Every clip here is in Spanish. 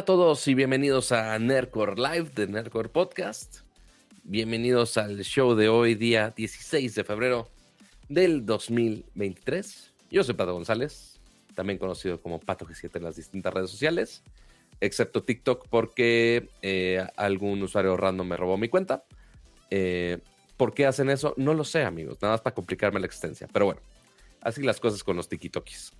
Hola a todos y bienvenidos a Nerdcore Live de Nerdcore Podcast. Bienvenidos al show de hoy, día 16 de febrero del 2023. Yo soy Pato González, también conocido como Pato G7 en las distintas redes sociales, excepto TikTok porque eh, algún usuario random me robó mi cuenta. Eh, ¿Por qué hacen eso? No lo sé, amigos, nada más para complicarme la existencia. Pero bueno, así las cosas con los TikTokis.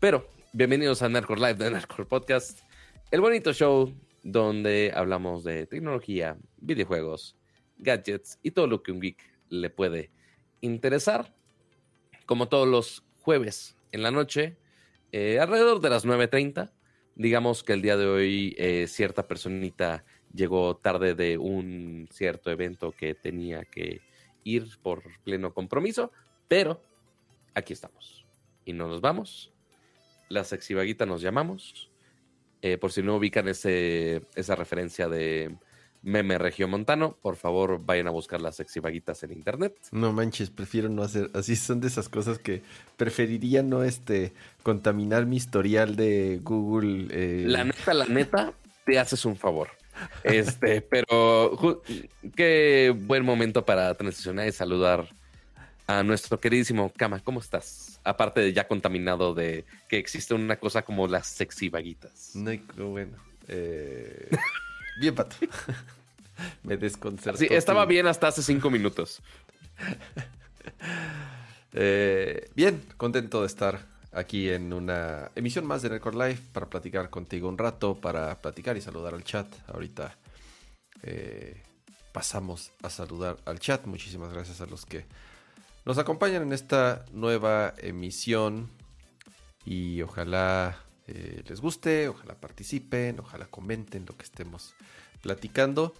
Pero bienvenidos a Nerdcore Live de Nerdcore Podcast, el bonito show donde hablamos de tecnología, videojuegos, gadgets y todo lo que un geek le puede interesar. Como todos los jueves en la noche, eh, alrededor de las 9.30. Digamos que el día de hoy eh, cierta personita llegó tarde de un cierto evento que tenía que ir por pleno compromiso, pero aquí estamos. Y no nos vamos. La sexy vaguita nos llamamos. Eh, por si no ubican ese, esa referencia de meme regiomontano, por favor vayan a buscar las sexy vaguitas en internet. No manches, prefiero no hacer. Así son de esas cosas que preferiría no este contaminar mi historial de Google. eh, La neta, la neta, te haces un favor. Este, pero qué buen momento para transicionar y saludar a nuestro queridísimo Kama. ¿Cómo estás? Aparte de ya contaminado de que existe una cosa como las sexy vaguitas. No bueno. eh, bien, pato. Me desconcertó. Sí, estaba bien hasta hace cinco minutos. Eh, bien, contento de estar aquí en una emisión más de Record Live para platicar contigo un rato, para platicar y saludar al chat. Ahorita eh, pasamos a saludar al chat. Muchísimas gracias a los que nos acompañan en esta nueva emisión y ojalá eh, les guste, ojalá participen, ojalá comenten lo que estemos platicando,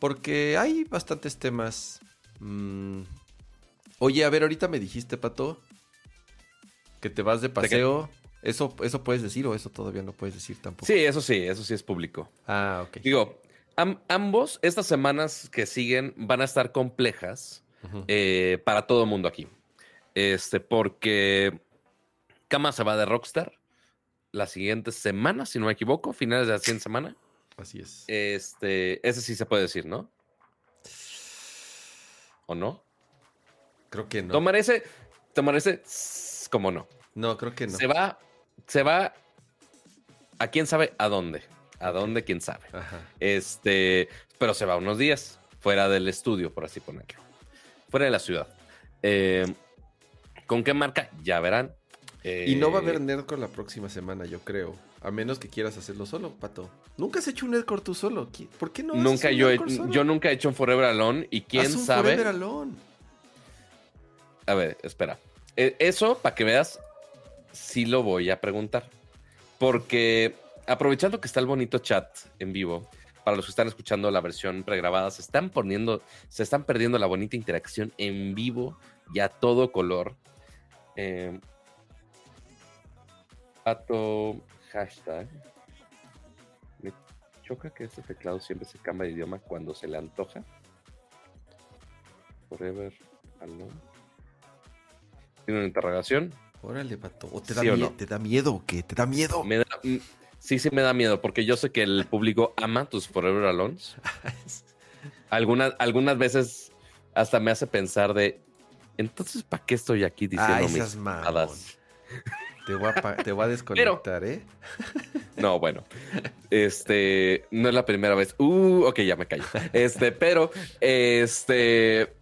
porque hay bastantes temas. mm, Oye, a ver, ahorita me dijiste, Pato, que te vas de paseo. ¿Eso, ¿Eso puedes decir o eso todavía no puedes decir tampoco? Sí, eso sí, eso sí es público. Ah, ok. Digo, am- ambos, estas semanas que siguen van a estar complejas Eh, para todo el mundo aquí. Este, porque Kama se va de Rockstar la siguiente semana, si no me equivoco, finales de la siguiente semana. Así es. Este, ese sí se puede decir, ¿no? ¿O no? creo que no. Tomar ese, tomar ese, como no. No, creo que no. Se va, se va a quién sabe a dónde. A dónde, quién sabe. Ajá. Este, pero se va unos días fuera del estudio, por así ponerlo. Fuera de la ciudad. Eh, ¿Con qué marca? Ya verán. Y no va a Eh, haber Nerdcore la próxima semana, yo creo. A menos que quieras hacerlo solo, Pato. Nunca has hecho un Nerdcore tú solo. ¿Qui- ¿Por qué no? Nunca un yo, he- yo nunca he hecho un Forever Alone y quién Haz un sabe. Forever Alone. A ver, espera. Eh, Eso, para que veas, sí lo voy a preguntar. Porque aprovechando que está el bonito chat en vivo, para los que están escuchando la versión pregrabada, se están poniendo, se están perdiendo la bonita interacción en vivo y a todo color. Eh, pato hashtag. Me choca que este teclado siempre se cambia de idioma cuando se le antoja. Forever alone. Tiene una interrogación. Órale, Pato. ¿O te da, ¿Sí o mie- no? ¿Te da miedo o qué? ¿Te da miedo? Me da- mm, sí, sí me da miedo, porque yo sé que el público ama tus Forever Alones. Algunas, algunas veces hasta me hace pensar de, entonces, ¿para qué estoy aquí diciendo Ay, mis mamadas? Te voy, a te voy a desconectar, ¿eh? No, bueno, este, no es la primera vez. Uh, ok, ya me callo. Este, pero, este,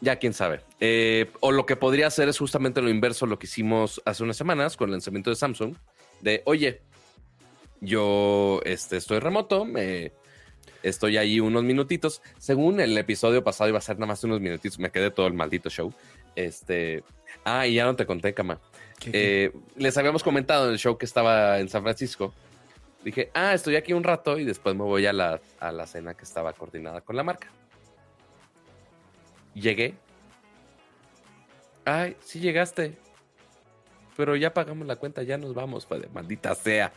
ya quién sabe. Eh, o lo que podría hacer es justamente lo inverso a lo que hicimos hace unas semanas con el lanzamiento de Samsung, de, oye, yo este, estoy remoto, me, estoy ahí unos minutitos. Según el episodio pasado iba a ser nada más unos minutitos, me quedé todo el maldito show. Este, ah, y ya no te conté, cama. Eh, les habíamos comentado en el show que estaba en San Francisco. Dije, ah, estoy aquí un rato y después me voy a la, a la cena que estaba coordinada con la marca. Llegué. Ay, sí llegaste. Pero ya pagamos la cuenta, ya nos vamos. De maldita sea.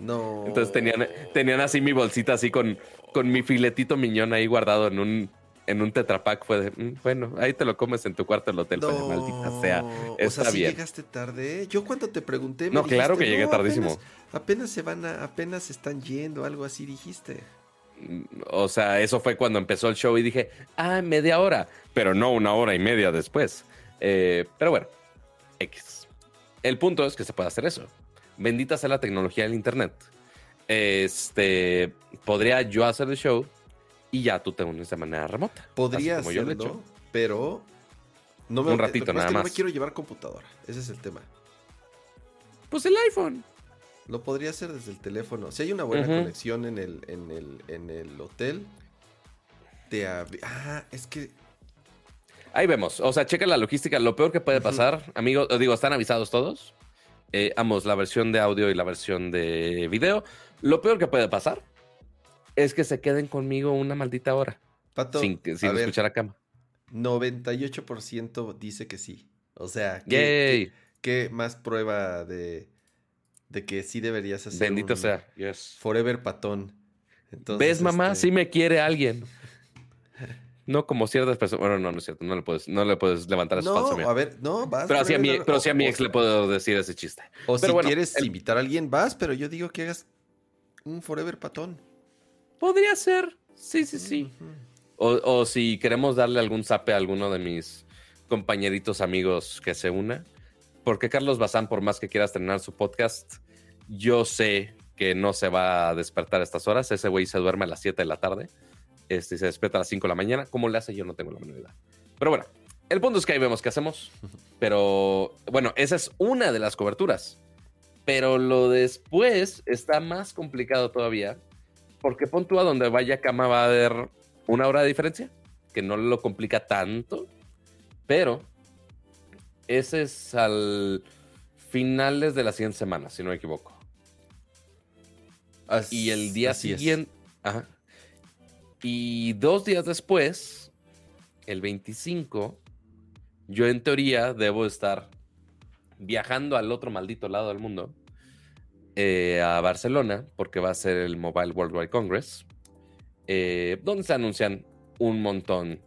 No. Entonces tenían, tenían así mi bolsita así con, con mi filetito miñón ahí guardado en un, en un tetrapack fue de, "Mm, bueno, ahí te lo comes en tu cuarto del hotel, pero maldita sea. o Está sea, ¿sí bien. llegaste tarde. Yo cuando te pregunté. me No, claro que llegué "No, tardísimo. Apenas, apenas se van a, apenas están yendo, algo así dijiste. O sea, eso fue cuando empezó el show y dije, ah, media hora, pero no una hora y media después. Eh, pero bueno, X. El punto es que se puede hacer eso. Bendita sea la tecnología del Internet. Este, podría yo hacer el show y ya tú te unes de manera remota. Podría como yo lo he hacerlo, hecho. pero no me Un ratito lo que pasa es nada que No me más. quiero llevar computadora. Ese es el tema. Pues el iPhone. Lo podría hacer desde el teléfono. Si hay una buena conexión en el, en el, en el hotel, te Ah, es que. Ahí vemos. O sea, checa la logística. Lo peor que puede pasar, amigos, os digo, están avisados todos. Eh, ambos, la versión de audio y la versión de video. Lo peor que puede pasar es que se queden conmigo una maldita hora Pato, sin, sin a ver, escuchar a cama. 98% dice que sí. O sea, ¿qué, qué- qué más prueba de, de que sí deberías hacer Bendito un sea. Yes. Forever patón? Entonces, ¿Ves, mamá? este, Sí me quiere alguien. No como ciertas personas. Bueno, no, no es cierto. No le puedes, no le puedes levantar a su falso No, a ver, no, vas. Pero así a mi, pero sí a mi ex le puedo decir ese chiste. O Pero si bueno, quieres el- invitar a alguien, vas, pero yo digo que hagas un Forever patón. Podría ser. Sí, sí, sí. O si queremos darle algún zape a alguno de mis compañeritos amigos que se una. Porque Carlos Bazán, por más que quiera estrenar su podcast, yo sé que no se va a despertar a estas horas. Ese güey se duerme a las 7 de la tarde. Este, se despierta a las 5 de la mañana. ¿Cómo le hace? Yo no tengo la menor idea. Pero bueno, el punto es que ahí vemos qué hacemos. Pero bueno, esa es una de las coberturas. Pero lo después está más complicado todavía. Porque pon tú a donde vaya cama va a haber una hora de diferencia, que no lo complica tanto, pero ese es al finales de la siguiente semana, si no me equivoco. Y el día siguiente, ajá. Y dos días después, el 25, yo en teoría debo estar viajando al otro maldito lado del mundo, eh, a Barcelona, porque va a ser el Mobile Worldwide Congress, eh, donde se anuncian un montón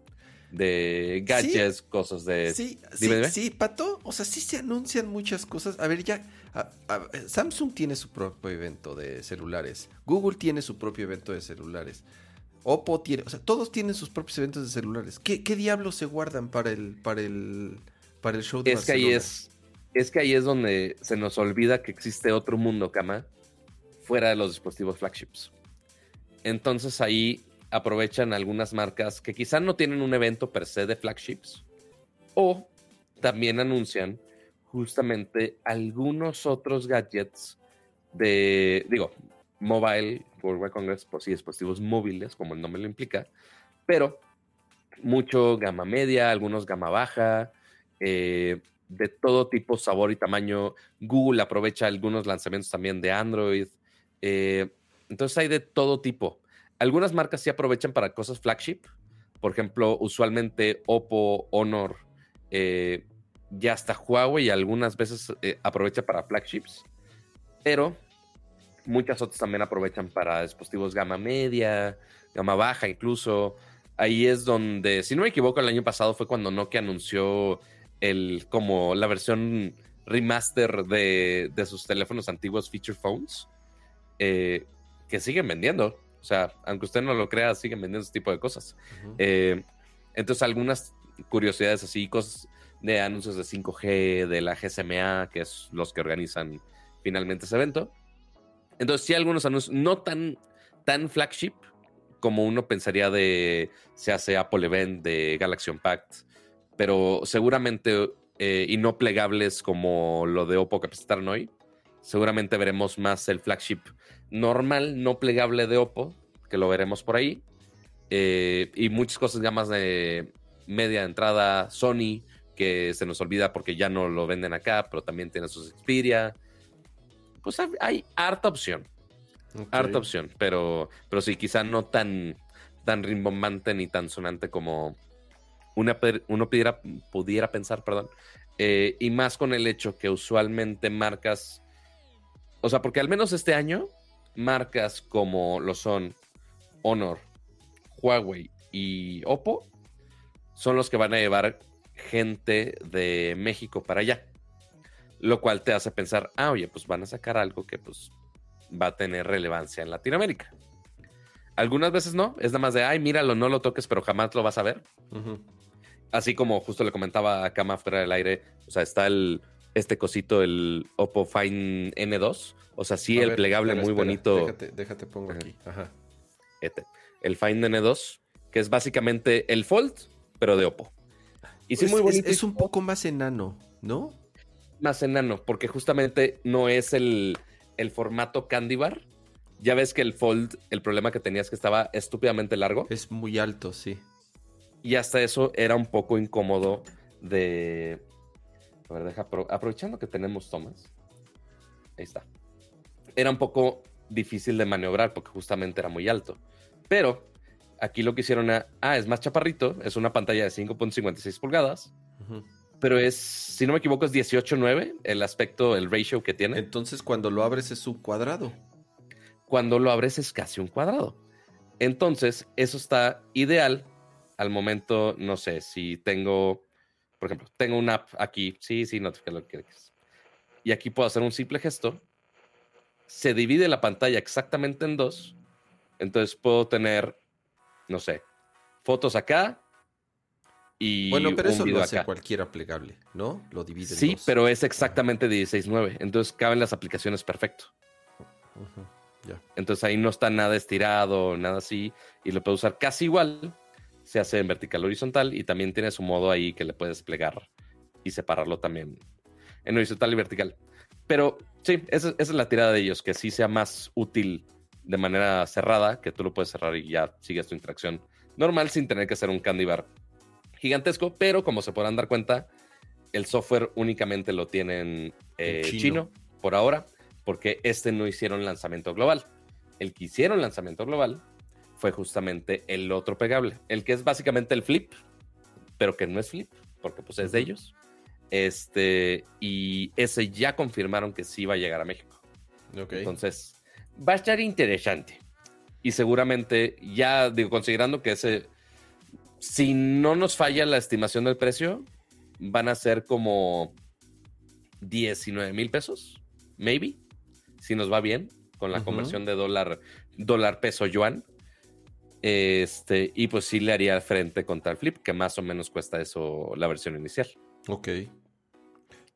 de gadgets, cosas de... Sí, sí, dime, dime. sí, Pato. O sea, sí se anuncian muchas cosas. A ver, ya. a- a- Samsung tiene su propio evento de celulares. Google tiene su propio evento de celulares. Oppo tiene. O sea, todos tienen sus propios eventos de celulares. ¿Qué, qué diablos se guardan para el, para el, para el show de Es que ahí Barcelona? es, es que ahí es donde se nos olvida que existe otro mundo, Kama, fuera de los dispositivos flagships. Entonces ahí aprovechan algunas marcas que quizá no tienen un evento per se de flagships o también anuncian justamente algunos otros gadgets de, digo, mobile, Worldwide Congress, pues sí, dispositivos móviles, como el nombre lo implica, pero mucho gama media, algunos gama baja, eh, de todo tipo, sabor y tamaño. Google aprovecha algunos lanzamientos también de Android. eh, entonces hay de todo tipo. Algunas marcas sí aprovechan para cosas flagship. Por ejemplo, usualmente Oppo, Honor, eh, ya hasta Huawei algunas veces aprovecha para flagships. Pero muchas otras también aprovechan para dispositivos gama media, gama baja incluso. Ahí es donde, si no me equivoco, el año pasado fue cuando Nokia anunció el como la versión remaster de, de sus teléfonos antiguos feature phones eh, que siguen vendiendo. O sea, aunque usted no lo crea, siguen vendiendo ese tipo de cosas. Eh, entonces, algunas curiosidades así, cosas de anuncios de 5G, de la GSMA, que es los que organizan finalmente ese evento. Entonces, sí, algunos anuncios no tan, tan flagship como uno pensaría de se hace Apple Event, de Galaxy Unpacked, pero seguramente, eh, y no plegables como lo de Oppo que presentaron hoy, seguramente veremos más el flagship normal, no plegable de Oppo, que lo veremos por ahí. Eh, y muchas cosas ya más de media entrada, Sony, que se nos olvida porque ya no lo venden acá, pero también tiene sus Xperia. Pues hay- hay harta opción, harta opción, pero, pero sí, quizá no tan, tan rimbombante ni tan sonante como una, uno pudiera, pudiera pensar, perdón. Eh, y más con el hecho que usualmente marcas, o sea, porque al menos este año, marcas como lo son Honor, Huawei y Oppo son los que van a llevar gente de México para allá. Lo cual te hace pensar, ah, oye, pues van a sacar algo que pues va a tener relevancia en Latinoamérica. Algunas veces no, es nada más de, ay, míralo, no lo toques, pero jamás lo vas a ver. Así como justo le comentaba a Kama fuera del aire, o sea, está el, este cosito, el Oppo Fine N2. O sea, sí, el plegable muy bonito. Déjate, déjate pongo aquí. Ajá. Este, el Fine N2, que es básicamente el Fold, pero de Oppo. Y sí, muy bonito. Es, un poco más enano, ¿no? Más enano, porque justamente no es el, el formato Candy Bar. Ya ves que el Fold, el problema que tenías es que estaba estúpidamente largo. Es muy alto, sí. Y hasta eso era un poco incómodo de... A ver, deja, aprovechando que tenemos tomas. Ahí está. Era un poco difícil de maniobrar porque justamente era muy alto. Pero aquí lo que hicieron, ah, es más chaparrito, es una pantalla de 5.56 pulgadas, pero es, si no me equivoco, es 18.9 el aspecto, el ratio que tiene. Entonces cuando lo abres es un cuadrado. Cuando lo abres es casi un cuadrado. Entonces, eso está ideal al momento, no sé, si tengo, por ejemplo, tengo una app aquí, sí, sí, notifica lo que quieres. Y aquí puedo hacer un simple gesto. Se divide la pantalla exactamente en dos. Entonces puedo tener, no sé, fotos acá y. Bueno, pero eso lo hace cualquiera plegable, ¿no? Lo divide. Sí, pero es exactamente 16.9. Entonces caben las aplicaciones perfecto. Entonces ahí no está nada estirado, nada así. Y lo puedo usar casi igual se hace en vertical horizontal y también tiene su modo ahí que le puedes plegar y separarlo también en horizontal y vertical. Pero sí, esa, es la tirada de ellos, que sí sea más útil de manera cerrada, que tú lo puedes cerrar y ya sigues tu interacción normal sin tener que hacer un candy bar gigantesco, pero como se podrán dar cuenta, el software únicamente lo tienen eh, chino. chino por ahora, porque este no hicieron lanzamiento global. El que hicieron lanzamiento global fue justamente el otro pegable, el que es básicamente el flip, pero que no es flip, porque pues es de ellos. Este, y ese ya confirmaron que sí va a llegar a México. Entonces, va a estar interesante. Y seguramente, ya digo, considerando que ese, si no nos falla la estimación del precio, van a ser como 19 mil pesos, maybe, si nos va bien con la conversión de dólar, dólar peso yuan. Este, y pues sí le haría frente contra el Flip, que más o menos cuesta eso la versión inicial. Ok.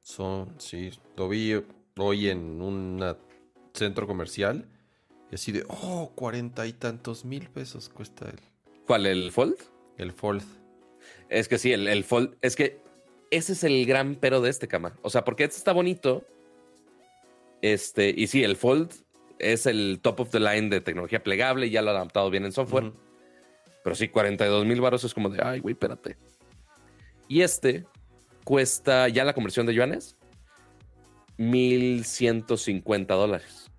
Son, sí, lo vi hoy en un centro comercial. Y así de, oh, cuarenta y tantos mil pesos cuesta el. ¿Cuál? ¿El Fold? El Fold. Es que sí, el, el Fold. Es que ese es el gran pero de este cama. O sea, porque este está bonito. Este, y sí, el Fold es el top of the line de tecnología plegable, ya lo ha adaptado bien en software. Pero sí, 42 mil baros es como de, ay, güey, espérate. Y este cuesta, ya la conversión de yuanes, 1150 dólares.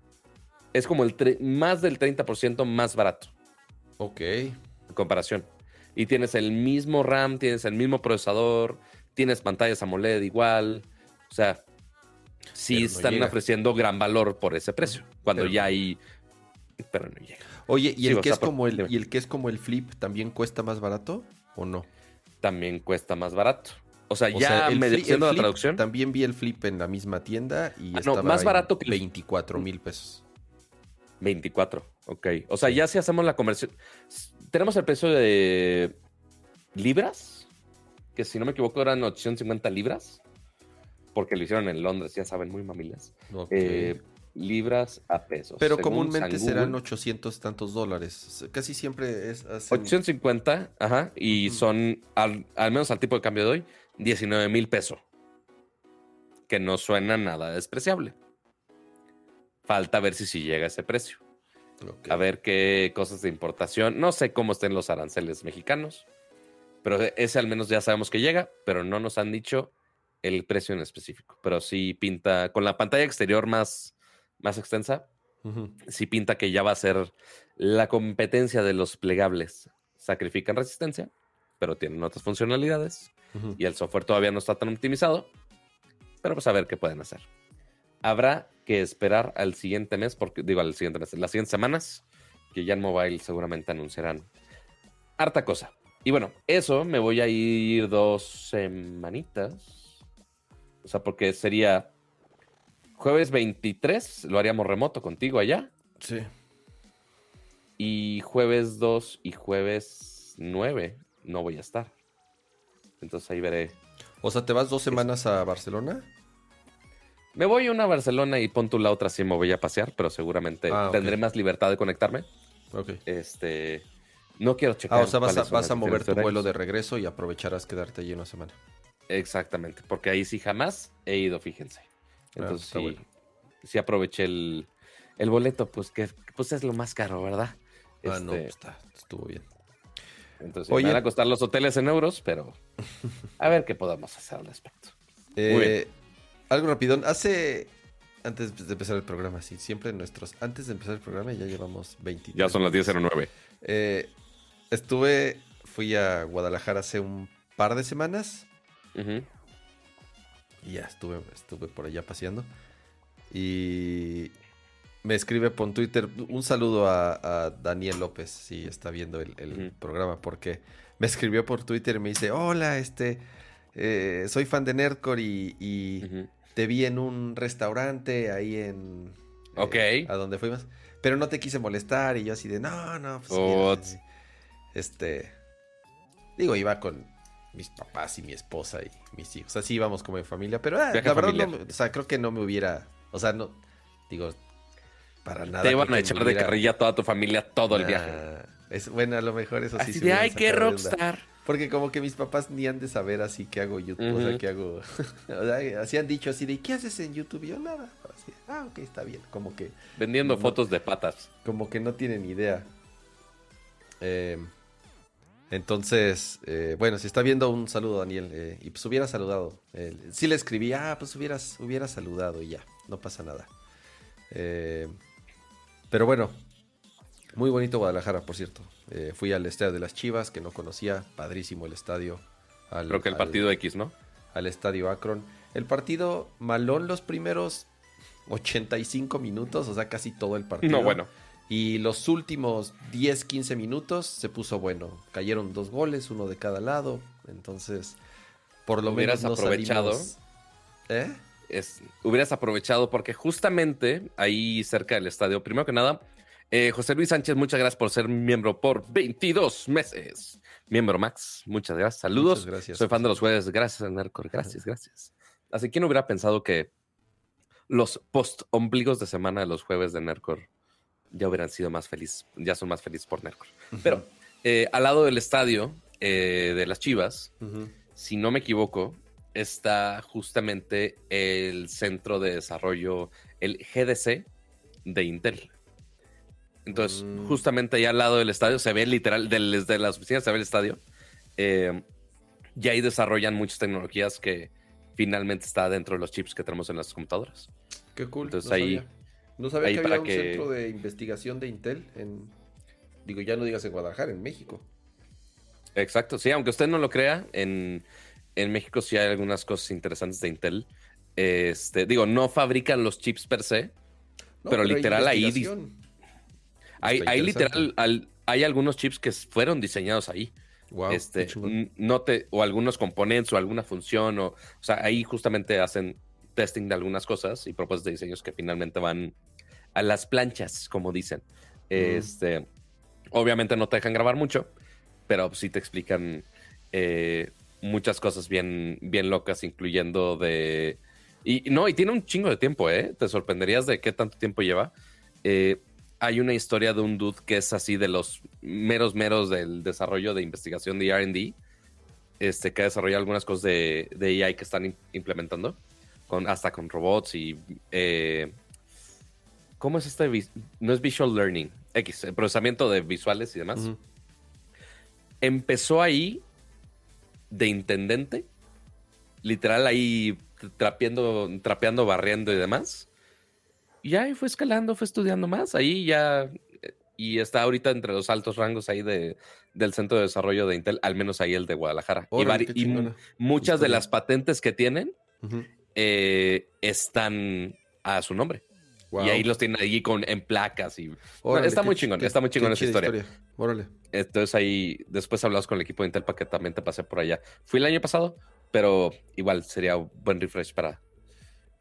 Es como el más del 30% más barato. Ok. En comparación. Y tienes el mismo RAM, tienes el mismo procesador, tienes pantallas AMOLED igual. O sea, sí están ofreciendo gran valor por ese precio. Cuando ya hay. Pero no llega. Oye, ¿y el, que es como el, ¿y el que es como el flip también cuesta más barato o no? También cuesta más barato. O sea, ya me la traducción. También vi el flip en la misma tienda y ah, estaba más barato que 24 mil pesos. 24, ok. O sea, ya si hacemos la conversión. Tenemos el precio de libras, que si no me equivoco eran 850 libras porque lo hicieron en Londres, ya saben, muy mamilas. Eh, libras a pesos. Pero comúnmente serán 800 tantos dólares. Casi siempre es... 850, ajá, y son, al, menos al tipo de cambio de hoy, 19 mil pesos. Que no suena nada despreciable. Falta ver si sí llega ese precio. A ver qué cosas de importación. No sé cómo estén los aranceles mexicanos, pero ese al menos ya sabemos que llega, pero no nos han dicho el precio en específico, pero sí pinta, con la pantalla exterior más, más extensa, sí pinta que ya va a ser la competencia de los plegables. Sacrifican resistencia, pero tienen otras funcionalidades y el software todavía no está tan optimizado, pero pues a ver qué pueden hacer. Habrá que esperar al siguiente mes, porque digo al siguiente mes, las siguientes semanas, que ya en mobile seguramente anunciarán harta cosa. y bueno, eso me voy a ir dos semanitas. O sea, porque sería jueves 23, lo haríamos remoto contigo allá. Sí. Y jueves 2 y jueves 9 no voy a estar. Entonces ahí veré. O sea, ¿te vas dos semanas a Barcelona? Me voy a una a Barcelona y pon tú la otra si me voy a pasear, pero seguramente Ah, tendré más libertad de conectarme. Ok. Este, no quiero checar. Ah, o sea, vas a, vas a mover tu vuelo de regreso y aprovecharás quedarte allí una semana. Exactamente, porque ahí sí jamás he ido, fíjense. Ah, Entonces sí, bueno. sí aproveché el, el boleto, pues que pues es lo más caro, ¿verdad? Ah, no, Este, pues está, estuvo bien. Entonces Oye. me van a costar los hoteles en euros, pero a ver qué podamos hacer al respecto. Eh, algo rapidón. Hace. Antes de empezar el programa, sí, siempre nuestros. Antes de empezar el programa ya llevamos 20. Ya son las 10.09. Eh, estuve. Fui a Guadalajara hace un par de semanas. Ujú. Y ya estuve, estuve por allá paseando. Y me escribe por Twitter un saludo a, a Daniel López, si está viendo el, programa, porque me escribió por Twitter y me dice, hola, este, eh, soy fan de Nerdcore y, y. te vi en un restaurante ahí en... eh, Ok. a donde fuimos, pero no te quise molestar y yo así de, no, no, pues... Mira, este... Digo, iba con mis papás y mi esposa y mis hijos. Así íbamos como en familia, pero ah, la verdad, no o sea, creo que no me hubiera, o sea, no, digo, para nada. Te iban a echar de hubiera- carrilla a toda tu familia todo el Nah, viaje. Es, bueno, a lo mejor eso sí. Así se de, ay, qué sacado de onda". rockstar. Porque como que mis papás ni han de saber así que hago YouTube, o sea, que hago... o sea, así han dicho así de, ¿qué haces en YouTube? Y yo, nada. Así, ah, ok, está bien. Como que, Vendiendo fotos de patas. como que no tienen idea. Eh, entonces, eh, bueno, si está viendo, un saludo, Daniel. eh, y pues hubiera saludado. Eh, sí le escribí, ah, pues hubieras, hubiera saludado y ya, no pasa nada. Eh, pero bueno, muy bonito Guadalajara, por cierto. Eh, fui al estadio de las Chivas, que no conocía, padrísimo el estadio. Al- Creo que el al- partido X, ¿no? al estadio Akron. El partido malón los primeros 85 minutos, o sea, casi todo el partido. No, bueno. Y los últimos 10, 15 minutos se puso bueno. Cayeron dos goles, uno de cada lado. Entonces, por lo Hubieras menos no aprovechado. salimos- ¿Eh? es, hubieras aprovechado porque justamente ahí cerca del estadio, primero que nada, eh, José Luis Sánchez, muchas gracias por ser miembro por 22 meses. Miembro Max, muchas gracias. Saludos. Muchas gracias. Soy fan de los jueves. Gracias, Nercor. Gracias, gracias. Así que no hubiera pensado que los post-ombligos de semana de los jueves de Nercor ya hubieran sido más felices, ya son más felices por Nercor. Pero eh, al lado del estadio eh, de las Chivas, si no me equivoco, está justamente el centro de desarrollo, el GDC de Intel. Entonces, Mm. justamente ahí al lado del estadio, se ve literal, del- desde las oficinas se ve el estadio. Eh, y ahí desarrollan muchas tecnologías que finalmente está dentro de los chips que tenemos en las computadoras. Qué cool. Entonces no ahí- sabía. No sabía ahí que había un que- centro de investigación de Intel en... Digo, ya no digas en Guadalajara, en México. Exacto, sí, aunque usted no lo crea, en, en México sí hay algunas cosas interesantes de Intel. Este, digo, no fabrican los chips per se, No, Pero literal ahí. Hay, hay literal, al- hay algunos chips que fueron diseñados ahí. Guau, este, no te, o algunos componentes o alguna función, o, o sea, ahí justamente hacen testing de algunas cosas y propuestas de diseños que finalmente van a las planchas, como dicen. Este, obviamente no te dejan grabar mucho, pero sí te explican eh, muchas cosas bien, bien locas, incluyendo de. Y no, y tiene un chingo de tiempo, ¿eh? Te sorprenderías de qué tanto tiempo lleva. Eh, hay una historia de un dude que es así de los meros meros del desarrollo de investigación de RD, este, que desarrolla algunas cosas de, de AI que están im- implementando, con, hasta con robots y... eh, ¿Cómo es este? No es visual learning, X, el procesamiento de visuales y demás. Empezó ahí de intendente, literal ahí trapeando, trapeando, barriendo y demás. Y ahí fue escalando, fue estudiando más. Ahí ya. eh, Y está ahorita entre los altos rangos ahí de, del centro de desarrollo de Intel, al menos ahí el de Guadalajara. y Órale, muchas de historia. las patentes que tienen eh, están a su nombre. Y ahí los tienen ahí con, en placas. y Está muy chingón, está muy chingón esa historia. Órale. Entonces ahí, después hablamos con el equipo de Intel para que también te pasé por allá. Fui el año pasado, pero igual sería un buen refresh para,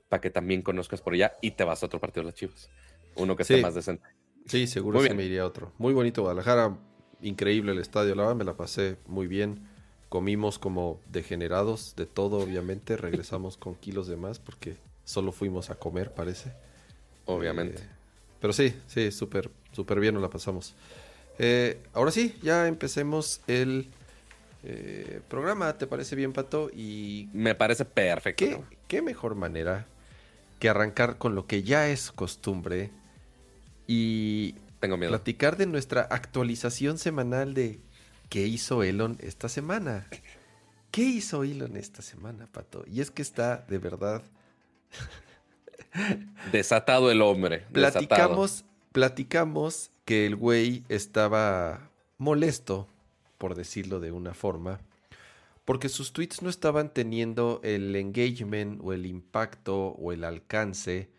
para que también conozcas por allá y te vas a otro partido de las Chivas. Uno que esté más decente. Sí, seguro se me iría a otro. Muy bonito Guadalajara, increíble el estadio, la verdad me la pasé muy bien. Comimos como degenerados de todo, obviamente. Regresamos con kilos de más porque solo fuimos a comer, parece. Obviamente. Eh, pero sí, sí, súper, súper bien nos la pasamos. Eh, ahora sí, ya empecemos el eh, programa. ¿Te parece bien, Pato? Y Me parece perfecto. ¿Qué, ¿Qué mejor manera que arrancar con lo que ya es costumbre y Tengo miedo. platicar de nuestra actualización semanal de qué hizo Elon esta semana. ¿Qué hizo Elon esta semana, Pato? Y es que está de verdad desatado el hombre. Platicamos, platicamos que el güey estaba molesto, por decirlo de una forma, porque sus tweets no estaban teniendo el engagement o el impacto o el alcance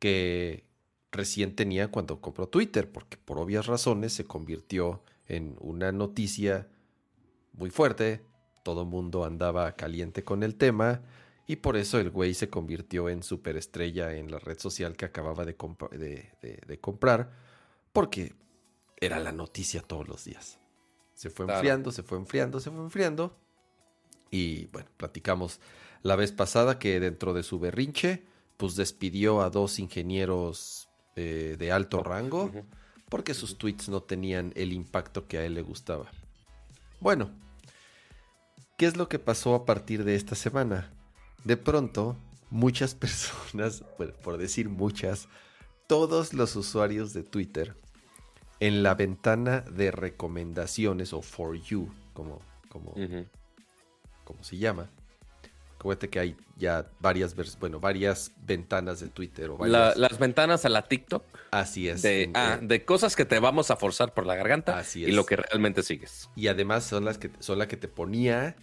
que recién tenía cuando compró Twitter, porque por obvias razones se convirtió en una noticia muy fuerte, todo el mundo andaba caliente con el tema y por eso el güey se convirtió en superestrella en la red social que acababa de, de, comprar, porque era la noticia todos los días. Se fue enfriando, se fue enfriando, se fue enfriando. Y bueno, platicamos la vez pasada que dentro de su berrinche, pues despidió a dos ingenieros eh, de alto rango porque sus tweets no tenían el impacto que a él le gustaba. Bueno, ¿qué es lo que pasó a partir de esta semana? De pronto, muchas personas, bueno, por decir muchas, todos los usuarios de Twitter en la ventana de recomendaciones o for you, como, como, como se llama, Acuérdate que hay ya varias, bueno, varias ventanas de Twitter. O las ventanas a la TikTok. Así es. De, ah, de cosas que te vamos a forzar por la garganta. Así es. Y lo que realmente sigues. Y además son las que, son las que te ponía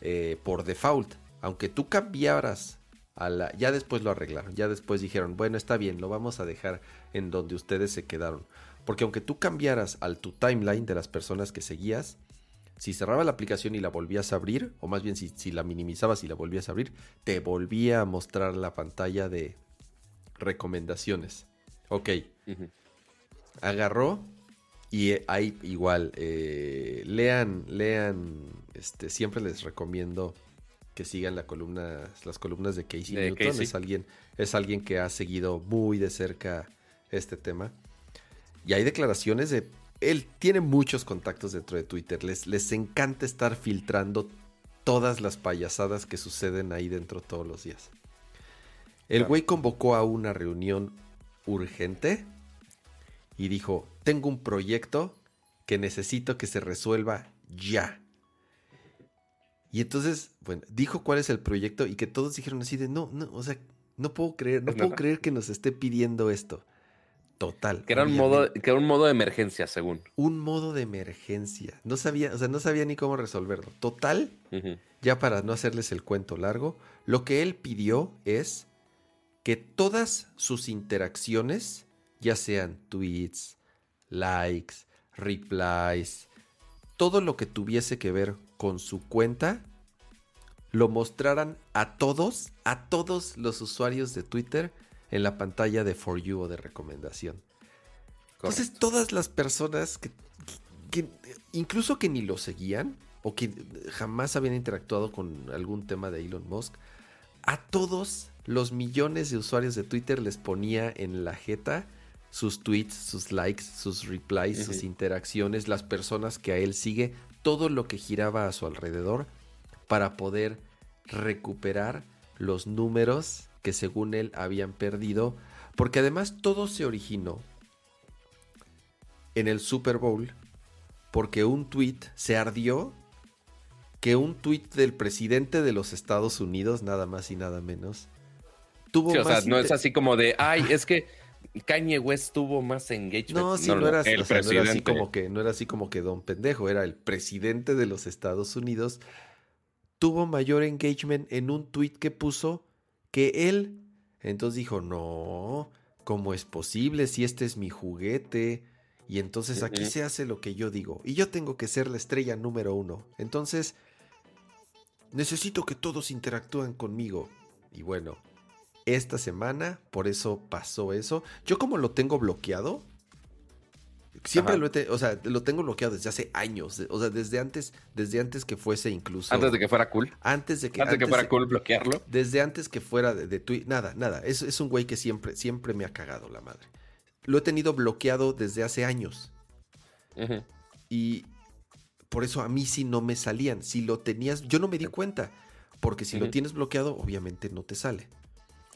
eh, por default. Aunque tú cambiaras a la... Ya después lo arreglaron. Ya después dijeron, bueno, está bien, lo vamos a dejar en donde ustedes se quedaron. Porque aunque tú cambiaras al tu timeline de las personas que seguías, si cerraba la aplicación y la volvías a abrir, o más bien si, la minimizabas y la volvías a abrir, te volvía a mostrar la pantalla de recomendaciones. Ok. Agarró y hay igual, eh, lean, lean, este, siempre les recomiendo que sigan la columna, las columnas de Casey Newton. Es alguien, es alguien que ha seguido muy de cerca este tema. Y hay declaraciones de él tiene muchos contactos dentro de Twitter. Les, les encanta estar filtrando todas las payasadas que suceden ahí dentro todos los días. El güey convocó a una reunión urgente y dijo, tengo un proyecto que necesito que se resuelva ya. Y entonces, bueno, dijo cuál es el proyecto y que todos dijeron así de, no, no, o sea, no puedo creer, no puedo creer que nos esté pidiendo esto. Total. Que era, un modo, que era un modo de emergencia, según. Un modo de emergencia. No sabía, o sea, no sabía ni cómo resolverlo. Total, ya para no hacerles el cuento largo, lo que él pidió es que todas sus interacciones, ya sean tweets, likes, replies, todo lo que tuviese que ver con su cuenta, lo mostraran a todos, a todos los usuarios de Twitter en la pantalla de For You o de recomendación. Entonces todas las personas que, incluso que ni lo seguían o que jamás habían interactuado con algún tema de Elon Musk, a todos los millones de usuarios de Twitter les ponía en la jeta sus tweets, sus likes, sus replies, sus interacciones, las personas que a él sigue, todo lo que giraba a su alrededor para poder recuperar los números que según él habían perdido, porque además todo se originó en el Super Bowl porque un tweet se ardió que un tweet del presidente de los Estados Unidos, nada más y nada menos, tuvo o sea, no es así como de, ay, es que Kanye West tuvo más engagement. No, sí, no, era, así como que, no era así como que don pendejo, era el presidente de los Estados Unidos. Tuvo mayor engagement en un tweet que puso que él. Entonces dijo, no, ¿cómo es posible si este es mi juguete? Y entonces aquí se hace lo que yo digo. Y yo tengo que ser la estrella número uno. Entonces, necesito que todos interactúen conmigo. Y bueno, esta semana, por eso pasó eso. Yo como lo tengo bloqueado, siempre Ajá. lo he, o sea, lo tengo bloqueado desde hace años. O sea, desde antes, desde antes que fuese incluso. Antes de que fuera cool. antes de que, Antes que fuera de- cool bloquearlo. desde antes que fuera de, de Twitter. Nada, nada. Es, es un güey que siempre, siempre me ha cagado la madre. Lo he tenido bloqueado desde hace años. Y por eso a mí sí no me salían. Si lo tenías, yo no me di cuenta. Porque si lo tienes bloqueado, obviamente no te sale.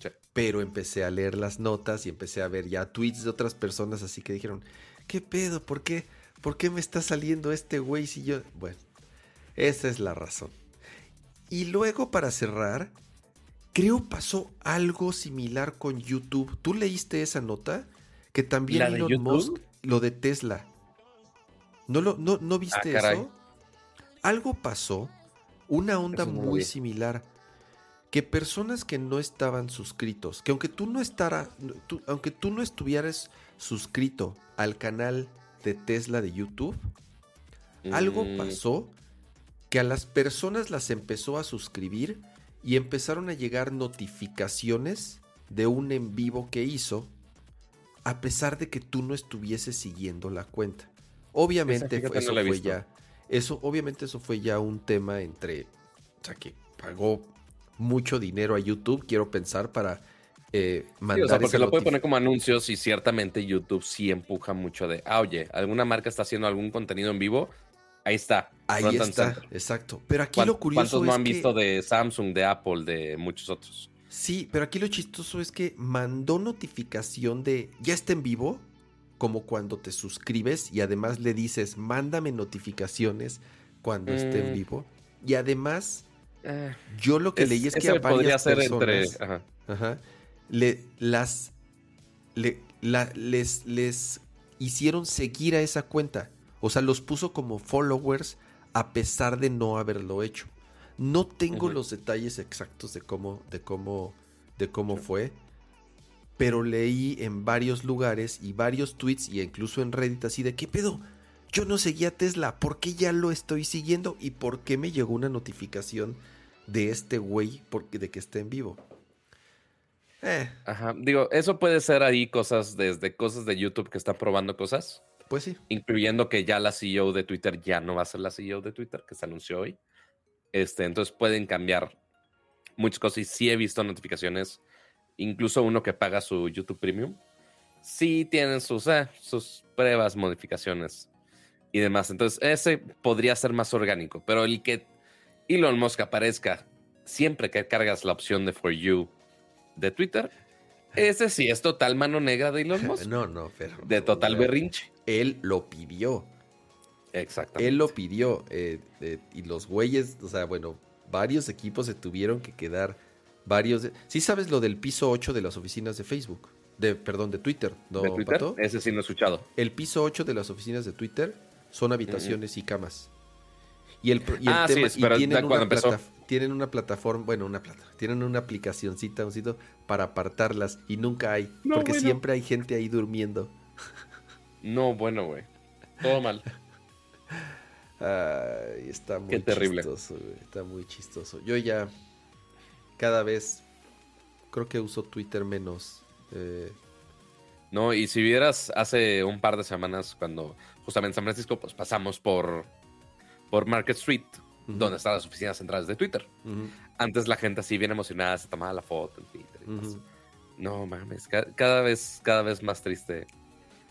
Sí. Pero empecé a leer las notas y empecé a ver ya tweets de otras personas así que dijeron, ¿qué pedo? ¿Por qué? ¿Por qué me está saliendo este güey si yo... Bueno, esa es la razón. Y luego para cerrar, creo pasó algo similar con YouTube. ¿Tú leíste esa nota? Que también ¿La Elon? Musk, lo de Tesla. ¿No, lo, no, ¿no viste Ah, caray. eso? Algo pasó, una onda Eso muy similar. Que personas que no estaban suscritos, que aunque tú no estara, tú- aunque tú no estuvieras suscrito al canal de Tesla de YouTube, algo Mm, pasó que a las personas las empezó a suscribir y empezaron a llegar notificaciones de un en vivo que hizo, a pesar de que tú no estuvieses siguiendo la cuenta. Obviamente Esa, eso no fue ya, eso, obviamente eso fue ya un tema entre, o sea, que pagó mucho dinero a YouTube, quiero pensar, para eh, Sí, o sea, porque lo puede poner como anuncios y ciertamente YouTube sí empuja mucho de, ah, oye, alguna marca está haciendo algún contenido en vivo, ahí está. Ahí está, center. exacto. Pero aquí ¿Cuán- lo curioso ¿Cuántos no han que- visto de Samsung, de Apple, de muchos otros? Sí, pero aquí lo chistoso es que mandó notificación de ya está en vivo, como cuando te suscribes y además le dices mándame notificaciones cuando esté en Mm. vivo. Y además, Eh, yo lo que es- leí es que a varias podría ser entre... ajá. ajá, le, las, le- la- les, les hicieron seguir a esa cuenta. O sea, los puso como followers a pesar de no haberlo hecho. No tengo los detalles exactos de cómo, de cómo, de cómo fue, pero leí en varios lugares y varios tweets y incluso en Reddit así de qué pedo. Yo no seguía a Tesla, ¿por qué ya lo estoy siguiendo? ¿Y por qué me llegó una notificación de este güey porque de que está en vivo? Eh, Ajá. Digo, eso puede ser ahí cosas desde cosas de YouTube que están probando cosas, pues sí. incluyendo que ya la CEO de Twitter ya no va a ser la CEO de Twitter, que se anunció hoy. Este, entonces pueden cambiar muchas cosas y sí he visto notificaciones, incluso uno que paga su YouTube Premium, sí tienen sus, eh, sus pruebas, modificaciones y demás. Entonces ese podría ser más orgánico, pero el que Elon Musk aparezca siempre que cargas la opción de For You de Twitter, ese sí es total mano negra de Elon Musk. No, no, pero. De total no, berrinche. Él lo pidió. Exactamente. Él lo pidió. eh, eh, y los güeyes, o sea, bueno, varios equipos se tuvieron que quedar. Varios. de- Sí, sabes lo del piso 8 de las oficinas de Facebook. De, perdón, de Twitter. ¿No, de Twiter, Pato? ese sí no he escuchado. El piso 8 de las oficinas de Twitter son habitaciones y camas. Y el, pro- y el Ah, sí, tema, es, y tienen, cuando una empezó. Tienen una plataforma, bueno, una plata, tienen una aplicacioncita, un sitio para apartarlas y nunca hay, No, porque bueno. siempre hay gente ahí durmiendo. No, bueno, güey. Todo mal. Ay, está muy Qué terrible. chistoso, güey, está muy chistoso. Yo ya cada vez creo que uso Twitter menos. eh, No, y si vieras hace un par de semanas cuando justamente en San Francisco, pues pasamos por, por Market Street, Donde están las oficinas centrales de Twitter. Antes la gente así bien emocionada se tomaba la foto en Twitter y ujú. No mames, ca- cada vez, cada vez más triste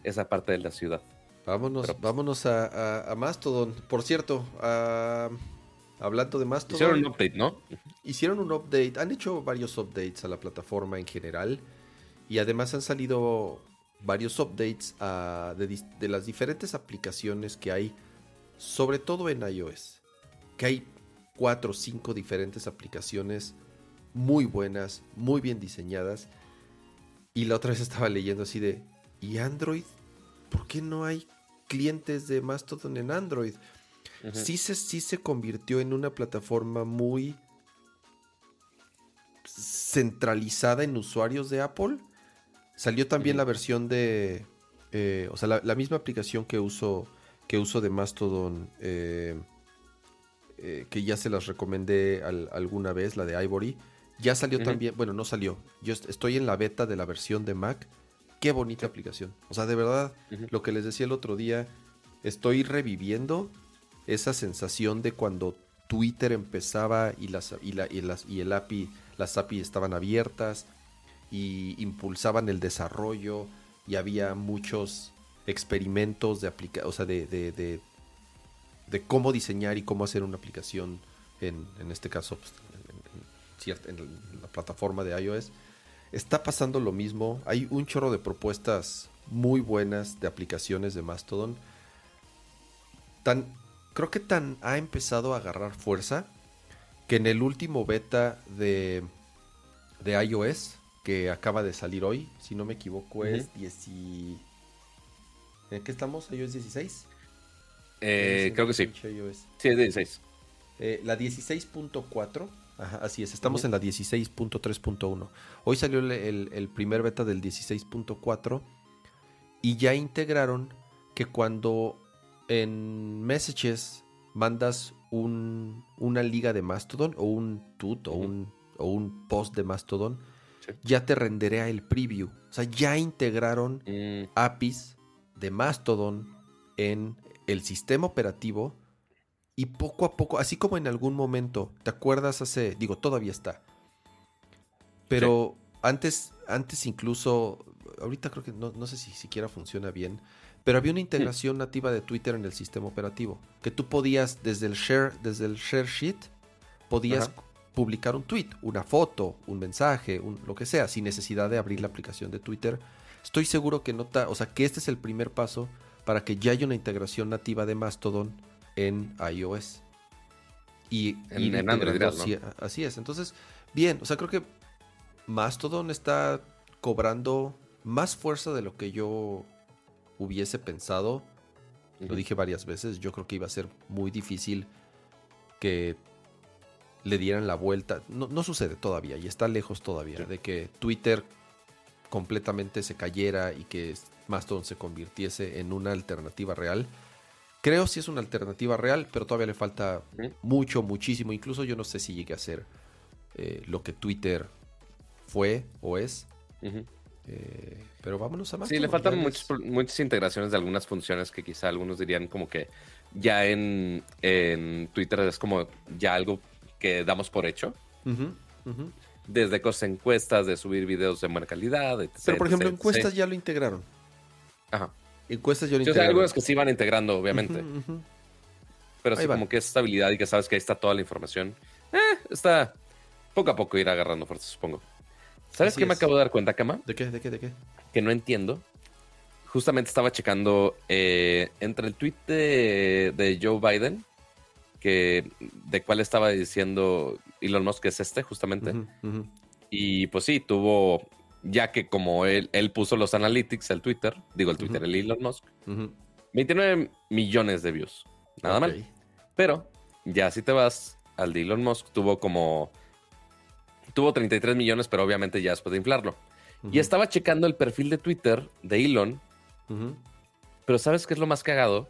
esa parte de la ciudad. Vámonos, Pero, pues, vámonos a, a- a Mastodon. Por cierto, ah, hablando de Mastodon, Hicieron un update, ¿no? hicieron un update, han hecho varios updates a la plataforma en general y además han salido varios updates a- de, dis- de las diferentes aplicaciones que hay, sobre todo en iOS, que hay cuatro o cinco diferentes aplicaciones muy buenas, muy bien diseñadas. Y la otra vez estaba leyendo así de, ¿y Android? ¿Por qué no hay clientes de Mastodon en Android? Sí, se, sí se convirtió en una plataforma muy centralizada en usuarios de Apple, Salió también la versión de, eh, o sea, la, misma aplicación que uso, que uso de Mastodon, eh, eh, que ya se las recomendé alguna vez, la de Ivory. Ya salió también, bueno, no salió. Yo estoy en la beta de la versión de Mac. Qué bonita aplicación. O sea, de verdad, lo que les decía el otro día, estoy reviviendo esa sensación de cuando Twitter empezaba y, las, y, la, y, las, y el API, las API estaban abiertas y impulsaban el desarrollo y había muchos experimentos de aplica o sea, de, de, de, cómo diseñar y cómo hacer una aplicación en, en este caso pues, en, en, la plataforma de iOS. Está pasando lo mismo. Hay un chorro de propuestas muy buenas de aplicaciones de Mastodon. Tan, creo que tan ha empezado a agarrar fuerza que en el último beta de, de iOS que acaba de salir hoy, si no me equivoco, es 10 ¿En qué estamos? ¿iOS 16? Eh, creo que sí. Sí, es 16. Eh, la 16.4, así es, estamos en la 16.3.1. Hoy salió el, primer beta del 16.4 y ya integraron que cuando en Messages mandas un, una liga de Mastodon o un tut o, un, o un post de Mastodon, ya te renderea el preview. O sea, ya integraron mm. APIs de Mastodon en el sistema operativo y poco a poco, así como en algún momento, ¿te acuerdas hace, digo, todavía está? Pero antes, antes incluso, ahorita creo que no, sé si siquiera funciona bien, pero había una integración nativa de Twitter en el sistema operativo, que tú podías desde el share, desde el share sheet, podías publicar un tweet, una foto, un mensaje, lo que sea, sin necesidad de abrir la aplicación de Twitter. Estoy seguro que nota, o sea, que este es el primer paso para que ya haya una integración nativa de Mastodon en iOS. Y en, Android, Así es. Entonces, bien, o sea, creo que Mastodon está cobrando más fuerza de lo que yo hubiese pensado. Lo dije varias veces, yo creo que iba a ser muy difícil que le dieran la vuelta. No, sucede todavía y está lejos todavía de que Twitter completamente se cayera y que Mastodon se convirtiese en una alternativa real. Creo si es una alternativa real, pero todavía le falta mucho, muchísimo. Incluso yo no sé si llegue a ser eh, lo que Twitter fue o es. Eh, pero vámonos a más. Sí, le faltan muchas integraciones de algunas funciones que quizá algunos dirían como que ya en, en Twitter es como ya algo que damos por hecho. Desde cosas encuestas, de subir videos de buena calidad, Pero, por ejemplo, encuestas ya lo integraron. Ajá. Encuestas ya lo integraron. Hay algunas que sí van integrando, obviamente. Pero sí, como que es estabilidad y que sabes que ahí está toda la información. Eh, está poco a poco ir agarrando fuerza, supongo. ¿Sabes qué me acabo de dar cuenta, Kama? ¿De qué? ¿De qué? ¿De qué? Que no entiendo. Justamente estaba checando eh, entre el tweet de Joe Biden de cuál estaba diciendo Elon Musk es este, justamente. Y pues sí, tuvo, ya que como él, él puso los analytics, el Twitter, digo el Twitter, el Elon Musk, 29 millones de views. Nada mal. Pero ya si te vas al de Elon Musk, tuvo como... Tuvo 33 millones, pero obviamente ya después de inflarlo. Y estaba checando el perfil de Twitter de Elon. Pero ¿sabes qué es lo más cagado?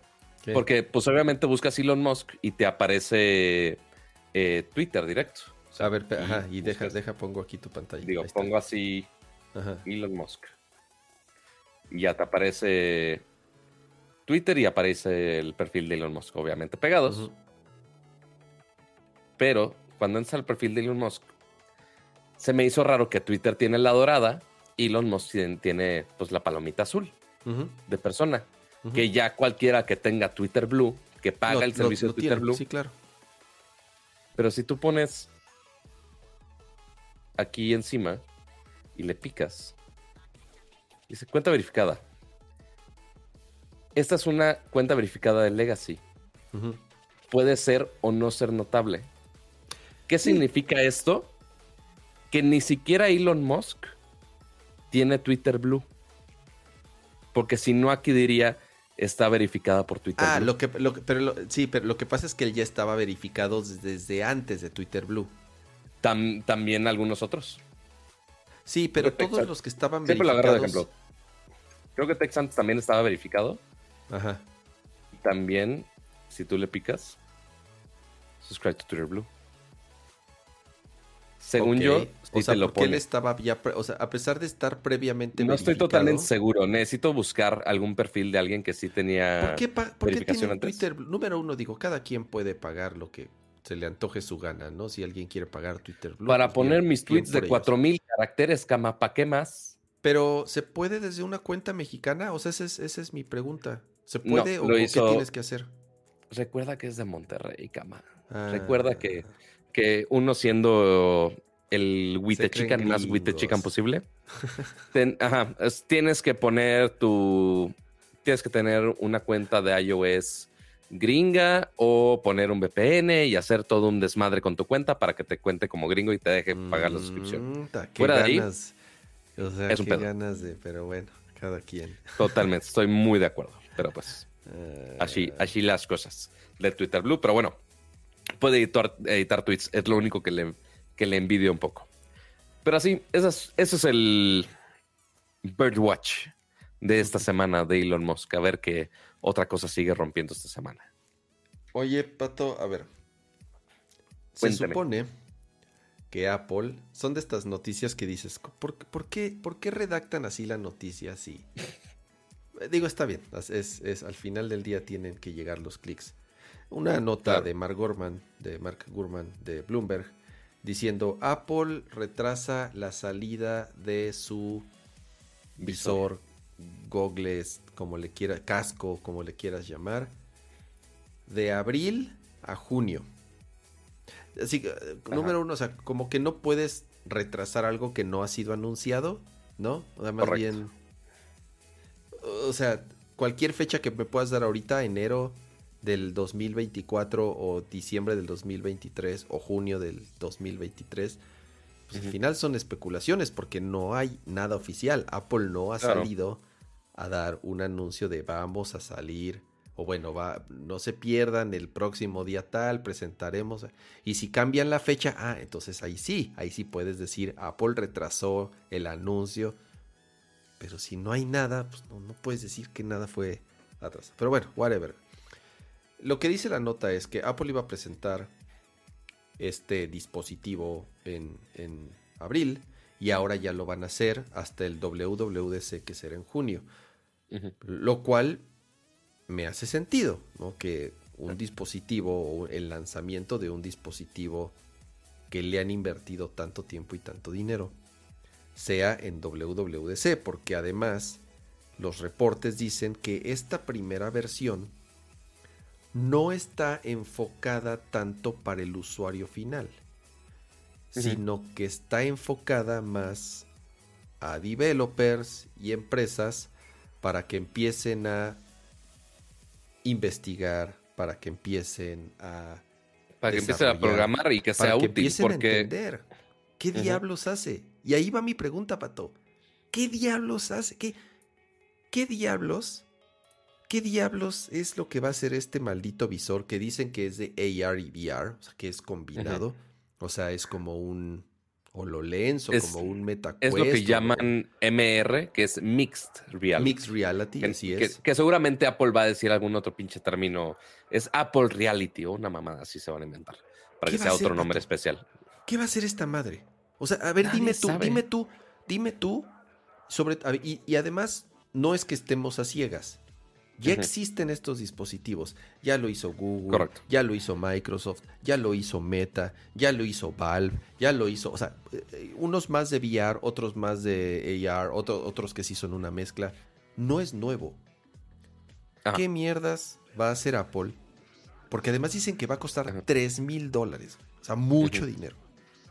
Porque, pues obviamente buscas Elon Musk y te aparece eh, Twitter directo. a ver, ajá, y deja, deja, pongo aquí tu pantalla. Digo, pongo así Elon Musk. Y ya te aparece Twitter y aparece el perfil de Elon Musk, obviamente pegados. Pero cuando entras al perfil de Elon Musk, se me hizo raro que Twitter tiene la dorada y Elon Musk tiene pues la palomita azul de persona que ya cualquiera que tenga Twitter Blue, que paga el servicio de Twitter Blue. Sí, claro. Pero si tú pones aquí encima y le picas, dice cuenta verificada. Esta es una cuenta verificada de Legacy. Puede ser o no ser notable. ¿Qué significa esto? Que ni siquiera Elon Musk tiene Twitter Blue. Porque si no, aquí diría está verificada por Twitter ah, Lo que, pero sí, pero lo que pasa es que él ya estaba verificado desde antes de Twitter Blue. también algunos otros. Sí, pero todos los que estaban Siempre lo agarro de verificados. ejemplo. Creo que Texans también estaba verificado. Ajá. Y también, si tú le picas, subscribe to Twitter Blue. Según yo, o sea, porque él estaba ya, o sea, a pesar de estar previamente No estoy totalmente seguro. Necesito buscar algún perfil de alguien que sí tenía. ¿Por qué, por qué tiene antes. Twitter? Número uno, digo, cada quien puede pagar lo que se le antoje su gana, ¿no? Si alguien quiere pagar Twitter Blue. Para pues poner bien- mis tweets de ellos. 4000 caracteres, cama, ¿pa' qué más? Pero, ¿se puede desde una cuenta mexicana? O sea, esa es, esa es mi pregunta. ¿Se puede o, lo o hizo- qué tienes que hacer? Recuerda que es de Monterrey, cama. Ah, Recuerda que, que uno siendo el creen Huitechican más gringos. Huitechican posible, ten- ajá, es- tienes que poner tu. Tienes que tener una cuenta de iOS gringa o poner un VPN y hacer todo un desmadre con tu cuenta para que te cuente como gringo y te deje pagar la suscripción. Mm, qué Fuera de ahí. O sea, es un qué pedo. ganas de, pero bueno, cada quien. Totalmente, estoy muy de acuerdo. Pero pues, Ah, así, así las cosas de Twitter Blue. Pero bueno, puede editar, editar tweets, es lo único que le, que le envidio un poco. Pero así, ese es, ese es el Birdwatch de esta semana de Elon Musk. A ver qué otra cosa sigue rompiendo esta semana. Oye, Pato, a ver. Se Cuéntame. supone que Apple son de estas noticias que dices, ¿por, por qué, ¿por qué redactan así la noticia así? Eh, Digo, está bien, es, es- es- al final del día tienen que llegar los clics. Una nota Claro. de Mark Gurman, de Mark Gurman de Bloomberg, diciendo Apple retrasa la salida de su visor, gogles, como le quiera, casco, como le quieras llamar, de abril a junio. Así que, eh, número uno, o sea, como que no puedes retrasar algo que no ha sido anunciado, ¿no? O sea, más Correcto. bien. O sea, cualquier fecha que me puedas dar ahorita, enero del 2024 o diciembre del 2023 o junio del 2023, pues al final son especulaciones porque no hay nada oficial. Apple no ha Claro. salido a dar un anuncio de vamos a salir o bueno, va, no se pierdan el próximo día tal, presentaremos. Y si cambian la fecha, ah, entonces ahí sí, ahí sí puedes decir Apple retrasó el anuncio. Pero si no hay nada, pues no, no puedes decir que nada fue atrasado. Pero bueno, whatever. Lo que dice la nota es que Apple iba a presentar este dispositivo en, en abril y ahora ya lo van a hacer hasta el WWDC que será en junio. Lo cual me hace sentido, ¿no? Que un dispositivo o el lanzamiento de un dispositivo que le han invertido tanto tiempo y tanto dinero sea en WWDC, porque además los reportes dicen que esta primera versión no está enfocada tanto para el usuario final, sino que está enfocada más a developers y empresas para que empiecen a investigar, para que empiecen a Para que empiece a programar y que para sea que útil. empiecen a Porque entender qué diablos hace. Y ahí va mi pregunta, Pato. ¿Qué diablos hace? ¿Qué, qué diablos? ¿Qué diablos es lo que va a hacer este maldito visor que dicen que es de AR y VR? O sea, que es combinado. O sea, es como un HoloLens o Es- como un MetaQuest. es lo que o llaman MR, que es Mixed Reality. Mixed Reality, que, así es. que seguramente Apple va a decir algún otro pinche término. Es Apple Reality o una mamada así se van a inventar. Para ¿Qué que sea otro ser, nombre especial. ¿Qué va a hacer esta madre? O sea, a ver, Nadie dime tú, sabe. dime tú, dime tú sobre a ver, y, y además no es que estemos a ciegas. Ya existen estos dispositivos. Ya lo hizo Google, Correcto. ya lo hizo Microsoft, ya lo hizo Meta, ya lo hizo Valve, ya lo hizo, o sea, eh, eh, unos más de VR, otros más de AR, otro- otros que sí son una mezcla. No es nuevo. Ajá. ¿Qué mierdas va a hacer Apple? Porque además dicen que va a costar Ajá. 3 mil dólares. O sea, mucho dinero.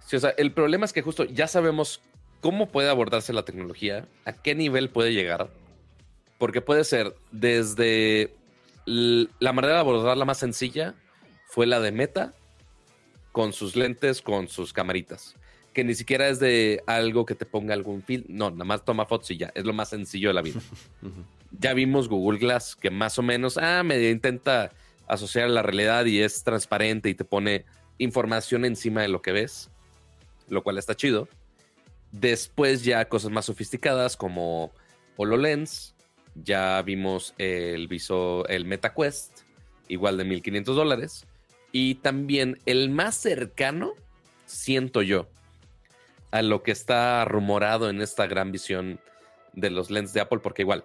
Sí, o sea, el problema es que justo ya sabemos cómo puede abordarse la tecnología, a qué nivel puede llegar, porque puede ser desde la manera de abordarla más sencilla fue la de Meta con sus lentes, con sus camaritas, que ni siquiera es de algo que te ponga algún film, no, nada más toma fotos y ya, es lo más sencillo de la vida. Ya vimos Google Glass, que más o menos, ah, medio intenta asociar la realidad y es transparente y te pone información encima de lo que ves, lo cual está chido. Después ya cosas más sofisticadas como HoloLens. Ya vimos el visor, el MetaQuest, igual de 1500 dólares. Y también el más cercano, siento yo, a lo que está rumorado en esta gran visión de los lens de Apple, porque igual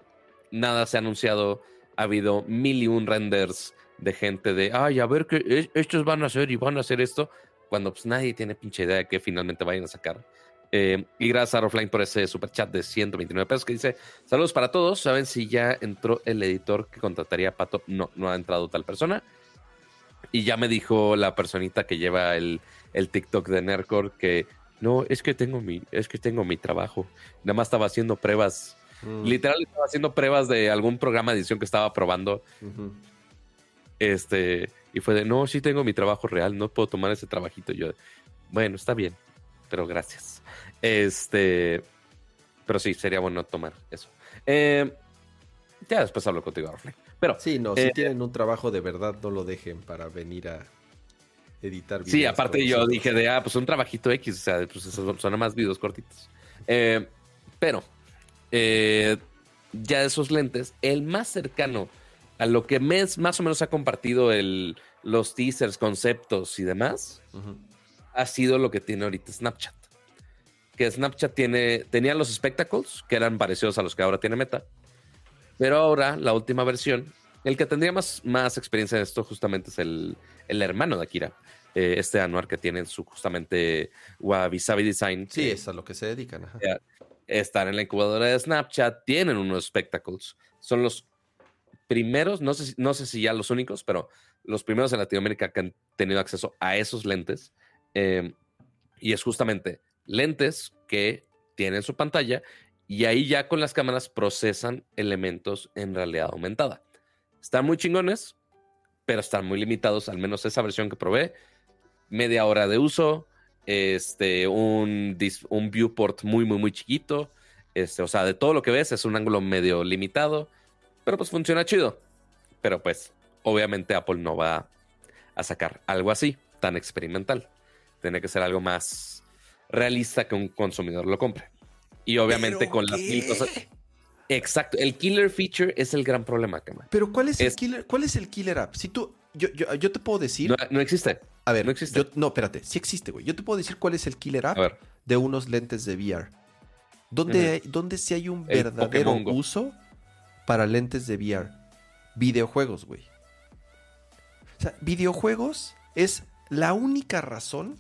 nada se ha anunciado. Ha habido mil y un renders de gente de, ay, a ver qué estos van a hacer y van a hacer esto, cuando pues nadie tiene pinche idea de que finalmente vayan a sacar. Eh, y gracias a Offline por ese super chat de 129 pesos que dice: Saludos para todos. ¿Saben si ya entró el editor que contrataría a Pato? No, no ha entrado tal persona. Y ya me dijo la personita que lleva el, el TikTok de Nercor que no, es que tengo mi, es que tengo mi trabajo. Nada más estaba haciendo pruebas. Mm. Literal estaba haciendo pruebas de algún programa de edición que estaba probando. Este, y fue de no, sí tengo mi trabajo real, no puedo tomar ese trabajito. Yo, bueno, está bien, pero gracias. Este, pero sí, sería bueno tomar eso. Eh, ya después hablo contigo, Pero sí, no, si eh, tienen un trabajo de verdad, no lo dejen para venir a editar videos. Sí, aparte yo dije de, ah, pues un trabajito X, o sea, pues son más videos cortitos. Eh, pero, ya esos lentes, el más cercano a lo que mes, más o menos ha compartido el, los teasers, conceptos y demás, ha sido lo que tiene ahorita Snapchat. Que Snapchat tiene, tenía los spectacles, que eran parecidos a los que ahora tiene Meta. Pero ahora, la última versión, el que tendría más, más experiencia en esto justamente es el, el hermano de Akira. Eh, este Anuar que tiene su justamente Wabi Sabi Design. Sí, es a lo que se dedican. Están en la incubadora de Snapchat, tienen unos spectacles. Son los primeros, no sé, no sé si ya los únicos, pero los primeros en Latinoamérica que han tenido acceso a esos lentes. Em, y es justamente lentes que tienen su pantalla y ahí ya con las cámaras procesan elementos en realidad aumentada. Están muy chingones, pero están muy limitados, al menos esa versión que probé. Media hora de uso, este, un, un viewport muy, muy, muy chiquito. Este, o sea, de todo lo que ves es un ángulo medio limitado pero pues funciona chido. Pero pues, obviamente Apple no va a sacar algo así, tan experimental. Tiene que ser algo más realista que un consumidor lo compre. Y obviamente con las mil cosas. Exacto, el killer feature es el gran problema, Kama. Pero ¿cuál es, el killer? ¿Cuál es el killer app? Si tú, yo, yo, te puedo decir. No, existe. A ver, no existe. no, espérate, sí existe, güey. Yo te puedo decir cuál es el killer app de unos lentes de VR. ¿Dónde, si hay un verdadero uso para lentes de VR. Videojuegos, güey. O sea, videojuegos es la única razón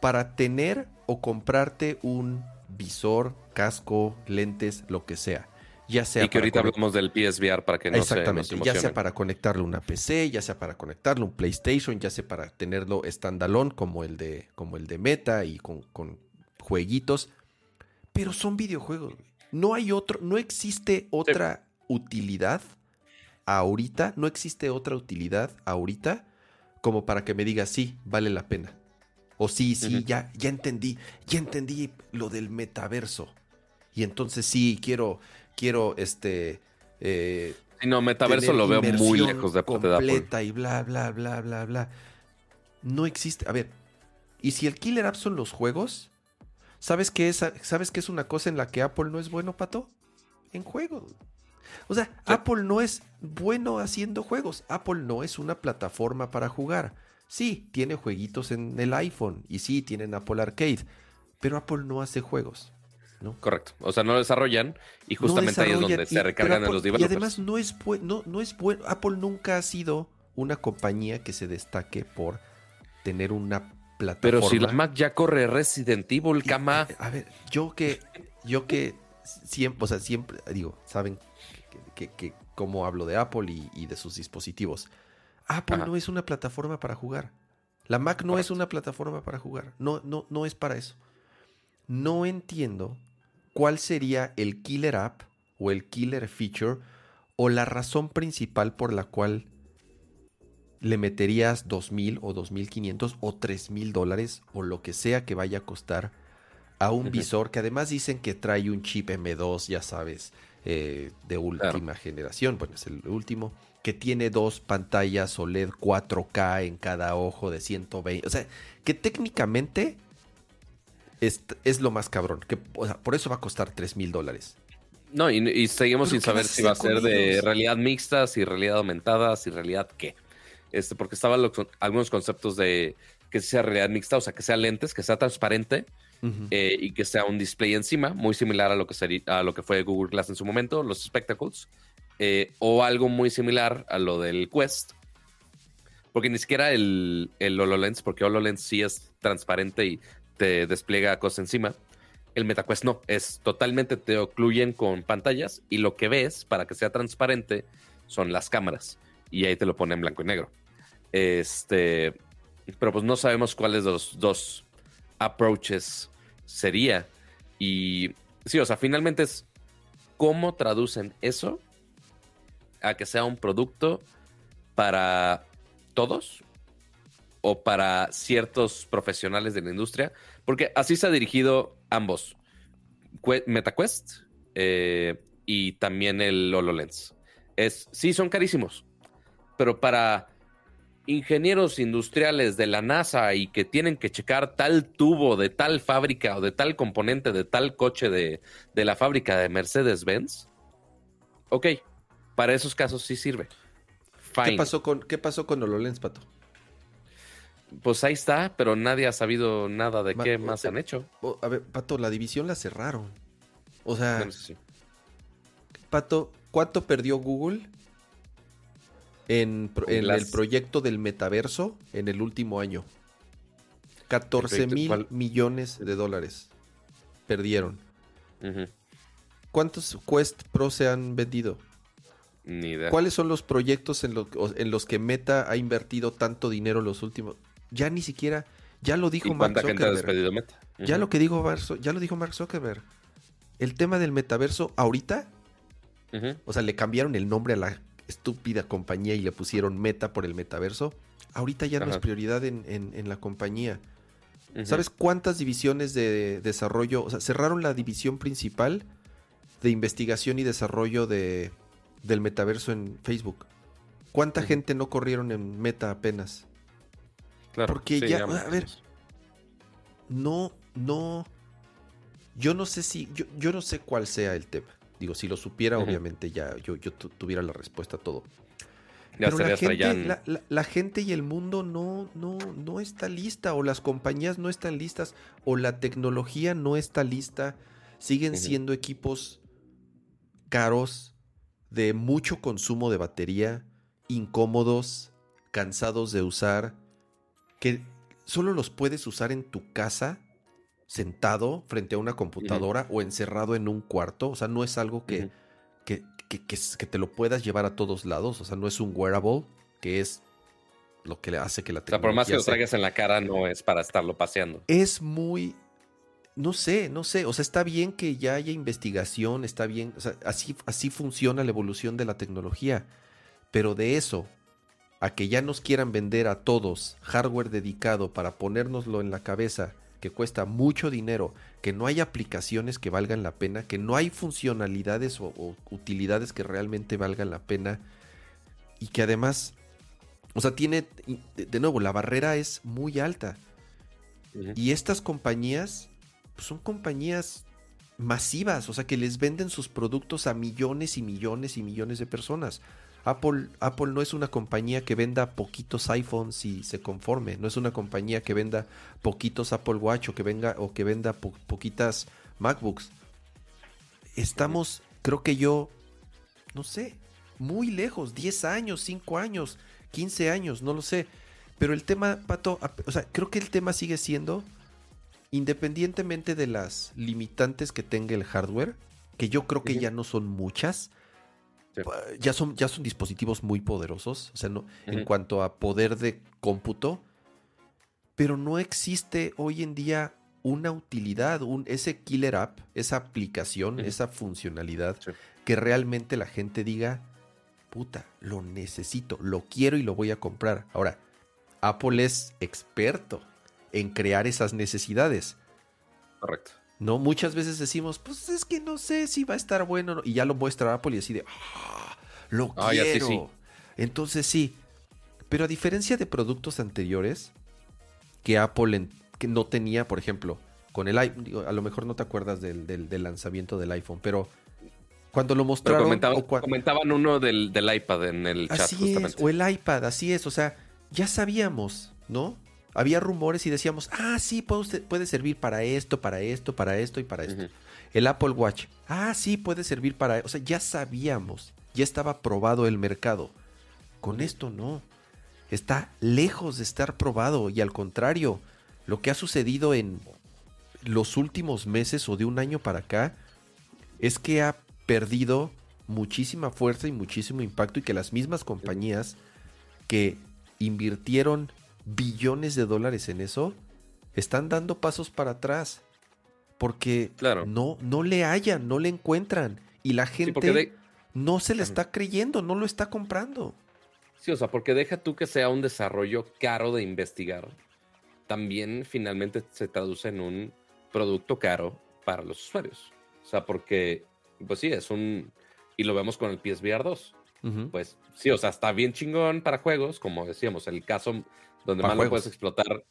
para tener o comprarte un visor, casco, lentes, lo que sea. Ya sea y que ahorita hablamos del PSVR para que no Exactamente, ya sea para conectarlo a una PC, ya sea para conectarlo a un PlayStation, ya sea para tenerlo standalone como el de, como el de Meta y con, con jueguitos. Pero son videojuegos. No hay otro, no existe otra utilidad ahorita, no existe otra utilidad ahorita como para que me diga sí, vale la pena. O sí, sí, ya, ya entendí, ya entendí lo del metaverso. Y entonces sí, quiero, quiero, este... Eh, no, metaverso lo veo muy lejos de completa y bla, bla, bla, bla, bla. No existe. A ver, ¿y si el killer app son los juegos? ¿Sabes qué, es, ¿Sabes qué es una cosa en la que Apple no es bueno, Pato? En juegos. O sea, Apple no es bueno haciendo juegos. Apple no es una plataforma para jugar. Sí, tiene jueguitos en el iPhone y sí, tienen Apple Arcade, pero Apple no hace juegos. ¿no? Correcto. O sea, no desarrollan y justamente ahí es donde se recargan en los developers. Y además no es, no, no es bueno. Apple nunca ha sido una compañía que se destaque por tener una pero si la Mac ya corre Resident Evil, cama. Eh, a ver, yo que, yo que siempre, o sea, siempre, digo, saben que, cómo hablo de Apple y, de sus dispositivos. Apple no es una plataforma para jugar. La Mac no es una plataforma para jugar. No, no, no es para eso. No entiendo cuál sería el killer app o el killer feature o la razón principal por la cual le meterías mil o mil 2.500 o mil dólares o lo que sea que vaya a costar a un visor que además dicen que trae un chip M2, ya sabes, eh, de última generación, bueno, es el último, que tiene dos pantallas OLED 4K en cada ojo de 120, o sea, que técnicamente es, es lo más cabrón. Que, o sea, por eso va a costar 3 mil dólares. No, y, y seguimos ¿Pero sin saber si va a ser de realidad mixta, si realidad aumentada, si realidad qué. Este, porque estaban los- algunos conceptos de que sea realidad mixta, o sea, que sea lentes, que sea transparente eh, y que sea un display encima, muy similar a lo que, sería, a lo que fue Google Glass en su momento, los Spectacles, eh, o algo muy similar a lo del Quest, porque ni siquiera el, el HoloLens, porque HoloLens sí es transparente y te despliega cosas encima. El MetaQuest no, es totalmente te ocluyen con pantallas y lo que ves para que sea transparente son las cámaras y ahí te lo pone en blanco y negro. Este, pero pues no sabemos cuáles de los dos approaches sería. Y sí, o sea, finalmente es cómo traducen eso a que sea un producto para todos o para ciertos profesionales de la industria, porque así se ha dirigido ambos, MetaQuest eh, y también el HoloLens. Es, sí, son carísimos, pero para ingenieros industriales de la NASA y que tienen que checar tal tubo de tal fábrica o de tal componente de tal coche de, de la fábrica de Mercedes-Benz, ok, para esos casos sí sirve. Fine. ¿Qué pasó con, qué pasó con HoloLens, Pato? Pues ahí está, pero nadie ha sabido nada de Ma- qué más eh, han hecho. Oh, a ver, Pato, la división la cerraron. O sea, Bueno, eso sí. Pato, ¿cuánto perdió Google en, en el proyecto del metaverso en el último año? 14 proyecto mil millones de dólares perdieron. ¿Cuántos Quest Pro se han vendido? Ni idea. ¿Cuáles son los proyectos en, lo- en los que Meta ha invertido tanto dinero los últimos? Ya ni siquiera, ya lo ¿Y dijo Mark cuánta gente ha Zuckerberg. despedido Meta? Ya Ujú. lo que dijo ya lo dijo Mark Zuckerberg. El tema del metaverso ahorita, o sea, le cambiaron el nombre a la estúpida compañía y le pusieron Meta por el metaverso. Ahorita ya no es Ajá. prioridad en, en- en la compañía. ¿Sabes cuántas divisiones de desarrollo? O sea, cerraron la división principal de investigación y desarrollo de, del metaverso en Facebook. ¿Cuánta gente no corrieron en Meta apenas? Claro, porque sí, ya- me a ver. No, no. Yo no sé si. Yo, yo no sé cuál sea el tema. Digo, si lo supiera, obviamente ya yo, yo tu- tuviera la respuesta a todo. Ya Pero la gente, la, la- la gente y el mundo no, no, no está lista, o las compañías no están listas, o la tecnología no está lista. Siguen siendo equipos caros, de mucho consumo de batería, incómodos, cansados de usar, que solo los puedes usar en tu casa, sentado frente a una computadora o encerrado en un cuarto. O sea, no es algo que, que, que- que te lo puedas llevar a todos lados. O sea, no es un wearable, que es lo que le hace que la O sea, por más que tecnología lo traigas en la cara, no es para estarlo paseando. es muy. No sé, no sé. O sea, está bien que ya haya investigación, está bien. O sea, así, así funciona la evolución de la tecnología. Pero de eso a que ya nos quieran vender a todos hardware dedicado para ponérnoslo en la cabeza, que cuesta mucho dinero, que no hay aplicaciones que valgan la pena, que no hay funcionalidades o, o utilidades que realmente valgan la pena y que además, o sea, tiene, de, nuevo, la barrera es muy alta. Y estas compañías pues, son compañías masivas, o sea, que les venden sus productos a millones y millones y millones de personas. Apple, Apple no es una compañía que venda poquitos iPhones y se conforme, no es una compañía que venda poquitos Apple Watch o que, venga, o que venda po- poquitas MacBooks. Estamos, creo que yo, no sé, muy lejos, 10 años, 5 años, 15 años, no lo sé. Pero el tema, Pato, o sea, creo que el tema sigue siendo, independientemente de las limitantes que tenga el hardware, que yo creo que ya no son muchas, Sí. ya son, ya son dispositivos muy poderosos, o sea, no, en cuanto a poder de cómputo, pero no existe hoy en día una utilidad, un, ese killer app, esa aplicación, esa funcionalidad Sí. que realmente la gente diga, puta, lo necesito, lo quiero y lo voy a comprar. Ahora, Apple es experto en crear esas necesidades. Correcto. No, muchas veces decimos, pues es que no sé si va a estar bueno. o no", Y ya lo muestra Apple y así de, "Ah, lo Ah, sí, quiero. sí. Entonces sí. Pero a diferencia de productos anteriores, que Apple en- que no tenía, por ejemplo, con el iPhone. A lo mejor no te acuerdas del, del, lanzamiento del iPhone, pero cuando lo mostraron. Comentaban, uno del, iPad en el chat. Así es, o el iPad, así es. O sea, ya sabíamos, ¿no? Había rumores y decíamos, ah, sí, puede, puede servir para esto, para esto, para esto y para esto. El Apple Watch, ah, sí, puede servir para. O sea, ya sabíamos, ya estaba probado el mercado. Con esto no. Está lejos de estar probado y al contrario, lo que ha sucedido en los últimos meses o de un año para acá es que ha perdido muchísima fuerza y muchísimo impacto y que las mismas compañías que invirtieron billones de dólares en eso están dando pasos para atrás porque no, no le hallan, no le encuentran y la gente no se le está creyendo, no lo está comprando. Sí, o sea, porque deja tú que sea un desarrollo caro de investigar. También finalmente se traduce en un producto caro para los usuarios. O sea, porque, pues sí, es un... Y lo vemos con el PSVR 2. Pues sí, o sea, está bien chingón para juegos, como decíamos, el caso donde más lo puedes explotar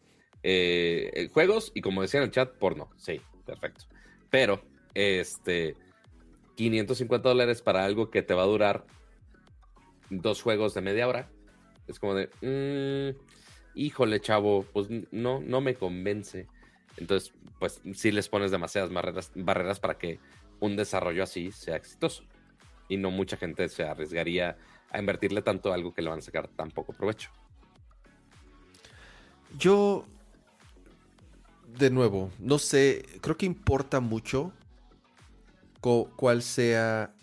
eh, juegos y como decía en el chat, porno. Sí, perfecto. Pero, este, 550 dólares para algo que te va a durar dos juegos de media hora. Es como de, mm, híjole, chavo, pues no, no me convence. Entonces, pues sí les pones demasiadas barreras, barreras para que un desarrollo así sea exitoso. Y no mucha gente se arriesgaría a invertirle tanto a algo que le van a sacar tan poco provecho. Yo, de nuevo, no sé, creo que importa mucho cuál sea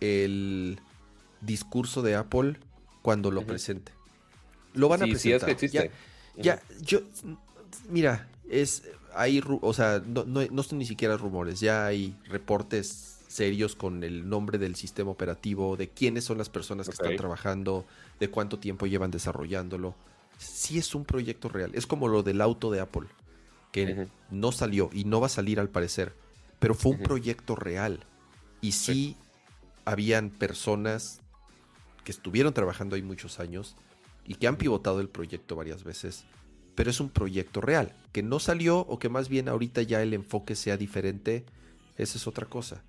el discurso de Apple cuando lo presente. Lo van a presentar. es que existe. Ya, yo, mira, es, hay, o sea, no, no, son ni siquiera rumores, ya hay reportes serios con el nombre del sistema operativo, de quiénes son las personas que están trabajando, de cuánto tiempo llevan desarrollándolo. Sí es un proyecto real, es como lo del auto de Apple, que no salió y no va a salir al parecer, pero fue un proyecto real. Y sí. habían personas que estuvieron trabajando ahí muchos años y que han pivotado el proyecto varias veces, pero es un proyecto real, que no salió o que más bien ahorita ya el enfoque sea diferente, esa es otra cosa.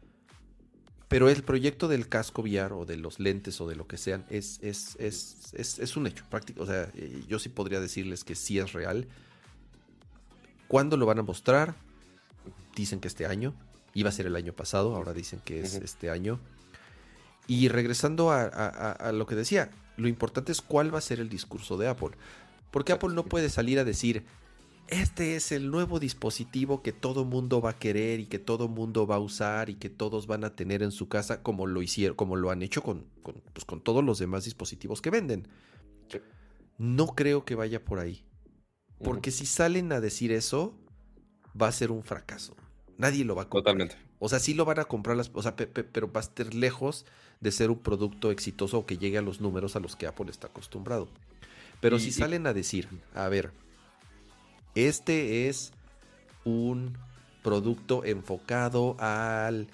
Pero el proyecto del casco VR o de los lentes o de lo que sean es, es, es, es un hecho práctico. O sea, eh, yo sí podría decirles que sí es real. ¿Cuándo lo van a mostrar? Dicen que este año. Iba a ser el año pasado, ahora dicen que es este año. Y regresando a, lo que decía, lo importante es cuál va a ser el discurso de Apple. Porque Apple no puede salir a decir, este es el nuevo dispositivo que todo mundo va a querer y que todo mundo va a usar y que todos van a tener en su casa como lo hicieron, como lo han hecho con, pues, con todos los demás dispositivos que venden. No creo que vaya por ahí. Porque si salen a decir eso, va a ser un fracaso. Nadie lo va a comprar. Totalmente. O sea, sí lo van a comprar las, o sea, pero va a estar lejos de ser un producto exitoso o que llegue a los números a los que Apple está acostumbrado. Pero si salen a decir, a ver, este es un producto enfocado al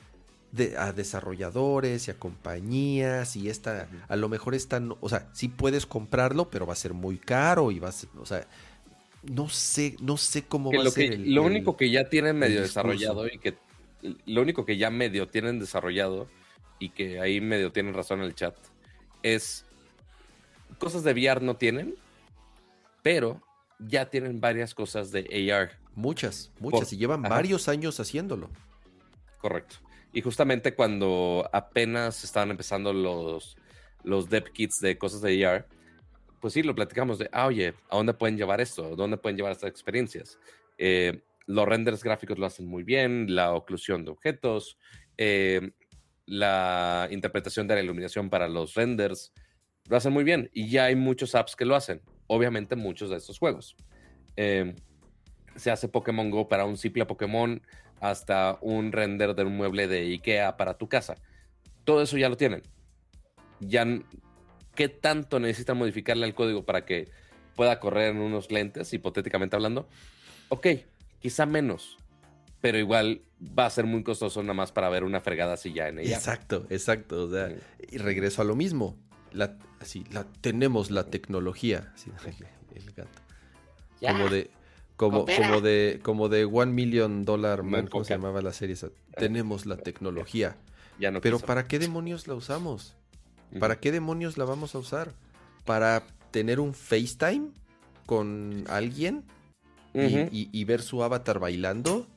a desarrolladores y a compañías y esta a lo mejor están, o sea, sí puedes comprarlo, pero va a ser muy caro y va a ser, o sea, no sé, no sé cómo va a ser Lo único que ya tienen medio desarrollado y que lo único que ya medio tienen desarrollado y que ahí medio tienen razón en el chat es cosas de VR no tienen, pero ya tienen varias cosas de AR. Muchas, muchas, y llevan varios años haciéndolo. Correcto. Y justamente cuando apenas estaban empezando los, los dev kits de cosas de AR, pues sí, lo platicamos de, ah, oye, ¿a dónde pueden llevar esto? ¿Dónde pueden llevar estas experiencias? Eh, los renders gráficos lo hacen muy bien, la oclusión de objetos, eh, la interpretación de la iluminación para los renders, lo hacen muy bien. Y ya hay muchos apps que lo hacen. Obviamente muchos de estos juegos. Eh, se hace Pokémon Go para un simple Pokémon hasta un render de un mueble de IKEA para tu casa. Todo eso ya lo tienen. Ya, ¿qué tanto necesitan modificarle al código para que pueda correr en unos lentes, hipotéticamente hablando? Ok, quizá menos, pero igual va a ser muy costoso nada más para ver una fregada así ya en ella. Exacto, exacto. O sea, y regreso a lo mismo. La, así, la, tenemos la tecnología. el gato. Como de, Como, como, de, como de One Million Dollar Man, ¿cómo se llamaba la serie? Tenemos la tecnología. Ya no Pero ¿para qué demonios la usamos? ¿Para qué demonios la vamos a usar? ¿Para tener un FaceTime con alguien y, ver su avatar bailando?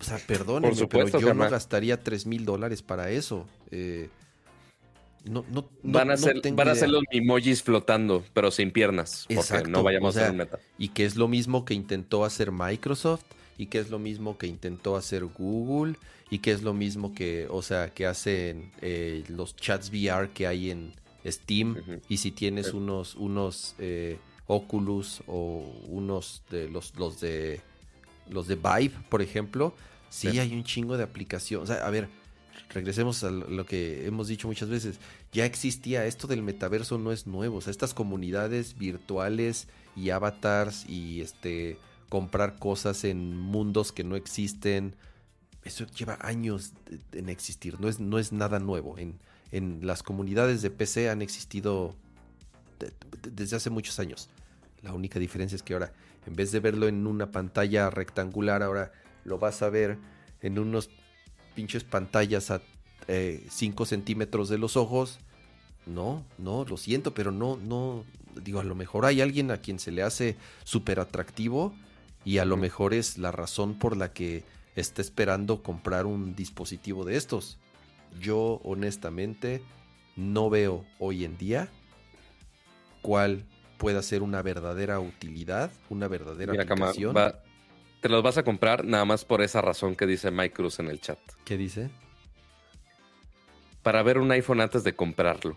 O sea, perdónenme, pero yo no gastaría 3 mil dólares para eso. Eh, no, no, van a, ser, van a ser los emojis flotando, pero sin piernas. Porque no vayamos a hacer meta. Y que es lo mismo que intentó hacer Microsoft, y que es lo mismo que intentó hacer Google, y que es lo mismo que, o sea, que hacen eh, los chats VR que hay en Steam. Y si tienes unos, unos eh, Oculus o unos de los, los de los de Vive, por ejemplo, sí, hay un chingo de aplicaciones. O sea, a ver regresemos a lo que hemos dicho muchas veces, ya existía esto del metaverso no es nuevo, o sea, estas comunidades virtuales y avatars y este comprar cosas en mundos que no existen, eso lleva años en existir, no es, no es nada nuevo. En, en las comunidades de PC han existido desde hace muchos años. La única diferencia es que ahora, en vez de verlo en una pantalla rectangular, ahora lo vas a ver en unos pinches pantallas a 5 eh, centímetros de los ojos. No, no, lo siento, pero no, no. Digo, a lo mejor hay alguien a quien se le hace súper atractivo y a lo mejor es la razón por la que está esperando comprar un dispositivo de estos. Yo honestamente no veo hoy en día cuál pueda ser una verdadera utilidad, una verdadera Mira, aplicación te los vas a comprar nada más por esa razón que dice Mike Cruz en el chat. ¿Qué dice? Para ver un iPhone antes de comprarlo.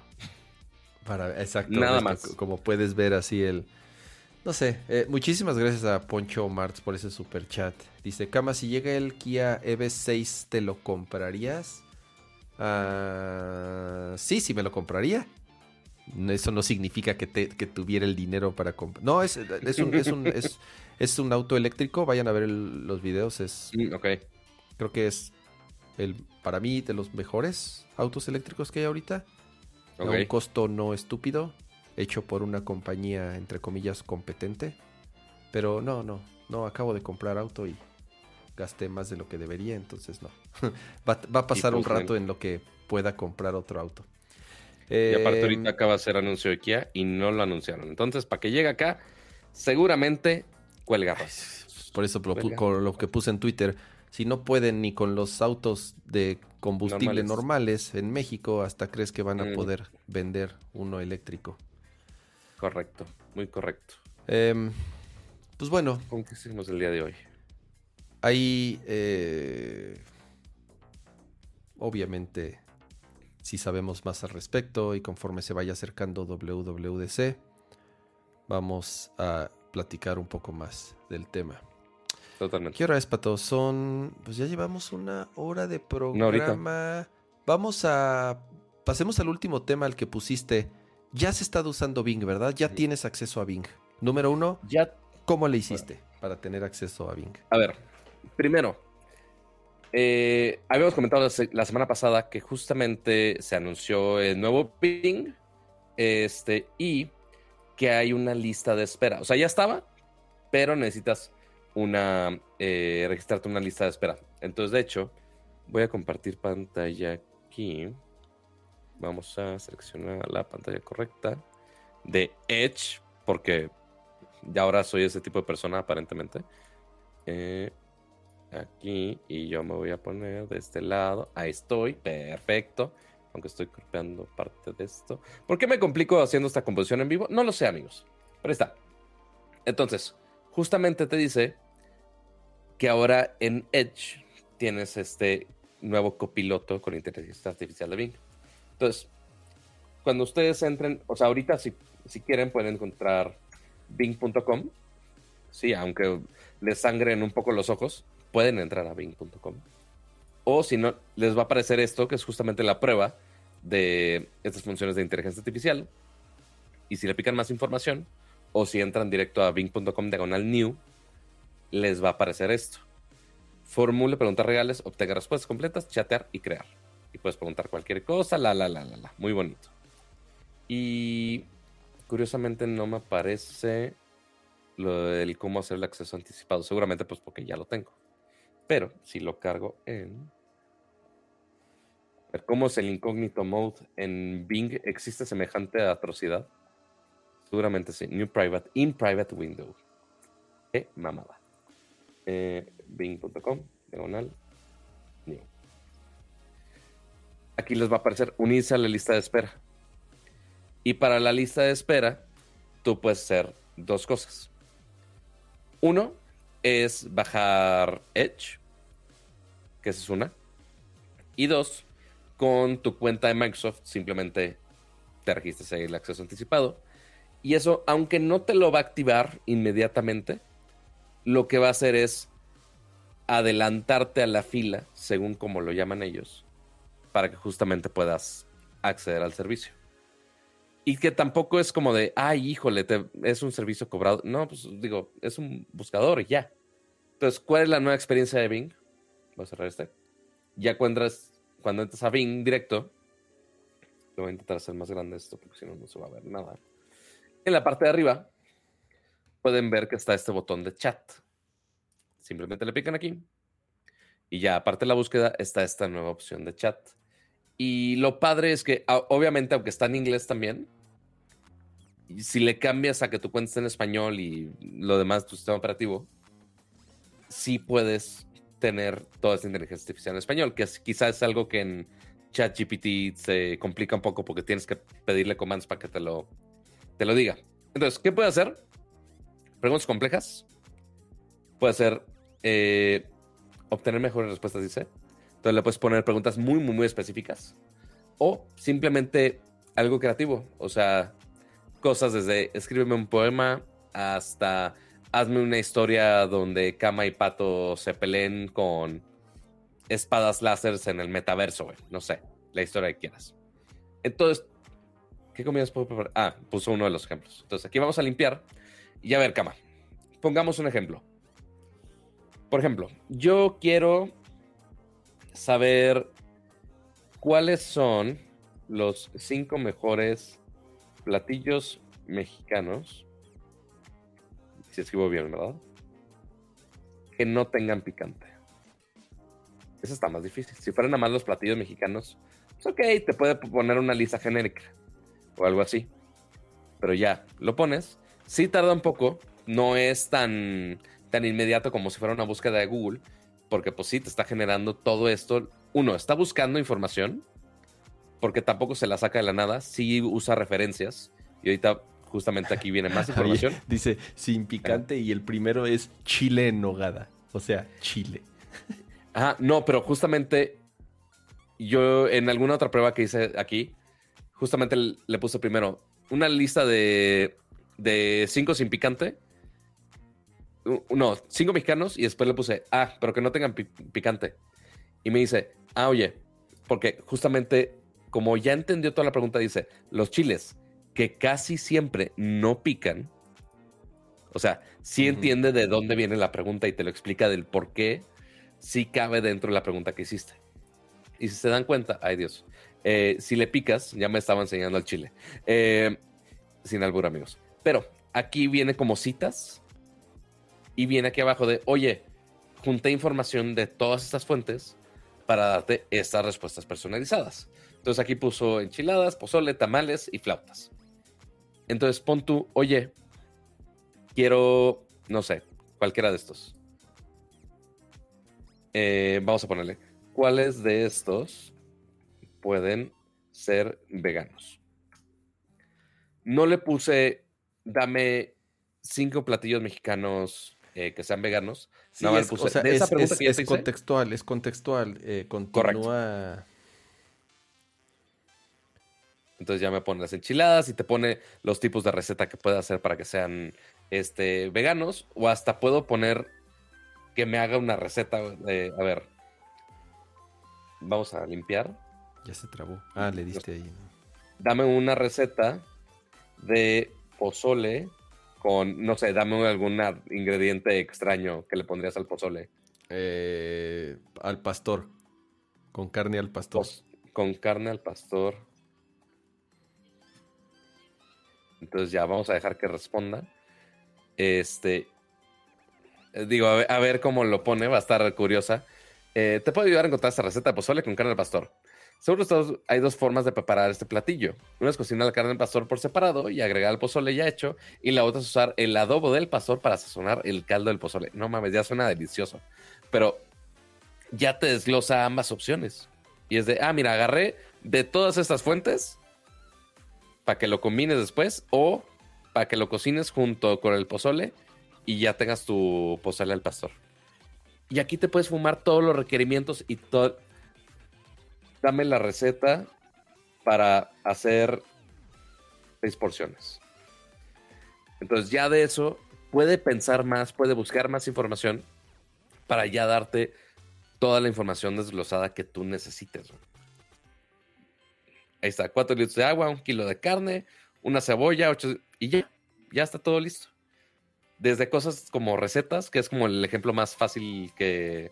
Para, exacto. Nada más. Como puedes ver así el... No sé, eh, muchísimas gracias a Poncho Martz por ese super chat. Dice, Cama, si llega el Kia EV6, ¿te lo comprarías? Uh, sí, sí me lo compraría. Eso no significa que, te, que tuviera el dinero para comprar. No, es, es, un, es, un, es, un auto eléctrico. Vayan a ver los videos. Es, mm, Creo que es el para mí de los mejores autos eléctricos que hay ahorita. A un costo no estúpido. Hecho por una compañía, entre comillas, competente. Pero no, no. No, acabo de comprar auto y gasté más de lo que debería. Entonces no. va, va, a pasar un pues, rato en lo que pueda comprar otro auto y aparte ahorita em, acaba de ser anuncio de Kia y no lo anunciaron. Entonces, para que llegue acá, seguramente cuelga. Por eso lo, que puse en Twitter, si no pueden ni con los autos de combustible normales, en México, hasta crees que van a mm. poder vender uno eléctrico. Correcto, muy correcto. Em, pues bueno. ¿Con qué hicimos el día de hoy? Ahí, eh, obviamente, si sabemos más al respecto y conforme se vaya acercando WWDC, vamos a platicar un poco más del tema. Totalmente. ¿Qué hora es, Pato? Son. Pues ya llevamos una hora de programa. vamos a. Pasemos al último tema al que pusiste. Ya se está usando Bing, ¿verdad? Ya tienes acceso a Bing. Número uno. Ya. ¿Cómo le hiciste para tener acceso a Bing? A ver, primero, eh, habíamos comentado la semana pasada que justamente se anunció el nuevo Bing este, y que hay una lista de espera. O sea, ya estaba, pero necesitas una eh, registrarte una lista de espera. Entonces, de hecho, voy a compartir pantalla aquí. Vamos a seleccionar la pantalla correcta de Edge, porque ya ahora soy ese tipo de persona aparentemente. Eh, aquí y yo me voy a poner de este lado. Ahí estoy, perfecto. Aunque estoy copiando parte de esto. ¿Por qué me complico haciendo esta composición en vivo? No lo sé, amigos. Pero está. Entonces, justamente te dice que ahora en Edge tienes este nuevo copiloto con inteligencia artificial de Bing. Entonces, cuando ustedes entren, o sea, ahorita si, si quieren pueden encontrar bing.com. Sí, aunque les sangren un poco los ojos, pueden entrar a Bing.com. O si no, les va a aparecer esto, que es justamente la prueba de estas funciones de inteligencia artificial. Y si le pican más información, o si entran directo a Bing.com diagonal new, les va a aparecer esto. Formule preguntas reales, obtenga respuestas completas, chatear y crear. Y puedes preguntar cualquier cosa, la, la, la, la, la. Muy bonito. Y curiosamente no me aparece lo, el cómo hacer el acceso anticipado. Seguramente pues porque ya lo tengo. Pero si lo cargo en... ¿Cómo es el incógnito mode en Bing? ¿Existe semejante atrocidad? Seguramente sí. New private, in private window. Qué mamada. Eh, Bing.com, diagonal, new. Aquí les va a aparecer unirse a la lista de espera. Y para la lista de espera, tú puedes hacer dos cosas. Uno es bajar Edge, que esa es una. Y dos, con tu cuenta de Microsoft simplemente te registras el acceso anticipado. Y eso, aunque no te lo va a activar inmediatamente, lo que va a hacer es adelantarte a la fila, según como lo llaman ellos, para que justamente puedas acceder al servicio. Y que tampoco es como de, ay, híjole, es un servicio cobrado. No, pues digo, es un buscador y ya. Entonces, ¿cuál es la nueva experiencia de Bing? Voy a cerrar este. Ya cuando cuando entras a Bing directo, lo voy a intentar hacer más grande esto porque si no, no se va a ver nada. En la parte de arriba, pueden ver que está este botón de chat. Simplemente le pican aquí. Y ya, aparte de la búsqueda, está esta nueva opción de chat. Y lo padre es que, obviamente, aunque está en inglés también, si le cambias a que tu cuenta esté en español y lo demás tu sistema operativo, sí puedes tener toda esta inteligencia artificial en español, que quizás es algo que en ChatGPT se complica un poco porque tienes que pedirle comandos para que te lo, te lo diga. Entonces, ¿qué puede hacer? Preguntas complejas. Puede hacer eh, obtener mejores respuestas, dice. Entonces le puedes poner preguntas muy, muy, muy específicas. O simplemente algo creativo. O sea, cosas desde escríbeme un poema hasta hazme una historia donde Kama y Pato se peleen con espadas láseres en el metaverso, güey. No sé, la historia que quieras. Entonces, ¿qué comidas puedo preparar? Ah, puso uno de los ejemplos. Entonces, aquí vamos a limpiar. Y a ver, Kama, pongamos un ejemplo. Por ejemplo, yo quiero saber cuáles son los cinco mejores platillos mexicanos. Si escribo bien, ¿verdad? Que no tengan picante. Eso está más difícil. Si fueran nada más los platillos mexicanos, pues ok, te puede poner una lista genérica o algo así. Pero ya, lo pones. Sí tarda un poco. No es tan, tan inmediato como si fuera una búsqueda de Google. Porque pues sí, te está generando todo esto. Uno, está buscando información. Porque tampoco se la saca de la nada. Sí usa referencias. Y ahorita justamente aquí viene más información. Oye, dice sin picante y el primero es chile en nogada. O sea, chile. Ajá, no, pero justamente yo en alguna otra prueba que hice aquí, justamente le puse primero una lista de, de cinco sin picante. No, cinco mexicanos y después le puse, ah, pero que no tengan pi- picante. Y me dice, ah, oye, porque justamente como ya entendió toda la pregunta, dice, los chiles que casi siempre no pican, o sea, sí Ujú. entiende de dónde viene la pregunta y te lo explica del por qué sí cabe dentro de la pregunta que hiciste. Y si se dan cuenta, ay Dios, eh, si le picas, ya me estaba enseñando el chile. Eh, sin albur, amigos. Pero aquí viene como citas y viene aquí abajo de, oye, junté información de todas estas fuentes para darte estas respuestas personalizadas. Entonces aquí puso enchiladas, pozole, tamales y flautas. Entonces pon tú, oye, quiero, no sé, cualquiera de estos. Eh, vamos a ponerle, ¿cuáles de estos pueden ser veganos? No le puse, dame cinco platillos mexicanos eh, que sean veganos. Sí, más es, le puse, o sea, de esa es- pregunta es- que es contextual, es contextual. eh, continúa. Entonces ya me pone las enchiladas y te pone los tipos de receta que puede hacer para que sean este, veganos. O hasta puedo poner que me haga una receta. de- a ver. Vamos a limpiar. Ya se trabó. Ah, le diste ahí. Dame una receta de pozole con, no sé, dame algún ingrediente extraño que le pondrías al pozole. Eh, al pastor. Con carne al pastor. Con carne al pastor. Entonces ya vamos a dejar que responda. Este, digo, a ver, cómo lo pone, va a estar curiosa. Eh, te puedo ayudar a encontrar esta receta de pozole con carne al pastor. Seguro hay dos formas de preparar este platillo. Una es cocinar la carne del pastor por separado y agregar el pozole ya hecho. Y la otra es usar el adobo del pastor para sazonar el caldo del pozole. No mames, ya suena delicioso. Pero ya te desglosa ambas opciones. Y es de, ah, mira, agarré de todas estas fuentes para que lo combines después o para que lo cocines junto con el pozole y ya tengas tu pozole al pastor. Y aquí te puedes fumar todos los requerimientos y todo dame la receta para hacer seis porciones. Entonces ya de eso puede pensar más, puede buscar más información para ya darte toda la información desglosada que tú necesites. Ahí está, cuatro litros de agua, un kilo de carne, una cebolla, ocho, y ya, ya está todo listo. Desde cosas como recetas, que es como el ejemplo más fácil que,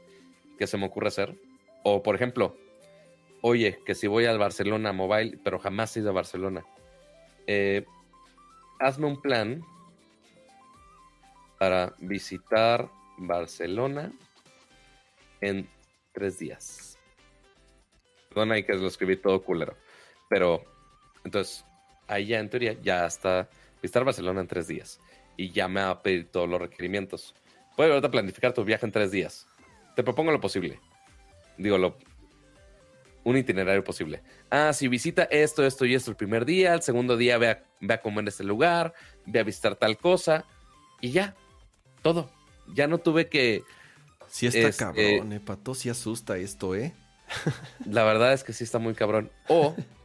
que se me ocurre hacer. O, por ejemplo, oye, que si voy al Barcelona Mobile, pero jamás he ido a Barcelona, eh, hazme un plan para visitar Barcelona en tres días. Perdón ahí que lo escribí todo culero. Pero, entonces, ahí ya en teoría ya está visitar Barcelona en tres días. Y ya me va a pedir todos los requerimientos. Puedes ahorita planificar tu viaje en tres días. Te propongo lo posible. Digo, lo, un itinerario posible. Ah, si visita esto, esto y esto el primer día, el segundo día ve a, ve a comer en este lugar, ve a visitar tal cosa y ya, todo. Ya no tuve que... Sí está cabrón, eh, Pato, sí asusta esto, ¿eh? la verdad es que sí está muy cabrón. O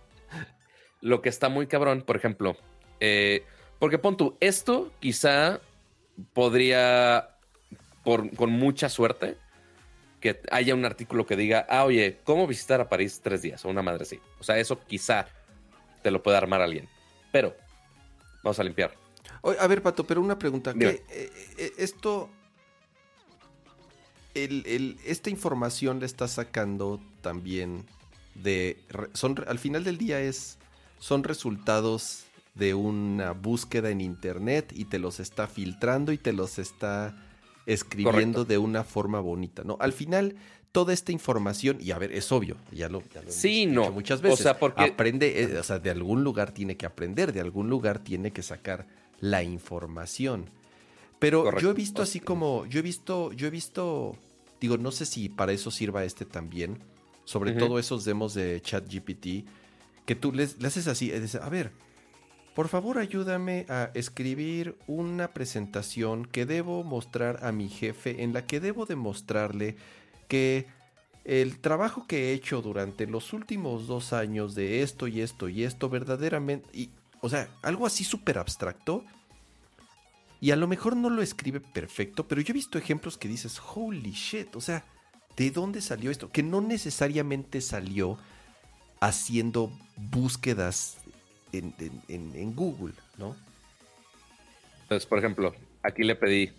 lo que está muy cabrón, por ejemplo, eh, porque pon tú, esto quizá podría, por, con mucha suerte, que haya un artículo que diga, ah, oye, ¿cómo visitar a París tres días? O una madre así. O sea, eso quizá te lo pueda armar alguien. Pero, vamos a limpiar. a ver, Pato, pero una pregunta. Eh, eh, esto, esta información le está sacando también de, son, al final del día es, son resultados de una búsqueda en internet y te los está filtrando y te los está escribiendo de una forma bonita, ¿no? Al final, toda esta información, y a ver, es obvio, ya lo, ya sí, no. muchas veces. O sea, porque aprende, eh, o sea, de algún lugar tiene que aprender, de algún lugar tiene que sacar la información. Pero yo he visto así como, yo he visto, yo he visto, digo, no sé si para eso sirva este también, sobre todo esos demos de ChatGPT, que tú les, haces así, a ver, por favor ayúdame a escribir una presentación que debo mostrar a mi jefe en la que debo demostrarle que el trabajo que he hecho durante los últimos dos años de esto y esto y esto verdaderamente, y, o sea, algo así súper abstracto. Y a lo mejor no lo escribe perfecto, pero yo he visto ejemplos que dices, holy shit, o sea, ¿de dónde salió esto? Que no necesariamente salió haciendo búsquedas en, Google, ¿no? Entonces, por ejemplo, aquí le pedí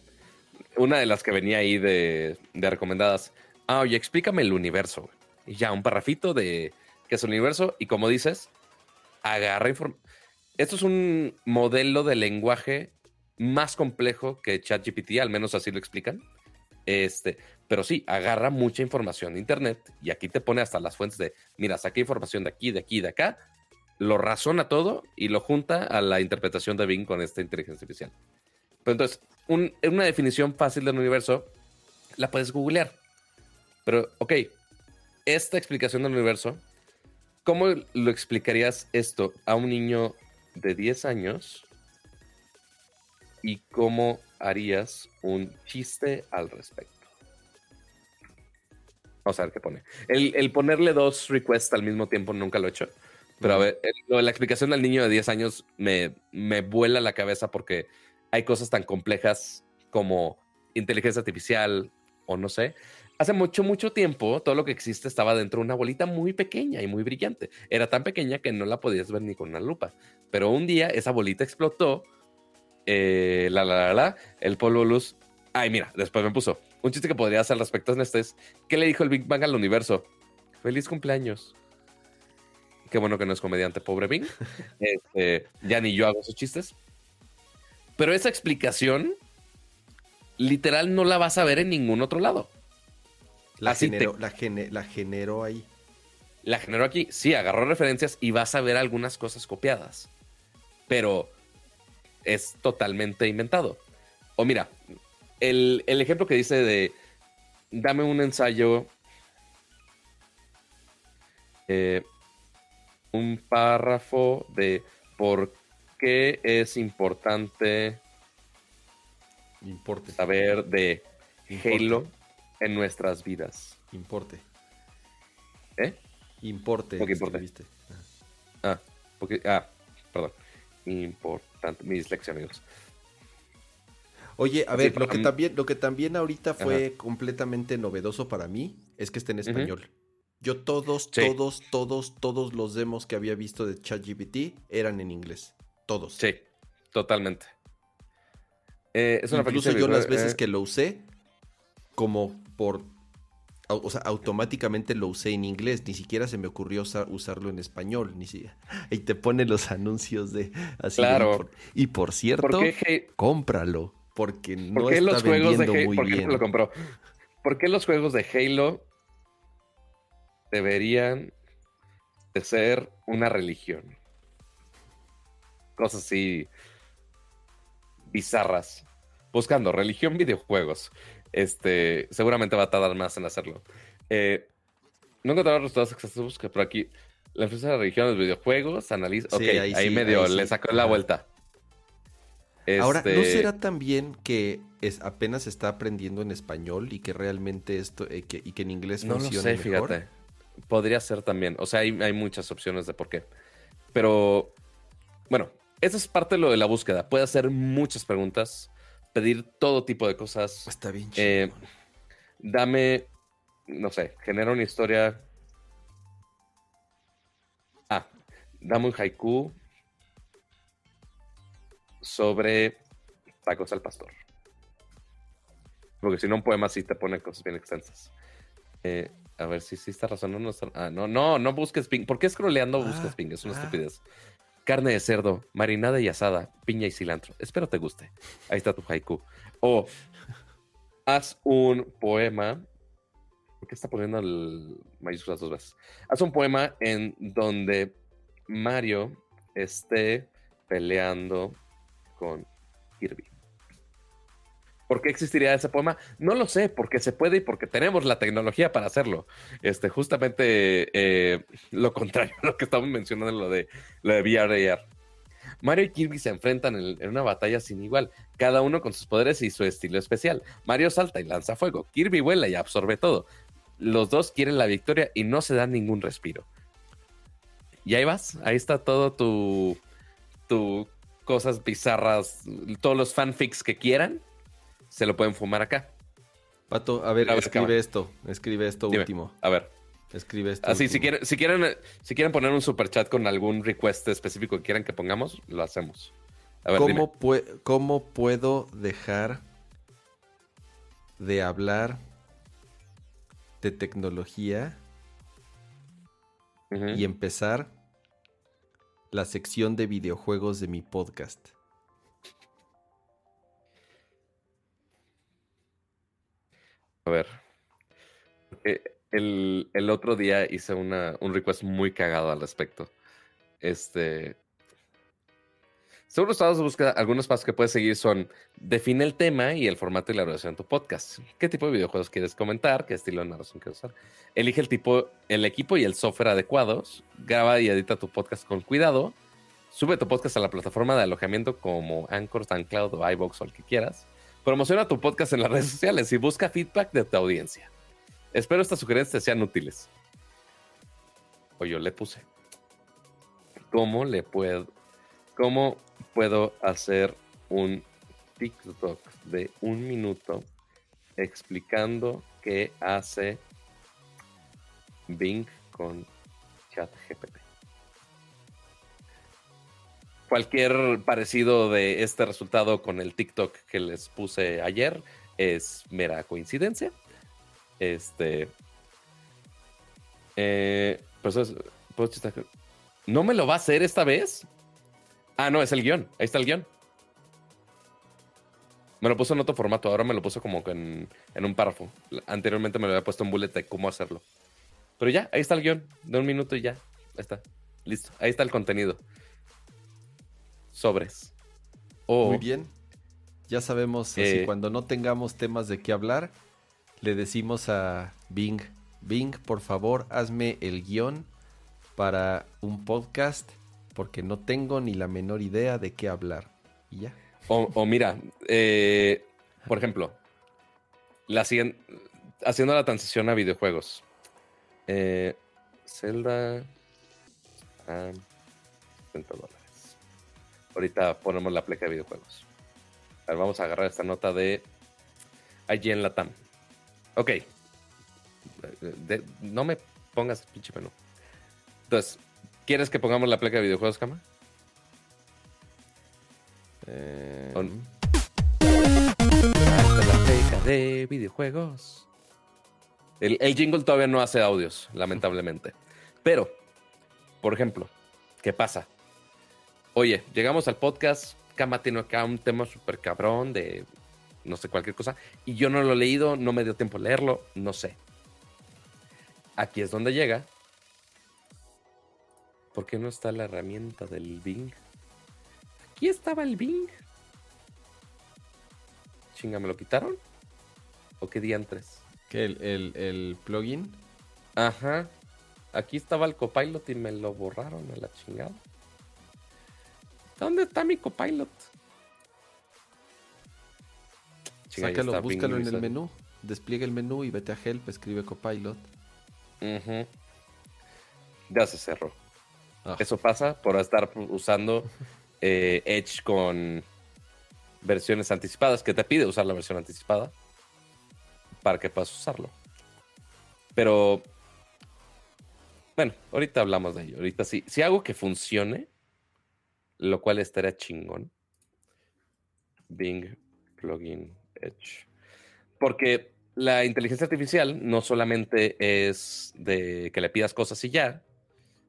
una de las que venía ahí de, recomendadas. Ah, oye, explícame el universo. Y ya, un parrafito de qué es el universo. Y como dices, agarra información. Esto es un modelo de lenguaje más complejo que ChatGPT, al menos así lo explican. Este, pero sí, agarra mucha información de Internet y aquí te pone hasta las fuentes de, mira, saqué información de aquí, de aquí, de acá, lo razona todo y lo junta a la interpretación de Bing con esta inteligencia artificial. Pero entonces, una definición fácil del universo la puedes googlear. Pero, ok, esta explicación del universo, ¿cómo lo explicarías esto a un niño de 10 años? ¿Y cómo harías un chiste al respecto? Vamos a ver qué pone. El, el ponerle dos requests al mismo tiempo nunca lo he hecho. Pero a ver, la explicación del niño de 10 años me, me vuela la cabeza porque hay cosas tan complejas como inteligencia artificial o no sé. Hace mucho, mucho tiempo, todo lo que existe estaba dentro de una bolita muy pequeña y muy brillante. Era tan pequeña que no la podías ver ni con una lupa. Pero un día esa bolita explotó. Eh, la, la, la, la, el polvo luz. Ay, mira, después me puso. Un chiste que podría hacer al respecto en este es: ¿Qué le dijo el Big Bang al universo? Feliz cumpleaños. Qué bueno que no es comediante, pobre Bing. Este, ya ni yo hago esos chistes. Pero esa explicación literal no la vas a ver en ningún otro lado. La, generó, la, la generó ahí. La generó aquí. Sí, agarró referencias y vas a ver algunas cosas copiadas. Pero es totalmente inventado. O mira, el, el ejemplo que dice de dame un ensayo, eh, un párrafo de por qué es importante Importe. saber de Halo en nuestras vidas. Importe. ¿Eh? Importe. ¿Por qué importe? Ah, porque, ah, perdón. Importante. Mi dislexia, amigos. Oye, a ver, lo, que también, lo que también ahorita fue completamente novedoso para mí es que esté en español. Yo todos, todos, todos, todos los demos que había visto de ChatGPT eran en inglés. Todos. Sí, totalmente. Eh, es una Incluso yo las veces eh. que lo usé, como por... O sea, automáticamente lo usé en inglés. Ni siquiera se me ocurrió usarlo en español. Ni siquiera. Y te pone los anuncios de... Así claro. y por cierto, cómpralo. Porque no está los juegos de muy ¿por qué lo compró? ¿Por qué los juegos de Halo deberían de ser una religión? Cosas así bizarras. Buscando religión videojuegos. Este, seguramente va a tardar más en hacerlo. Eh, no encontraba resultados exactos, pero aquí la empresa de religión de los videojuegos analiza. ok, ahí, medio le sacó la vuelta. Ahora, ¿no este será también que es, apenas está aprendiendo en español y que realmente esto y que en inglés no funciona lo sé, Fíjate. Podría ser también. O sea, hay, hay muchas opciones de por qué. Pero, bueno, esa es parte de lo de la búsqueda. Puede hacer muchas preguntas, pedir todo tipo de cosas. Está bien eh, dame, no sé, genera una historia. Ah, dame un haiku sobre tacos al pastor. Porque si no, un poema sí te pone cosas bien extensas. Eh, a ver si sí está razón. No, ah, no, no, no busques ping. ¿Por qué scrolleando buscas ah, ping? Es una ah. estupidez. Carne de cerdo, marinada y asada, piña y cilantro. Espero te guste. Ahí está tu haiku. O haz un poema. ¿Por qué está poniendo el mayúsculas dos veces? Haz un poema en donde Mario esté peleando con Kirby. ¿Por qué existiría ese poema? No lo sé, porque se puede y porque tenemos la tecnología para hacerlo. Este, justamente eh, lo contrario a lo que estamos mencionando en lo de, lo de VR Mario y Kirby se enfrentan en, una batalla sin igual, cada uno con sus poderes y su estilo especial. Mario salta y lanza fuego, Kirby vuela y absorbe todo. Los dos quieren la victoria y no se dan ningún respiro. Y ahí vas, ahí está todo tu, tu cosas bizarras, todos los fanfics que quieran se lo pueden fumar acá. Pato, a ver, escribe esto, escribe esto último. A ver. Escribe esto. Así, si quieren, si quieren, si quieren poner un super chat con algún request específico que quieran que pongamos, lo hacemos. A ver, ¿Cómo, ¿Cómo puedo dejar de hablar de tecnología y empezar la sección de videojuegos de mi podcast? A ver. El, el, otro día hice una, un request muy cagado al respecto. Este. Seguro estados de algunos pasos que puedes seguir son define el tema y el formato y la duración de tu podcast. ¿Qué tipo de videojuegos quieres comentar? ¿Qué estilo de narración quieres usar? Elige el tipo, el equipo y el software adecuados. Graba y edita tu podcast con cuidado. Sube tu podcast a la plataforma de alojamiento como Anchor, SoundCloud o iBox o el que quieras. Promociona tu podcast en las redes sociales y busca feedback de tu audiencia. Espero estas sugerencias sean útiles. O yo le puse. ¿Cómo le puedo, cómo puedo hacer un TikTok de un minuto explicando qué hace Bing con ChatGPT? Cualquier parecido de este resultado con el TikTok que les puse ayer es mera coincidencia. Este. Eh, pues, pues ¿No me lo va a hacer esta vez? Ah, no, es el guion. Ahí está el guion. Me lo puso en otro formato, ahora me lo puso como en, en un párrafo. Anteriormente me lo había puesto en bullet de cómo hacerlo. Pero ya, ahí está el guion, de un minuto y ya. Ahí está. Listo. Ahí está el contenido. Sobres. Muy bien. Ya sabemos, así, Eh, cuando no tengamos temas de qué hablar, le decimos a Bing, Bing, por favor, hazme el guion para un podcast, porque no tengo ni la menor idea de qué hablar. Y ya. o, mira, eh, por ejemplo, la siguiente, haciendo la transición a videojuegos. Eh, Zelda a 70 dólares. Ahorita ponemos la pleca de videojuegos. A ver, vamos a agarrar esta nota de allí en Latam. Ok. No me pongas pinche menú. Entonces, ¿quieres que pongamos la pleca de videojuegos, Cama? Eh, On- Hasta la pleca de videojuegos. El, el jingle todavía no hace audios, lamentablemente. Pero, por ejemplo, ¿qué pasa? Oye, llegamos al podcast, Cama tiene acá un tema súper cabrón de no sé, cualquier cosa, y yo no lo he leído, no me dio tiempo de leerlo, no sé. Aquí es donde llega. ¿Por qué no está la herramienta del Bing? Aquí estaba el Bing. Chinga, ¿me lo quitaron? ¿O qué diantres? ¿Qué, el, el- el plugin? Ajá. Aquí estaba el copilot y me lo borraron a la chingada. ¿Dónde está mi copilot? Chinga, Sácalo, está Bing búscalo en el menú. Despliega el menú y vete a Help, escribe Copilot. Ujú. Ya se cerró. Ah. Eso pasa por estar usando eh, Edge con versiones anticipadas, que te pide usar la versión anticipada para que puedas usarlo. Pero, bueno, ahorita hablamos de ello. Ahorita sí. Si hago que funcione, lo cual estaría chingón. Bing Plugin Edge. Porque la inteligencia artificial no solamente es de que le pidas cosas y ya,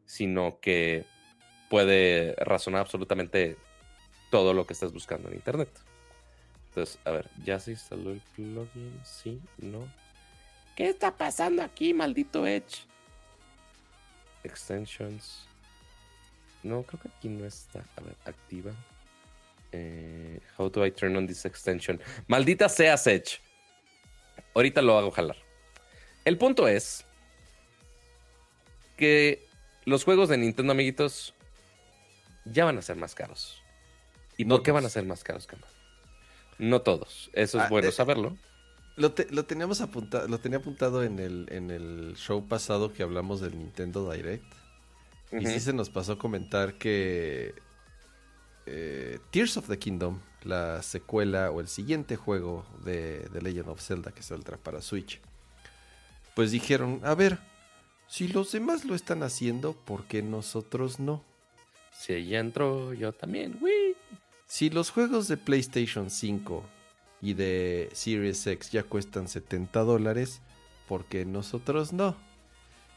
sino que puede razonar absolutamente todo lo que estés buscando en internet. Entonces, a ver, ¿ya se instaló el plugin? Sí, no. ¿Qué está pasando aquí, maldito Edge? Extensions. No, creo que aquí no está. A ver, activa. Eh, how do I turn on this extension? Maldita sea Edge. Ahorita lo hago jalar. El punto es que los juegos de Nintendo, amiguitos, ya van a ser más caros. ¿Y No por qué van a ser más caros, Cama? No todos. Eso es Ah, bueno eh, saberlo. Lo, te- lo teníamos apuntado, lo tenía apuntado en el, en el show pasado que hablamos del Nintendo Direct. Y sí se nos pasó a comentar que eh, Tears of the Kingdom, la secuela o el siguiente juego de, de Legend of Zelda que saldrá para Switch, pues dijeron, a ver, si los demás lo están haciendo, ¿por qué nosotros no? Si ella entró, yo también. ¡Wii! Si los juegos de PlayStation 5 y de Series X ya cuestan 70 dólares, ¿por qué nosotros no?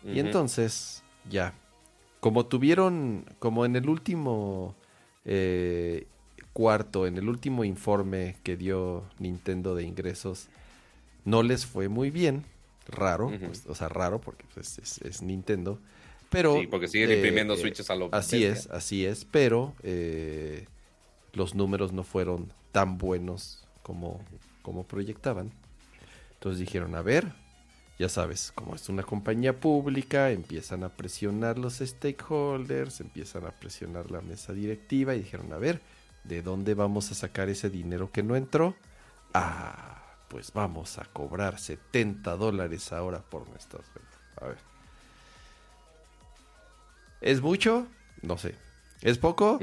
Y entonces, ya. Como tuvieron, como en el último eh, cuarto, en el último informe que dio Nintendo de ingresos, no les fue muy bien. Raro, pues, o sea, raro porque pues, es, es Nintendo. Pero. Sí, porque siguen eh, imprimiendo eh, switches a lo Así bestia. es, así es, pero eh, los números no fueron tan buenos como, como proyectaban. Entonces dijeron, a ver, ya sabes, como es una compañía pública, empiezan a presionar los stakeholders, empiezan a presionar la mesa directiva y dijeron, a ver, ¿de dónde vamos a sacar ese dinero que no entró? Ah, pues vamos a cobrar 70 dólares ahora por nuestros juegos. A ver. ¿Es mucho? No sé. ¿Es poco?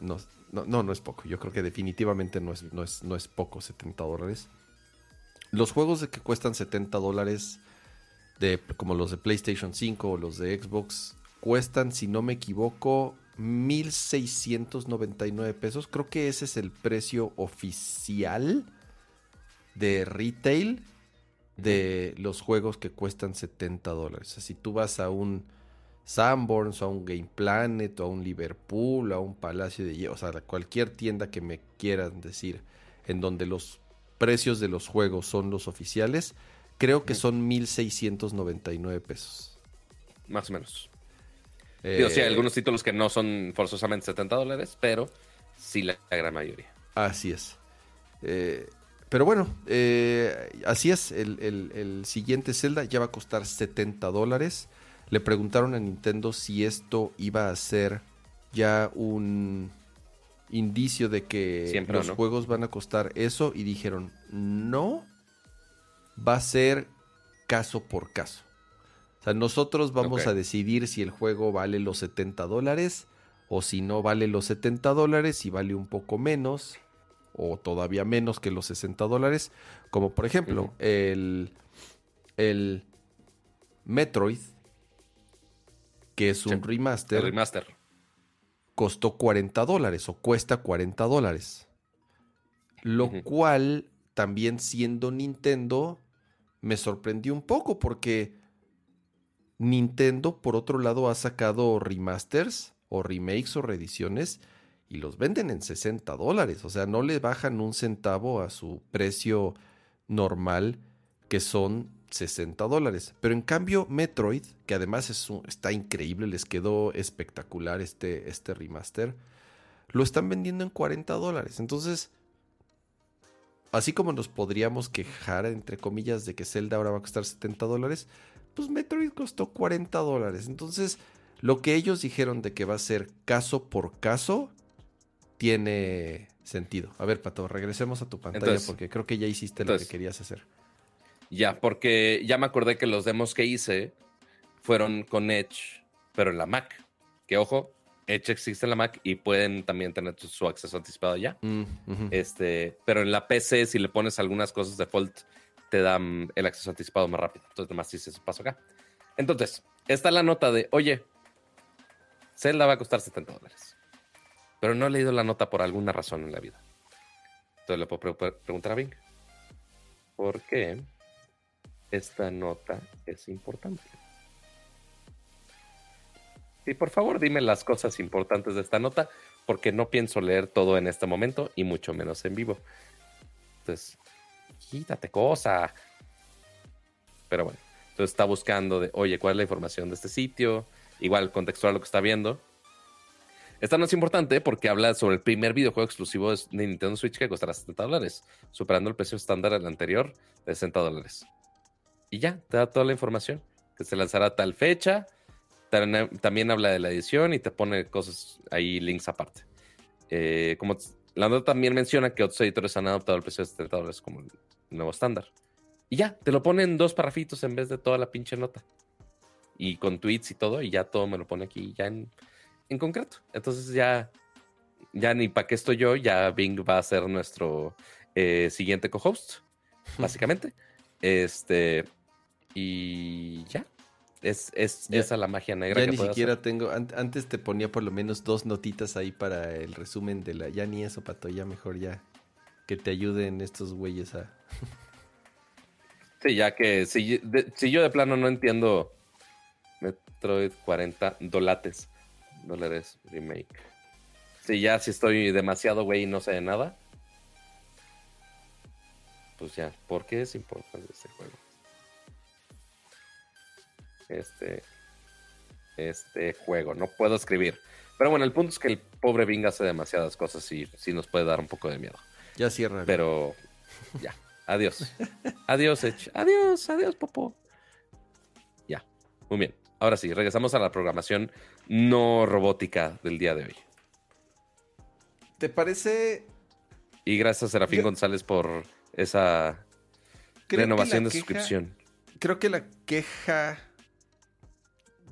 No, no, no, no es poco. Yo creo que definitivamente no es, no es, no es poco 70 dólares. Los juegos de que cuestan 70 dólares, de, como los de PlayStation 5 o los de Xbox, cuestan, si no me equivoco, 1.699 pesos. Creo que ese es el precio oficial de retail de los juegos que cuestan 70 dólares. O sea, si tú vas a un Sanborns, a un Game Planet, o a un Liverpool, a un Palacio de o sea, cualquier tienda que me quieran decir, en donde los precios de los juegos son los oficiales, creo que son 1.699 pesos. Más o menos. Digo, sí, hay Eh, algunos títulos que no son forzosamente 70 dólares, pero sí la, la gran mayoría. Así es. Eh, pero bueno, eh, así es. El, el- el siguiente Zelda ya va a costar 70 dólares. Le preguntaron a Nintendo si esto iba a ser ya un indicio de que Siempre, los ¿no? juegos van a costar eso y dijeron no, va a ser caso por caso. O sea, nosotros vamos a decidir si el juego vale los 70 dólares o si no vale los 70 dólares, si vale un poco menos o todavía menos que los 60 dólares. Como por ejemplo, el, el Metroid, que es un Sí, remaster, El remaster. costó 40 dólares o cuesta 40 dólares. Lo cual, también siendo Nintendo, me sorprendió un poco porque Nintendo, por otro lado, ha sacado remasters o remakes o reediciones y los venden en 60 dólares. O sea, no le bajan un centavo a su precio normal, que son 60 dólares. Pero en cambio, Metroid, que además es un- está increíble, les quedó espectacular este, este remaster, lo están vendiendo en 40 dólares. Entonces, así como nos podríamos quejar, entre comillas, de que Zelda ahora va a costar 70 dólares, pues Metroid costó 40 dólares. Entonces, lo que ellos dijeron de que va a ser caso por caso, tiene sentido. A ver, Pato, regresemos a tu pantalla Entonces- porque creo que ya hiciste lo que querías hacer. Ya, porque ya me acordé que los demos que hice fueron con Edge, pero en la Mac. Que ojo, Edge existe en la Mac y pueden también tener su- acceso anticipado ya. Mm. Este, pero en la PC, si le pones algunas cosas default, te dan el acceso anticipado más rápido. Entonces, nomás hice ese paso acá. Entonces, está la nota de, oye, Zelda va a costar 70 dólares. Pero no he leído la nota por alguna razón en la vida. Entonces le puedo pre- pre- preguntar a Bing. ¿Por qué esta nota es importante? Sí, por favor, dime las cosas importantes de esta nota, porque no pienso leer todo en este momento y mucho menos en vivo. Entonces, quítate cosa. Pero bueno, entonces está buscando de, oye, ¿cuál es la información de este sitio? Igual contextual lo que está viendo. Esta no es importante porque habla sobre el primer videojuego exclusivo de Nintendo Switch que costará 70 dólares, superando el precio estándar del anterior de 60 dólares. Y ya, te da toda la información, que se lanzará a tal fecha. También, habla de la edición y te pone cosas ahí, links aparte. Eh, como la nota también menciona que otros editores han adoptado el precio de 70 dólares como el nuevo estándar. Y ya, te lo pone en dos parrafitos en vez de toda la pinche nota. Y con tweets y todo, y ya todo me lo pone aquí ya en, en concreto. Entonces ya, ya ni para qué estoy yo, ya Bing va a ser nuestro eh, siguiente co-host, básicamente. este, y ya. Es, es Ya- esa la magia negra Ya que ni siquiera hacer. tengo. an- antes te ponía por lo menos dos notitas ahí para el resumen de la. Ya ni eso, Pato. Ya mejor ya. Que te ayuden estos güeyes a. Sí, ya que si, de- si yo de plano no entiendo Metroid 40 dolates, dólares remake. Si ya si estoy demasiado güey y no sé de nada, pues ya, ¿por qué es importante este juego? Este, este juego, no puedo escribir. Pero bueno, el punto es que el pobre Bing hace demasiadas cosas y sí nos puede dar un poco de miedo. Ya cierra. Pero ya, adiós. adiós, Edge. Adiós, adiós, Popo. Ya, muy bien. Ahora sí, regresamos a la programación no robótica del día de hoy. ¿Te parece Y gracias, Serafín Yo- González, por esa Creo renovación de queja- suscripción. Creo que la queja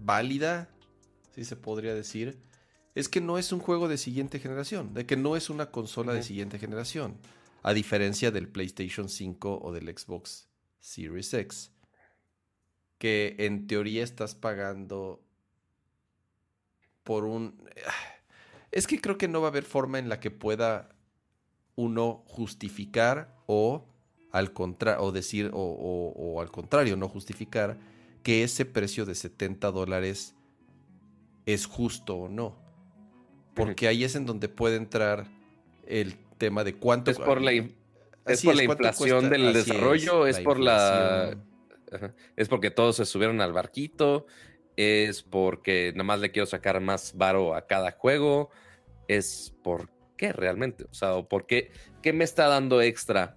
válida, si se podría decir, es que no es un juego de siguiente generación, de que no es una consola de siguiente generación, a diferencia del PlayStation 5 o del Xbox Series X, que en teoría estás pagando por un... Es que creo que no va a haber forma en la que pueda uno justificar o al contra o decir o, o- o al contrario no justificar que ese precio de 70 dólares es justo o no porque ahí es en donde puede entrar el tema de cuánto Es por la, ¿Es por la inflación del desarrollo? ¿Es, por la... ¿Es porque todos se subieron al barquito? ¿Es porque nada más le quiero sacar más varo a cada juego? ¿Es por qué realmente? O sea, ¿por qué, qué me está dando extra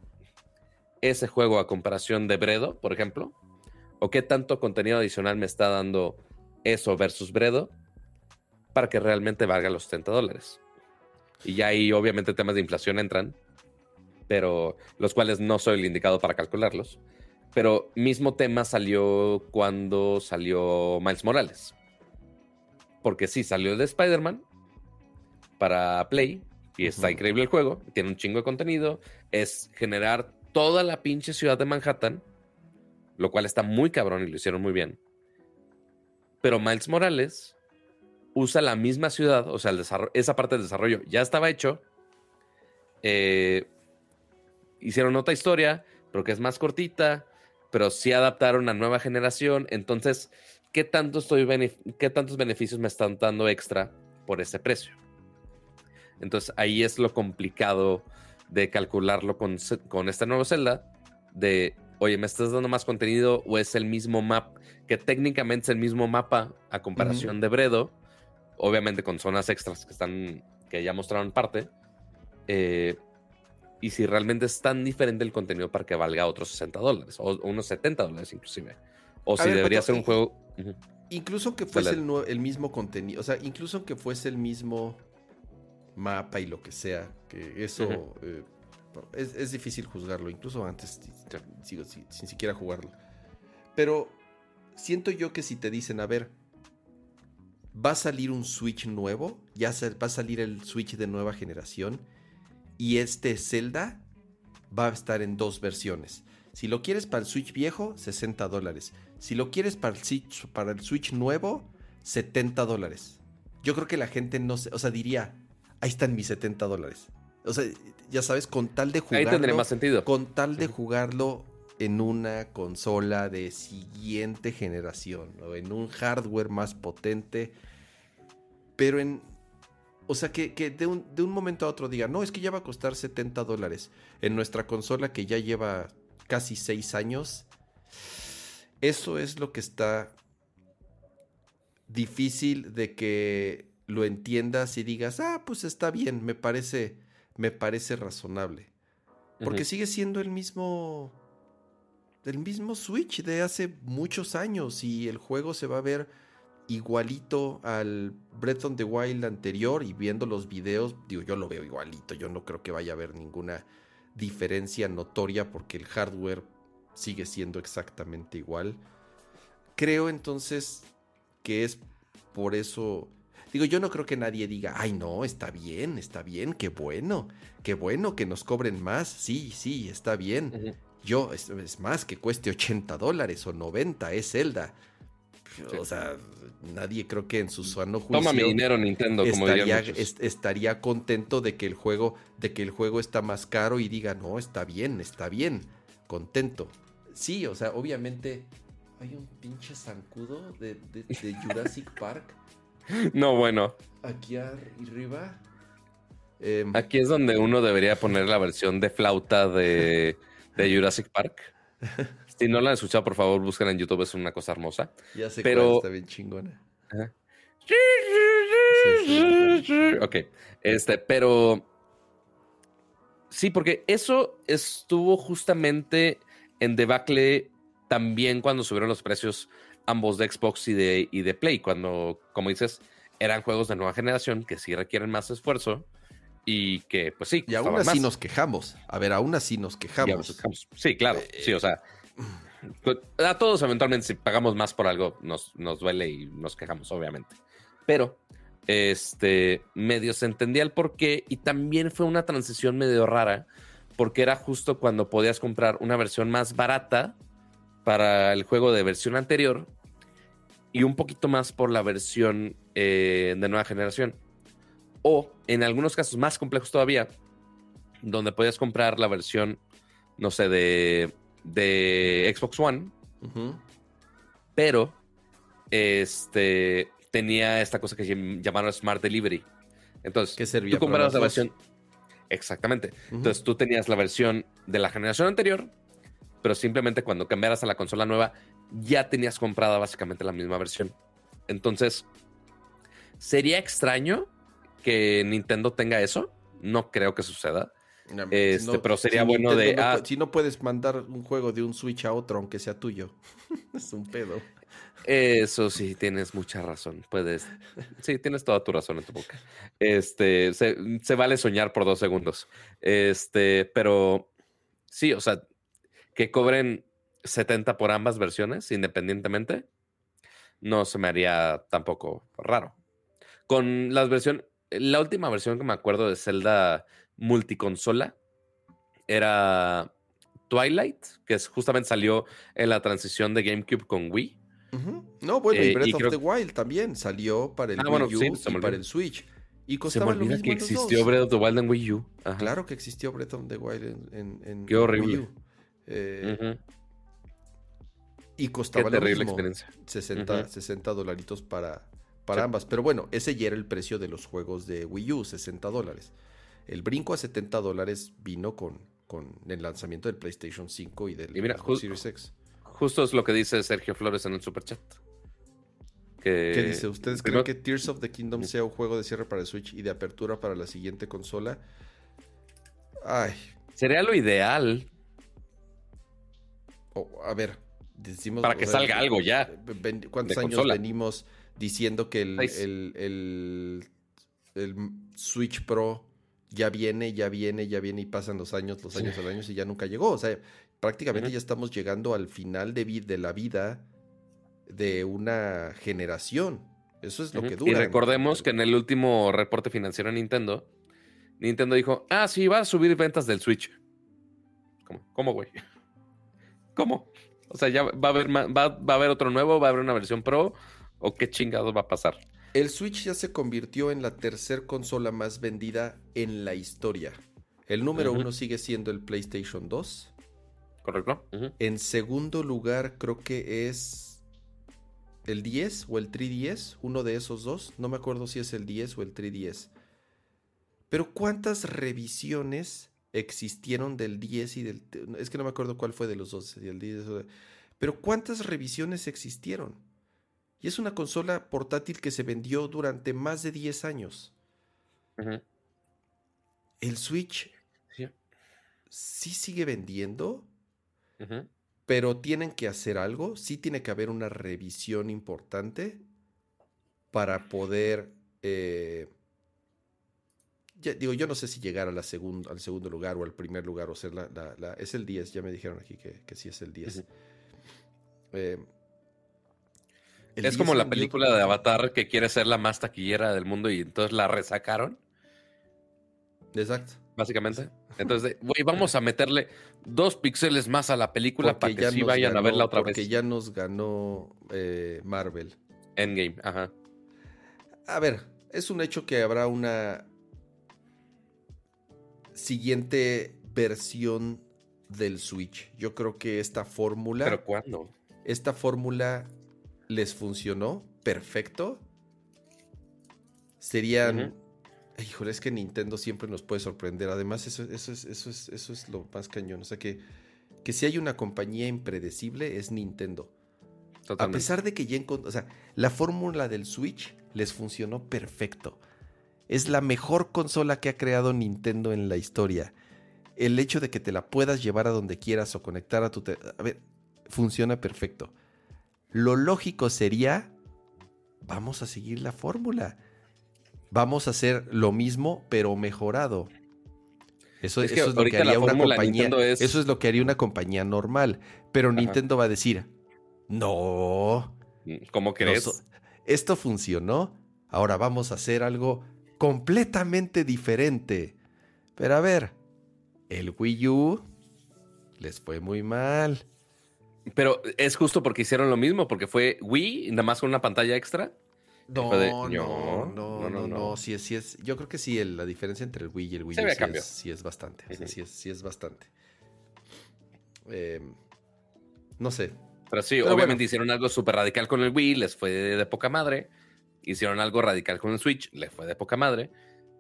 ese juego a comparación de Bredo, por ejemplo? ¿O qué tanto contenido adicional me está dando eso versus Bredo para que realmente valga los 70 dólares? Y ya ahí obviamente temas de inflación entran, pero los cuales no soy el indicado para calcularlos. Pero mismo tema salió cuando salió Miles Morales. Porque sí, salió el de Spider-Man para Play y está increíble el juego, tiene un chingo de contenido, es generar toda la pinche ciudad de Manhattan, lo cual está muy cabrón y lo hicieron muy bien. Pero Miles Morales usa la misma ciudad, o sea, esa parte del desarrollo ya estaba hecho. Eh, hicieron otra historia, pero que es más cortita, pero sí adaptaron a nueva generación. Entonces, ¿qué, tanto estoy ¿qué tantos beneficios me están dando extra por ese precio? Entonces, ahí es lo complicado de calcularlo con, con esta nueva celda, de, oye, ¿me estás dando más contenido o es el mismo mapa, que técnicamente es el mismo mapa a comparación de Bredo? obviamente con zonas extras que están, que ya mostraron parte, eh, y si realmente es tan diferente el contenido para que valga otros 60 dólares, o unos 70 dólares inclusive, o si debería ser un juego... Incluso que fuese el, mismo contenido, o sea, incluso que fuese el mismo mapa y lo que sea, que eso eh, es, difícil juzgarlo, incluso antes, sin, sin siquiera jugarlo. Pero siento yo que si te dicen, a ver, va a salir un Switch nuevo, ya va a salir el Switch de nueva generación y este Zelda va a estar en dos versiones. Si lo quieres para el Switch viejo, 60 dólares. Si lo quieres para el Switch, para el Switch nuevo, 70 dólares. Yo creo que la gente no se, o sea, diría, ahí están mis 70 dólares. O sea, ya sabes, con tal de jugarlo. Ahí tendría más sentido. Con tal de jugarlo en una consola de siguiente generación o en un hardware más potente. Pero en. O sea, que, de, un, de, un, momento a otro diga, no, es que ya va a costar 70 dólares en nuestra consola que ya lleva casi 6 años. Eso es lo que está difícil de que lo entiendas y digas, ah, pues está bien, me parece, me parece razonable. Porque sigue siendo el mismo del mismo Switch de hace muchos años y el juego se va a ver igualito al Breath of the Wild anterior y viendo los videos, digo, yo lo veo igualito, yo no creo que vaya a haber ninguna diferencia notoria porque el hardware sigue siendo exactamente igual. Creo entonces que es por eso, digo, yo no creo que nadie diga, ay no, está bien, está bien, qué bueno, qué bueno que nos cobren más, sí, sí, está bien. Yo, es, más, que cueste 80 dólares o 90, es Zelda. O sea, nadie creo que en su sano juicio. Toma mi dinero, Nintendo, como estaría, estaría contento de que el juego, de que el juego está más caro y diga, no, está bien, está bien. Contento. Sí, o sea, obviamente. Hay un pinche zancudo de, Jurassic Park. No, bueno. Aquí arriba. Em, Aquí es donde uno debería poner la versión de flauta de de Jurassic Park. Si no la han escuchado, por favor, búsquenla en YouTube, es una cosa hermosa. Ya sé pero... está bien chingona. ok, este, pero sí, porque eso estuvo justamente en debacle también cuando subieron los precios ambos de Xbox y de, y de Play, cuando, como dices, eran juegos de nueva generación que sí requieren más esfuerzo y que, pues sí. Y aún así nos quejamos. A ver, aún así nos quejamos. Sí, claro. sí, o sea. A todos eventualmente si pagamos más por algo nos, nos duele y nos quejamos, obviamente. Pero, este, medio se entendía el por qué y también fue una transición medio rara porque era justo cuando podías comprar una versión más barata para el juego de versión anterior y un poquito más por la versión eh, de nueva generación o en algunos casos más complejos todavía, donde podías comprar la versión, no sé, de, de Xbox One, pero este tenía esta cosa que llamaron Smart Delivery. Entonces, ¿Qué servía tú comprabas la versión. Exactamente. Entonces tú tenías la versión de la generación anterior, pero simplemente cuando cambiaras a la consola nueva ya tenías comprada básicamente la misma versión. Entonces, sería extraño que Nintendo tenga eso. No creo que suceda. Este, pero sería bueno de. Ah, si no puedes mandar un juego de un Switch a otro, aunque sea tuyo, es un pedo. Eso sí, tienes mucha razón. Puedes. Sí, tienes toda tu razón en tu boca. Este, se, vale soñar por dos segundos. Este, pero sí, o sea, que cobren 70 por ambas versiones independientemente, no se me haría tampoco raro. Con las versiones, la última versión que me acuerdo de Zelda multiconsola era Twilight, que es, justamente salió en la transición de GameCube con Wii. No, bueno, y eh, Breath of the Wild también salió para el ah, Wii U y para el Switch. Y costaba se me olvida que existió Breath of the Wild en Wii U. Claro que existió Breath of the Wild en, Qué horrible. Wii U. Eh, y costaba Qué terrible experiencia. 60, 60 dolaritos para, para ambas. Pero bueno, ese ya era el precio de los juegos de Wii U, 60 dólares. El brinco a 70 dólares vino con, con el lanzamiento del PlayStation 5 y del Series X. Justo es lo que dice Sergio Flores en el superchat. Que... ¿Qué dice? ¿Ustedes creen que Tears of the Kingdom sea un juego de cierre para el Switch y de apertura para la siguiente consola? Ay. Sería lo ideal. a ver, decimos. Para que salga algo ya. ¿Cuántos años venimos diciendo que el, el, Switch Pro ya viene, ya viene, ya viene y pasan los años, los años, los años y ya nunca llegó? O sea, prácticamente ya estamos llegando al final de, de, la vida de una generación. Eso es lo que dura. Y recordemos que en el último reporte financiero de Nintendo, Nintendo dijo, ah, sí, va a subir ventas del Switch. ¿Cómo? ¿Cómo, güey? ¿Cómo? O sea, ya va a haber va, va, a haber otro nuevo, va a haber una versión Pro, o qué chingados va a pasar. El Switch ya se convirtió en la tercer consola más vendida en la historia. El número uno sigue siendo el PlayStation 2. Correcto. En segundo lugar, creo que es el 10 o el 3DS, uno de esos dos. No me acuerdo si es el 10 o el 3DS. Pero ¿cuántas revisiones existieron del 10 y del... Es que no me acuerdo cuál fue de los dos, el 10 Pero ¿cuántas revisiones existieron? Y es una consola portátil que se vendió durante más de 10 años. El Switch sí. sigue vendiendo, pero tienen que hacer algo, sí tiene que haber una revisión importante para poder... Eh, digo, yo no sé si llegar a la al segundo lugar o al primer lugar o ser la... es el 10, ya me dijeron aquí que, sí es el 10. Eh, es como la película de Avatar que quiere ser la más taquillera del mundo y entonces la resacaron. Exacto básicamente. Entonces, güey, vamos a meterle dos píxeles más a la película para que ya sí vayan a verla otra vez. Porque ya nos ganó eh, Marvel. Endgame, ajá. A ver, es un hecho que habrá una siguiente versión del Switch. Yo creo que esta fórmula. ¿Pero cuándo? Esta fórmula les funcionó perfecto. Serían. Híjole, es que Nintendo siempre nos puede sorprender. Además, eso, eso, es, eso, es, eso es lo más cañón. O sea que, que si hay una compañía impredecible, es Nintendo. A pesar de que ya o sea, la fórmula del Switch les funcionó perfecto. Es la mejor consola que ha creado Nintendo en la historia. El hecho de que te la puedas llevar a donde quieras o conectar a tu... a ver, funciona perfecto. Lo lógico sería, vamos a seguir la fórmula vamos a hacer lo mismo, pero mejorado. Eso es, lo que haría una compañía. Eso es lo que haría una compañía normal. Pero Nintendo va a decir: No. ¿Cómo crees? esto funcionó. Ahora vamos a hacer algo completamente diferente. Pero a ver, el Wii U les fue muy mal. Pero es justo porque hicieron lo mismo, porque fue Wii, nada más con una pantalla extra. No, no, no, no, no, Sí, sí es, yo creo que sí, la diferencia entre el Wii y el Wii U sí, es, bastante. sí, es, sí es bastante. Em, no sé. Pero sí, obviamente hicieron algo súper radical con el Wii, les fue de, poca madre. Hicieron algo radical con el Switch, les fue de poca madre.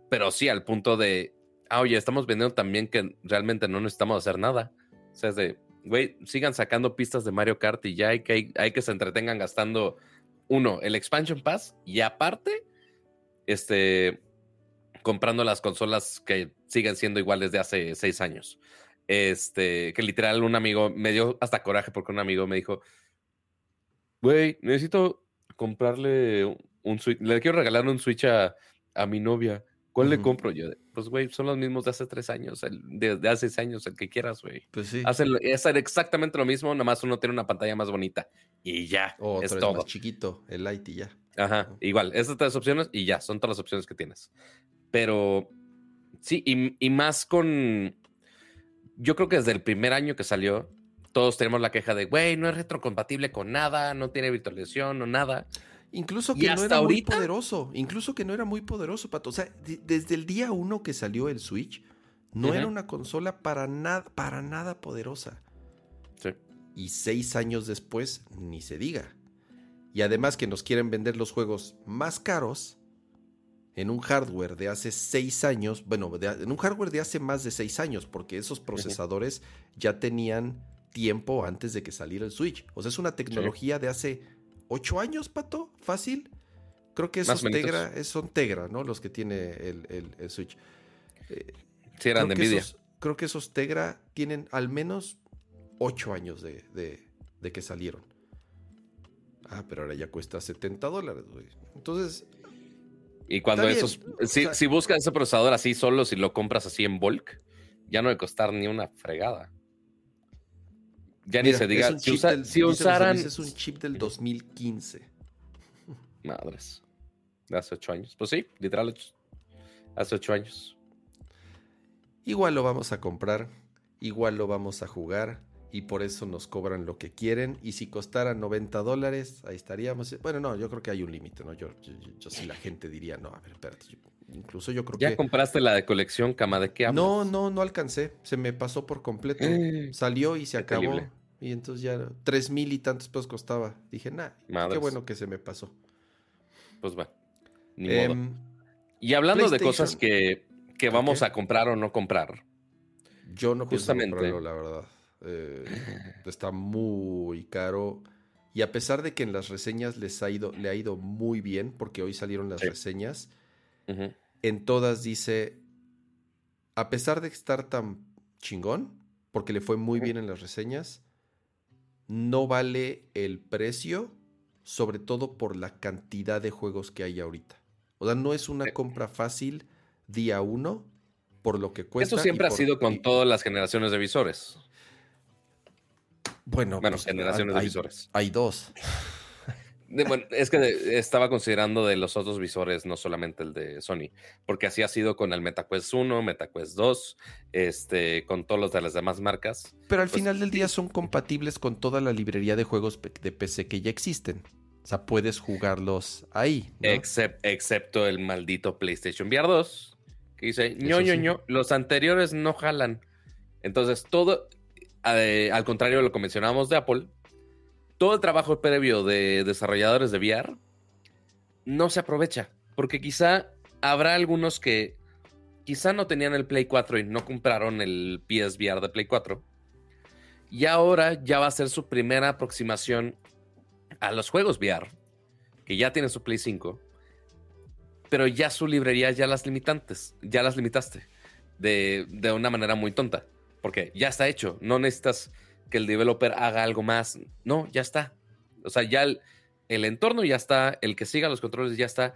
Pero sí, al punto de ah, oye, estamos vendiendo también que realmente no necesitamos hacer nada. O sea, es de, güey, sigan sacando pistas de Mario Kart y ya hay que, hay que se entretengan gastando, uno, el expansion pass y aparte, este, comprando las consolas que siguen siendo iguales de hace seis años. Este, que literal un amigo me dio hasta coraje porque un amigo me dijo, güey, necesito comprarle un Switch, le quiero regalar un Switch a, a mi novia. ¿Cuál le compro? Yo, pues, güey, son los mismos de hace tres años, el, de, hace seis años, el que quieras, güey. Pues sí. Hacen, es exactamente lo mismo, nada más uno tiene una pantalla más bonita y ya. O es todo. más chiquito, el Light y ya. Ajá, igual, esas tres opciones y ya, son todas las opciones que tienes. Pero sí, y, y más con. Yo creo que desde el primer año que salió, todos tenemos la queja de, güey, no es retrocompatible con nada, no tiene virtualización o nada. Incluso que no era muy poderoso. Incluso que no era muy poderoso, Pato. O sea, desde el día uno que salió el Switch, no era una consola para nada, para nada poderosa. Sí. Y seis años después, ni se diga. Y además que nos quieren vender los juegos más caros en un hardware de hace seis años, bueno, en un hardware de hace más de seis años, porque esos procesadores ya tenían tiempo antes de que saliera el Switch. O sea, es una tecnología de hace ocho años, Pato, fácil. Creo que esos Tegra, son Tegra, ¿no? Los que tiene el, Switch. Eh, sí, eran de Nvidia. creo que esos Tegra tienen al menos ocho años de, que salieron. Ah, pero ahora ya cuesta 70 dólares, güey. Entonces. Y cuando esos. Si, si, buscas ese procesador así solo, si lo compras así en bulk, ya no debe costar ni una fregada. Ya ni se diga. Si, usaran. Es un chip del 2015. Madres. De hace ocho años. Pues sí, literal, hace ocho años. Igual lo vamos a comprar. Igual lo vamos a jugar. Y por eso nos cobran lo que quieren. Y si costara 90 dólares, ahí estaríamos. Bueno, no, yo creo que hay un límite, ¿no? Yo, yo, sí la gente diría, no, a ver, espérate. incluso yo creo que. ¿Ya compraste la de colección, Cama? ¿De qué hablas? No, no, no alcancé. Se me pasó por completo. Eh, Salió y se acabó. Y entonces ya tres mil y tantos pesos costaba. Dije, nah, qué bueno que se me pasó. Pues va. Ni modo. Em, y hablando de cosas que, vamos a comprar o no comprar. Yo no Justamente. comprarlo, la verdad. Eh, está muy caro. Y a pesar de que en las reseñas les ha ido, le ha ido muy bien, porque hoy salieron las reseñas, en todas dice, a pesar de estar tan chingón, porque le fue muy bien en las reseñas, no vale el precio, sobre todo por la cantidad de juegos que hay ahorita. O sea, no es una compra fácil día uno por lo que cuesta. Eso siempre ha sido con todas las generaciones de visores. Bueno, bueno pues, generaciones de visores. Hay dos. Bueno, es que estaba considerando de los otros visores, no solamente el de Sony, porque así ha sido con el MetaQuest 1, MetaQuest 2, este, con todos los de las demás marcas. Pero al pues final del día son compatibles con toda la librería de juegos de PC que ya existen. O sea, puedes jugarlos ahí. excepto el maldito PlayStation VR 2, que dice, ño, ño, ño, los anteriores no jalan. Entonces, todo, eh, al contrario de lo que mencionábamos de Apple, todo el trabajo previo de desarrolladores de VR no se aprovecha, porque quizá habrá algunos que quizá no tenían el Play 4 y no compraron el PSVR de Play 4. Y ahora ya va a ser su primera aproximación a los juegos VR, que ya tienen su Play 5, pero ya su librería ya las limitantes, ya las limitaste de, de una manera muy tonta, porque ya está hecho, no necesitas que el developer haga algo más. No, ya está. O sea, ya el, entorno ya está, el que siga los controles ya está.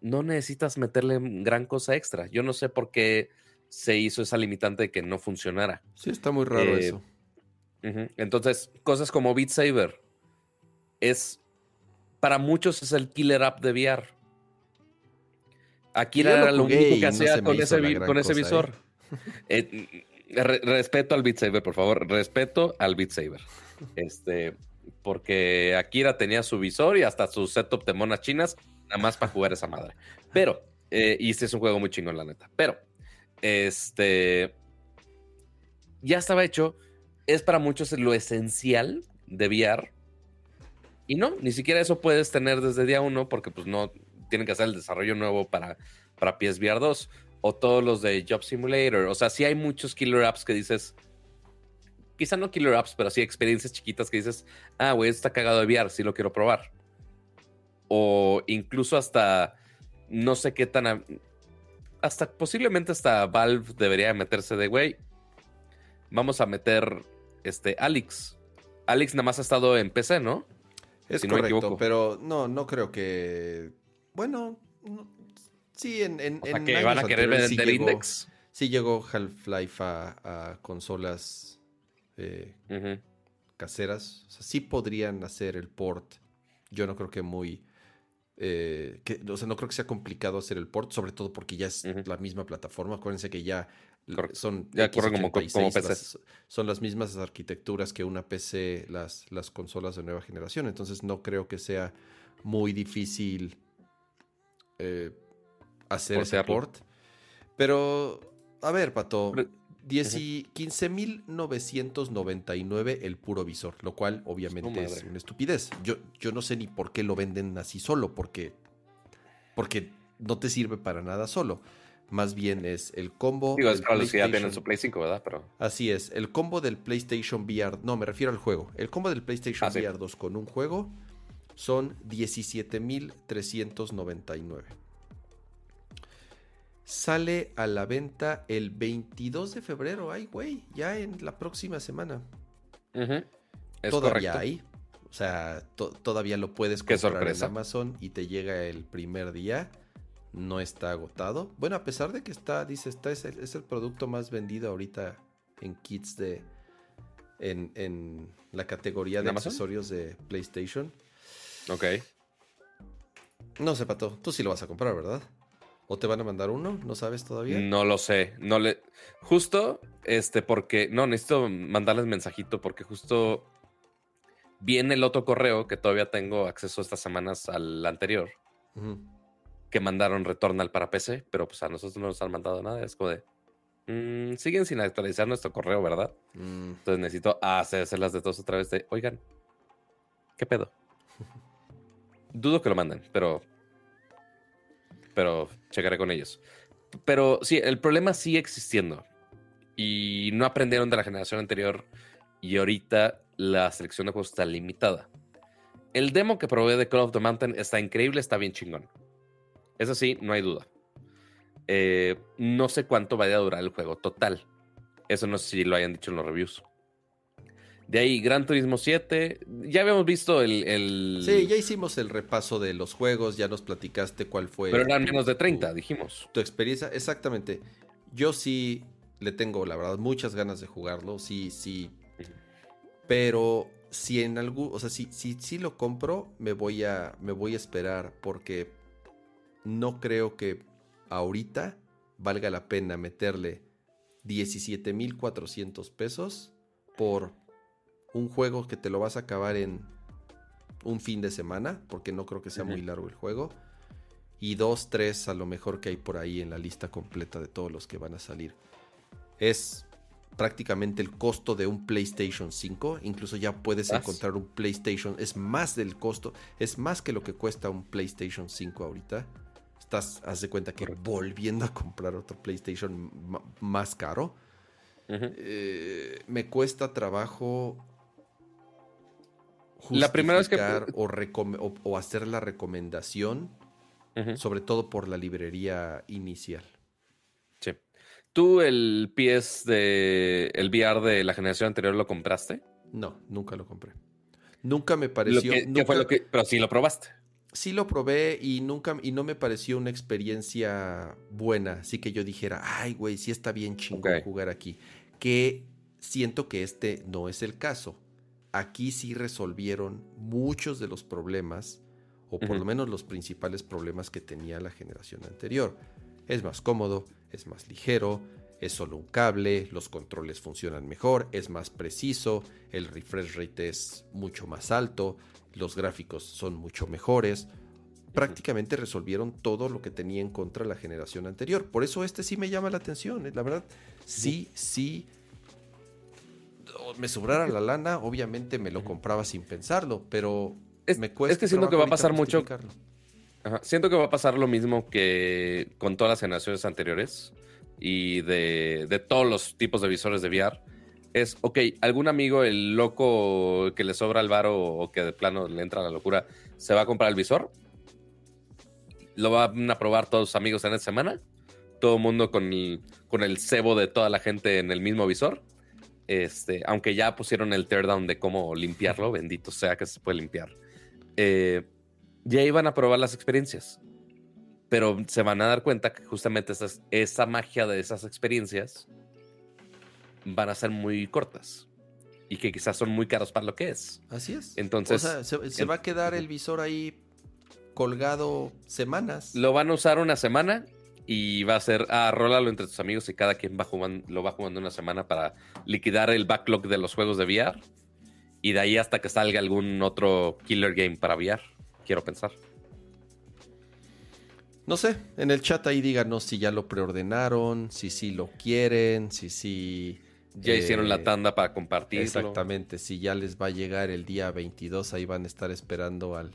No necesitas meterle gran cosa extra. Yo no sé por qué se hizo esa limitante de que no funcionara. Sí, está muy raro eh, eso. Entonces, cosas como Beat Saber es para muchos es el killer app de VR. Akira era lo único que hacía con, ese, con ese visor. Eh, respeto al Beat Saber, por favor. Respeto al Beat Saber. Este, porque Akira tenía su visor y hasta su setup de monas chinas, nada más para jugar esa madre. Pero, eh, y este es un juego muy chingón, la neta. Pero, este, ya estaba hecho. Es para muchos lo esencial de VR. Y no, ni siquiera eso puedes tener desde día uno, porque pues no tienen que hacer el desarrollo nuevo para, para PSVR 2 o todos los de Job Simulator. O sea, sí hay muchos killer apps que dices, quizá no killer apps, pero sí experiencias chiquitas que dices, ah, güey, está cagado de VR, sí lo quiero probar. O incluso hasta, no sé qué tan, hasta posiblemente hasta Valve debería meterse de, güey, vamos a meter este Alex. Alex nada más ha estado en PC, ¿no? Es correcto, pero no, no creo que. Bueno, sí, en. en, o que van a querer vender sí llegó, Index. Sí llegó Half-Life a, consolas eh, caseras. O sea, sí podrían hacer el port. Yo no creo que muy. Eh, que, o sea, no creo que sea complicado hacer el port, sobre todo porque ya es la misma plataforma. Acuérdense que ya son ya como, como son las mismas arquitecturas que una PC, las, las consolas de nueva generación. Entonces no creo que sea muy difícil eh, hacer ese port. Pero, a ver, Pato, 15.999 el puro visor, lo cual obviamente es una estupidez. Yo, yo no sé ni por qué lo venden así solo, porque, porque no te sirve para nada solo. Más bien es el combo. Digo, es para los que ya tienen su Play 5, ¿verdad? Pero... Así es. El combo del PlayStation VR. No, me refiero al juego. El combo del PlayStation ah, VR 2 con un juego son 17,399. Sale a la venta el 22 de febrero. Ay, güey, ya en la próxima semana. todavía hay. O sea, todavía lo puedes comprar en Amazon y te llega el primer día no está agotado. Bueno, a pesar de que está, dice, está, es el, producto más vendido ahorita en kits de. En, la categoría de accesorios de PlayStation. Ok. No sé, Pato, tú sí lo vas a comprar, ¿verdad? ¿O te van a mandar uno? ¿No sabes todavía? No lo sé. No le. Justo, este, porque. No, necesito mandarles mensajito porque justo viene el otro correo que todavía tengo acceso estas semanas al anterior que mandaron Returnal para PC, pero pues a nosotros no nos han mandado nada. Es como de. Mm, siguen sin actualizar nuestro correo, ¿verdad? Mm. Entonces necesito hacerlas de todos otra vez de. Oigan, ¿qué pedo? Dudo que lo manden, pero. Pero checaré con ellos. Pero sí, el problema sigue existiendo. Y no aprendieron de la generación anterior. Y ahorita la selección de juegos está limitada. El demo que probé de Call of the Mountain está increíble, está bien chingón. Eso sí, no hay duda. Eh, no sé cuánto vaya a durar el juego total. Eso no sé si lo hayan dicho en los reviews. De ahí, Gran Turismo 7. Ya habíamos visto el, Sí, ya hicimos el repaso de los juegos, ya nos platicaste cuál fue. Pero eran menos de 30, dijimos. Tu experiencia, exactamente. Yo sí le tengo, la verdad, muchas ganas de jugarlo. Sí, sí. Pero si en algún. O sea, si, si, si lo compro, me voy a. Me voy a esperar. Porque no creo que ahorita valga la pena meterle 17.400 pesos por un juego que te lo vas a acabar en un fin de semana, porque no creo que sea muy largo el juego. Y dos, tres a lo mejor que hay por ahí en la lista completa de todos los que van a salir. Es prácticamente el costo de un PlayStation 5. Incluso ya puedes encontrar un PlayStation. Es más del costo. Es más que lo que cuesta un PlayStation 5 ahorita estás, haz de cuenta que volviendo a comprar otro PlayStation más caro. Eh, me cuesta trabajo la primera vez que o, o, hacer la recomendación, sobre todo por la librería inicial. Sí. ¿Tú el PS de el VR de la generación anterior lo compraste? No, nunca lo compré. Nunca me pareció. pero sí lo probaste sí lo probé y nunca y no me pareció una experiencia buena, así que yo dijera, ay, güey, sí está bien chingón jugar aquí. Que siento que este no es el caso. Aquí sí resolvieron muchos de los problemas, o por lo menos los principales problemas que tenía la generación anterior. Es más cómodo, es más ligero, es solo un cable, los controles funcionan mejor, es más preciso, el refresh rate es mucho más alto, los gráficos son mucho mejores. Prácticamente resolvieron todo lo que tenía en contra la generación anterior. Por eso este sí me llama la atención. ¿eh? La verdad, sí, sí. Me sobrara la lana, obviamente me lo compraba sin pensarlo, pero me cuesta. Es que siento que va a pasar mucho. Ajá. Siento que va a pasar lo mismo que con todas las generaciones anteriores y de, de todos los tipos de visores de VR. Es, ok, algún amigo, el loco que le sobra el varo o que de plano le entra la locura, se va a comprar el visor. Lo van a probar todos sus amigos en esta semana. Todo el mundo con el, con el cebo de toda la gente en el mismo visor. Este, aunque ya pusieron el teardown de cómo limpiarlo, bendito sea que se puede limpiar. Eh, ya iban a probar las experiencias, pero se van a dar cuenta que justamente esas- esa magia de esas experiencias van a ser muy cortas y que quizás son muy caros para lo que es. Así es. Entonces, o sea, se, se en- va a quedar el visor ahí colgado semanas. Lo van a usar una semana y va a ser, ah, rólalo entre tus amigos y cada quien va jugando, lo va jugando una semana para liquidar el backlog de los juegos de VR y de ahí hasta que salga algún otro killer game para VR, quiero pensar. No sé, en el chat ahí díganos si ya lo preordenaron, si sí lo quieren, si sí... Ya eh, hicieron la tanda para compartirlo. Exactamente, si ya les va a llegar el día 22, ahí van a estar esperando al,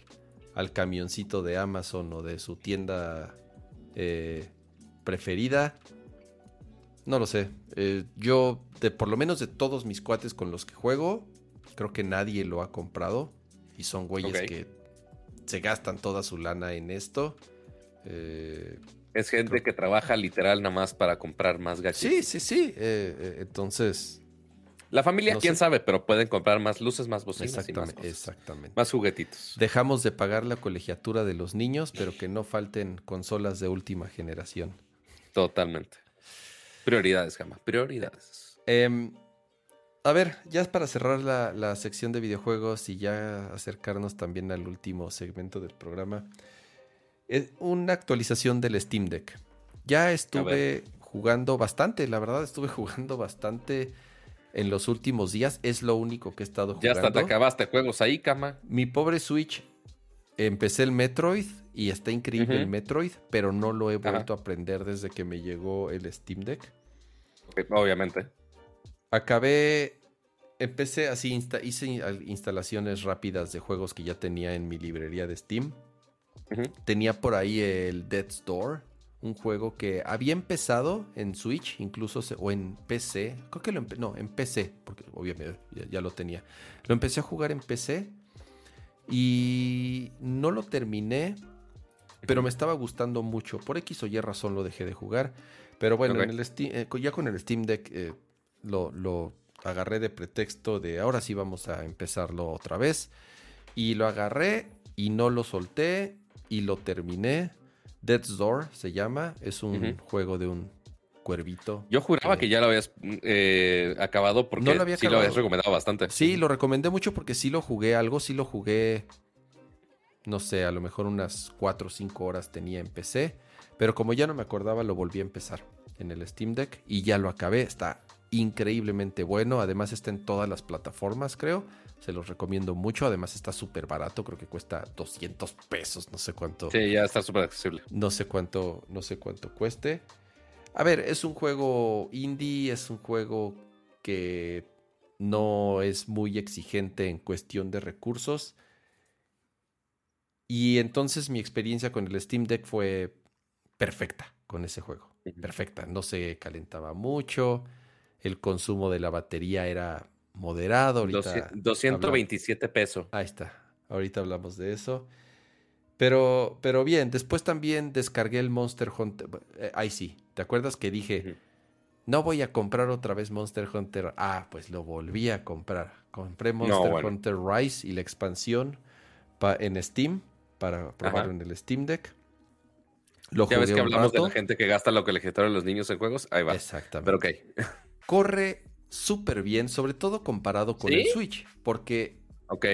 al camioncito de Amazon o de su tienda eh, preferida. No lo sé. Eh, yo, de, por lo menos de todos mis cuates con los que juego, creo que nadie lo ha comprado. Y son güeyes que se gastan toda su lana en esto. Eh, Es gente que trabaja literal nada más para comprar más gadgets. sí, sí, sí. eh, eh, entonces, La familia, No quién sé. sabe, pero pueden comprar más luces, más bocinas y más, exactamente, cosas. exactamente. más juguetitos. Dejamos de pagar la colegiatura de los niños, pero que no falten consolas de última generación. Totalmente. Prioridades, Gama. Prioridades. Em, a ver, ya es para cerrar la, la sección de videojuegos y ya acercarnos también al último segmento del programa. Es una actualización del Steam Deck. Ya estuve jugando bastante, la verdad estuve jugando bastante en los últimos días. Es lo único que he estado Ya jugando. hasta te acabaste juegos ahí, Cama. Mi pobre Switch, empecé el Metroid y está increíble el Metroid, pero no lo he Ajá. vuelto a aprender desde que me llegó el Steam Deck. Obviamente. Acabé, empecé así, insta- hice in- al- instalaciones rápidas de juegos que ya tenía en mi librería de Steam. Tenía por ahí el Death's Door, un juego que había empezado en Switch, incluso, se- o en PC. Creo que lo empe- no, en PC, porque obviamente ya, ya lo tenía. Lo empecé a jugar en PC y no lo terminé, pero me estaba gustando mucho. Por X o Y razón lo dejé de jugar. Pero bueno, en el Steam- eh, ya con el Steam Deck eh, lo, lo agarré de pretexto de ahora sí vamos a empezarlo otra vez. Y lo agarré y no lo solté y lo terminé. Death's Door se llama. Es un juego de un cuervito. Yo juraba que ya lo habías eh, acabado porque No lo había sí lo habías recomendado bastante. Sí, lo recomendé mucho porque sí lo jugué algo, sí lo jugué, no sé, a lo mejor unas 4 o 5 horas tenía en PC, pero como ya no me acordaba lo volví a empezar en el Steam Deck y ya lo acabé, está increíblemente bueno, además está en todas las plataformas creo, se los recomiendo mucho, además está súper barato, creo que cuesta 200 pesos, no sé cuánto Sí, ya está súper accesible. no sé cuánto, no sé cuánto cueste. A ver, es un juego indie, es un juego que no es muy exigente en cuestión de recursos. Y entonces mi experiencia con el Steam Deck fue perfecta con ese juego. Perfecta. No se calentaba mucho. El consumo de la batería era moderado. Ahorita Doci- 227 pesos. Ahí está. Ahorita hablamos de eso. Pero, pero bien, después también descargué el Monster Hunter. eh, ahí sí. ¿Te acuerdas que dije, no voy a comprar otra vez Monster Hunter? Ah, pues lo volví a comprar. Compré Monster bueno. Hunter Rise y la expansión pa- en Steam para probarlo Ajá. en el Steam Deck. Lo Ya ves que hablamos de la gente que gasta lo que le quitaron los niños en juegos. Ahí va. Exactamente. Pero ok. Corre súper bien, sobre todo comparado con ¿Sí? el Switch. Porque Ok.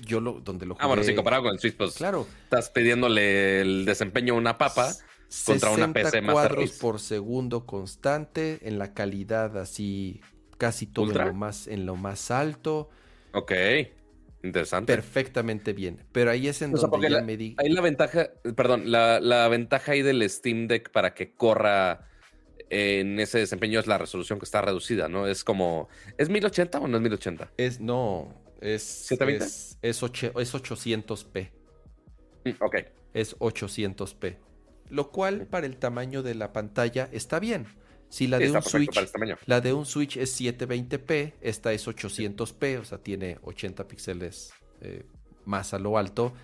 Yo lo, donde lo jugué... Ah, bueno, sí, comparado con el Switch, pues Claro, estás pidiéndole el desempeño a una papa. contra una 60 PC Master cuadros por segundo constante, en la calidad así casi todo en lo, más, en lo más alto, Ok. Interesante. perfectamente bien. Pero ahí es en O sea, donde ya me di... Ahí la ventaja, perdón, la, la ventaja ahí del Steam Deck para que corra en ese desempeño es la resolución que está reducida, ¿no? Es como, ¿es 1080 o no es 1080? Es, no, es, ¿720? es, es, oche- es 800p. Mm, Ok. es 800p. Lo cual para el tamaño de la pantalla está bien. Si la de un Switch, la de un Switch es 720p, esta es 800p, o sea, tiene 80 píxeles eh, más a lo alto.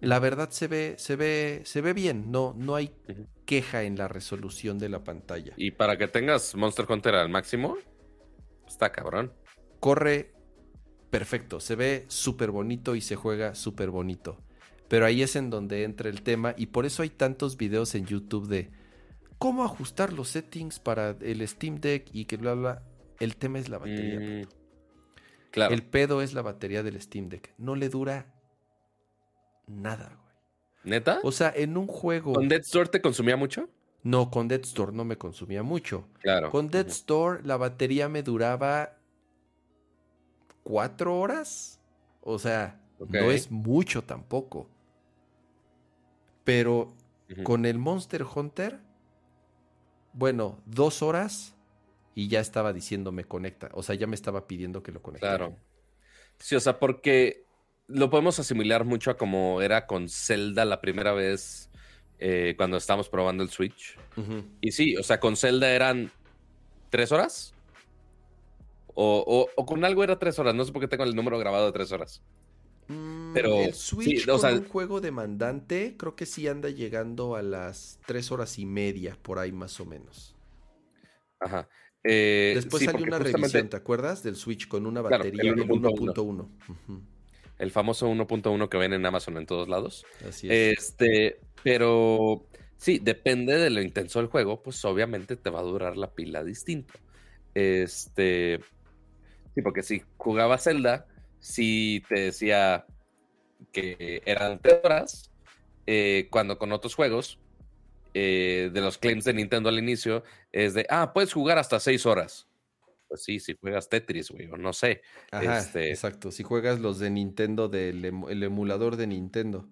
La verdad se ve, se ve, se ve bien, no, no hay queja en la resolución de la pantalla. Y para que tengas Monster Hunter al máximo, está cabrón. Corre perfecto, se ve súper bonito y se juega súper bonito. Pero ahí es en donde entra el tema y por eso hay tantos videos en YouTube de cómo ajustar los settings para el Steam Deck y que bla bla. El tema es la batería. Mm, claro. El pedo es la batería del Steam Deck. No le dura nada, güey. ¿Neta? O sea, en un juego. ¿Con Dead Store te consumía mucho? No, con Dead Store no me consumía mucho. Claro. Con Dead Store la batería me duraba cuatro horas. O sea, no es mucho tampoco. Pero con el Monster Hunter bueno, dos horas y ya estaba diciéndome conecta. O sea, ya me estaba pidiendo que lo conectara. Claro. Sí, o sea, porque lo podemos asimilar mucho a como era con Zelda la primera vez eh, cuando estábamos probando el Switch. Y sí, o sea, con Zelda eran tres horas. O, con algo era tres horas. No sé por qué tengo el número grabado de tres horas. Mm, Pero el Switch con un juego demandante creo que sí anda llegando a las tres horas y media, por ahí más o menos. Ajá. Eh, Después salió una revisión, ¿te acuerdas? Del Switch con una batería del 1.1. El famoso 1.1 que ven en Amazon en todos lados. Así es. Este, pero sí, depende de lo intenso del juego, pues obviamente te va a durar la pila distinto. Este, sí, porque si jugaba Zelda, si te decía que eran tres horas, eh, cuando con otros juegos, eh, de los claims de Nintendo al inicio, es de, ah, puedes jugar hasta seis horas. Pues sí, si juegas Tetris, güey, o no sé. este... Exacto, si juegas los de Nintendo, del el emulador de Nintendo.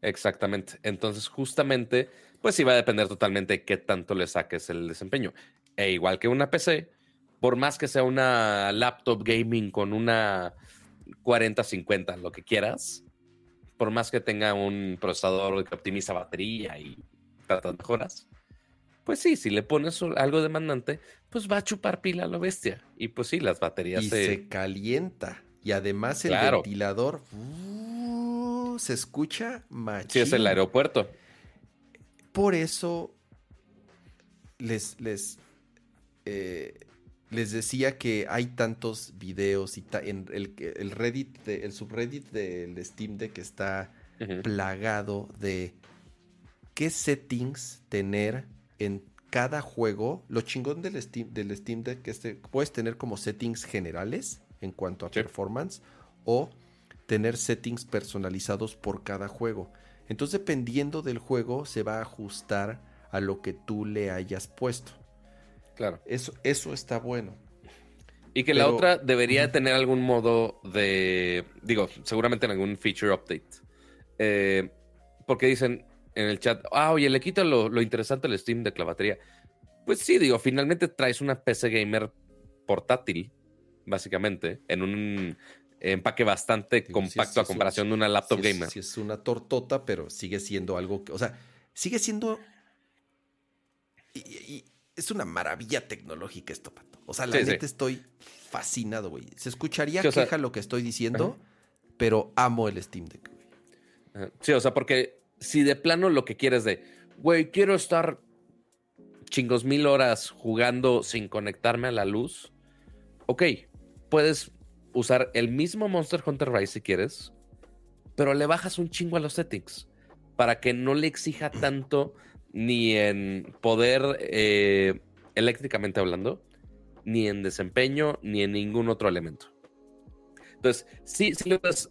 Exactamente. Entonces, justamente, pues sí va a depender totalmente de qué tanto le saques el desempeño. E igual que una PC, por más que sea una laptop gaming con una 4050, lo que quieras, por más que tenga un procesador que optimiza batería y tantas mejoras, pues sí, si le pones algo demandante, pues va a chupar pila a lo bestia. Y pues sí, las baterías y se, calienta. Y además el ventilador uh, se escucha machín. Sí, es el aeropuerto. Por eso les, les eh, les decía que hay tantos videos y en el, el, Reddit, el subreddit del Steam Deck está plagado de qué settings tener en cada juego. Lo chingón del Steam, del Steam Deck es que puedes tener como settings generales en cuanto a performance o tener settings personalizados por cada juego. Entonces, dependiendo del juego, se va a ajustar a lo que tú le hayas puesto. Claro. Eso, eso está bueno. Y que la otra debería tener algún modo de. Digo, seguramente en algún feature update. Eh, porque dicen en el chat, ah, oye, le quita lo, interesante al Steam de la batería. Pues sí, digo, finalmente traes una PC gamer portátil, básicamente, en un empaque bastante compacto a comparación de una laptop gamer. Sí, es una tortota, pero sigue siendo algo que. O sea, sigue siendo. y, es una maravilla tecnológica esto, Pato. O sea, la neta estoy fascinado, güey. Se escucharía queja lo que estoy diciendo, pero amo el Steam Deck, güey. Sí, o sea, porque si de plano lo que quieres de, güey, quiero estar chingos mil horas jugando sin conectarme a la luz, ok, puedes usar el mismo Monster Hunter Rise si quieres, pero le bajas un chingo a los settings para que no le exija tanto ni en poder eh, eléctricamente hablando, ni en desempeño, ni en ningún otro elemento. Entonces, sí, sí le puedes,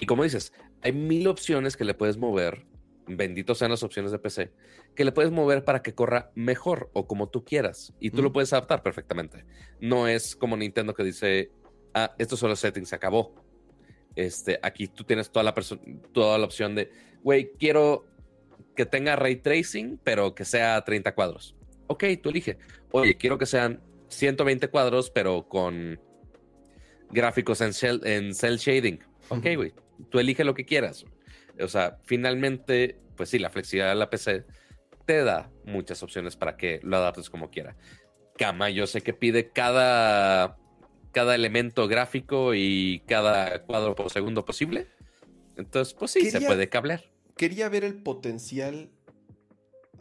y como dices, hay mil opciones que le puedes mover, benditos sean las opciones de PC, que le puedes mover para que corra mejor o como tú quieras, y tú lo puedes adaptar perfectamente. No es como Nintendo que dice, ah, estos son los settings, se acabó. Este, aquí tú tienes toda la, toda la opción de, güey, quiero que tenga ray tracing, pero que sea 30 cuadros. Ok, tú elige. Oye, quiero que sean 120 cuadros, pero con gráficos en cel, en cel shading. Ok, güey. Tú elige lo que quieras. O sea, finalmente, pues sí, la flexibilidad de la PC te da muchas opciones para que lo adaptes como quiera. Cama, yo sé que pide cada, cada elemento gráfico y cada cuadro por segundo posible. Entonces, pues sí, se puede cablear. Quería ver el potencial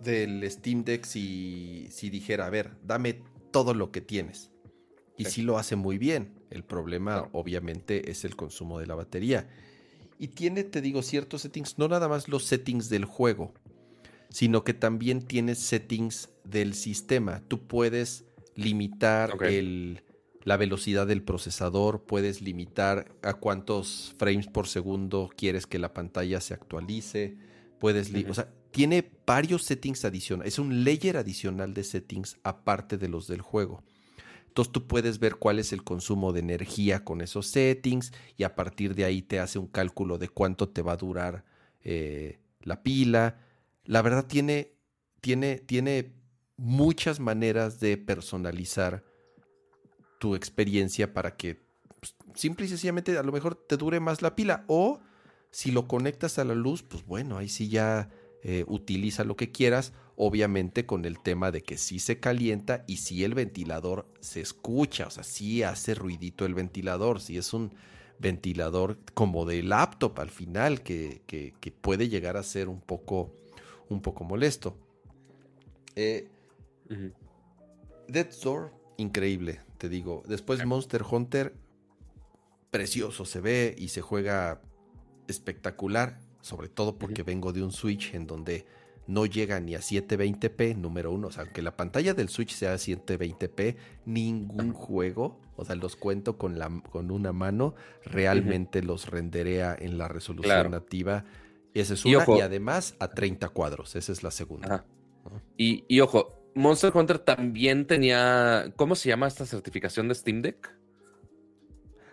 del Steam Deck si, si dijera, a ver, dame todo lo que tienes. Y sí, lo hace muy bien. El problema, obviamente, es el consumo de la batería. Y tiene, te digo, ciertos settings, no nada más los settings del juego, sino que también tiene settings del sistema. Tú puedes limitar el, la velocidad del procesador, puedes limitar a cuántos frames por segundo quieres que la pantalla se actualice, puedes, o sea, tiene varios settings adicionales, es un layer adicional de settings aparte de los del juego. Entonces tú puedes ver cuál es el consumo de energía con esos settings y a partir de ahí te hace un cálculo de cuánto te va a durar eh, la pila. La verdad tiene, tiene, tiene muchas maneras de personalizar tu experiencia para que pues, simple y sencillamente a lo mejor te dure más la pila. O si lo conectas a la luz, pues bueno, ahí sí ya eh, utiliza lo que quieras, obviamente con el tema de que sí se calienta y si el ventilador se escucha, o sea, sí hace ruidito el ventilador, si es un ventilador como de laptop al final, que, puede llegar a ser un poco, un poco molesto. Eh, Death Door, increíble, te digo. Después Monster Hunter, precioso, se ve y se juega espectacular sobre todo porque vengo de un Switch en donde no llega ni a 720p, número uno. O sea, aunque la pantalla del Switch sea 720p, ningún juego, o sea, los cuento con, la, con una mano, realmente los renderea en la resolución nativa. Esa es una, y, además a 30 cuadros. Esa es la segunda. Y, y, ojo, Monster Hunter también tenía. ¿Cómo se llama esta certificación de Steam Deck?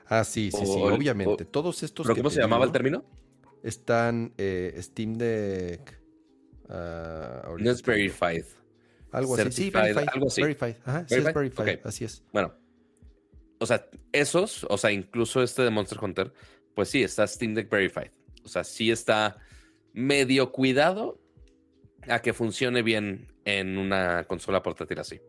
Ah, sí, sí, sí, obviamente. Todos estos. ¿Pero cómo se llamaba el término? están eh, Steam Deck. Uh, Verified. Algo así. Sí, verified, algo así. Verified. Ajá, Sí, es verified. Así es. Bueno. O sea, esos, o sea, incluso este de Monster Hunter, pues sí, está Steam Deck Verified. O sea, sí está medio cuidado a que funcione bien en una consola portátil así.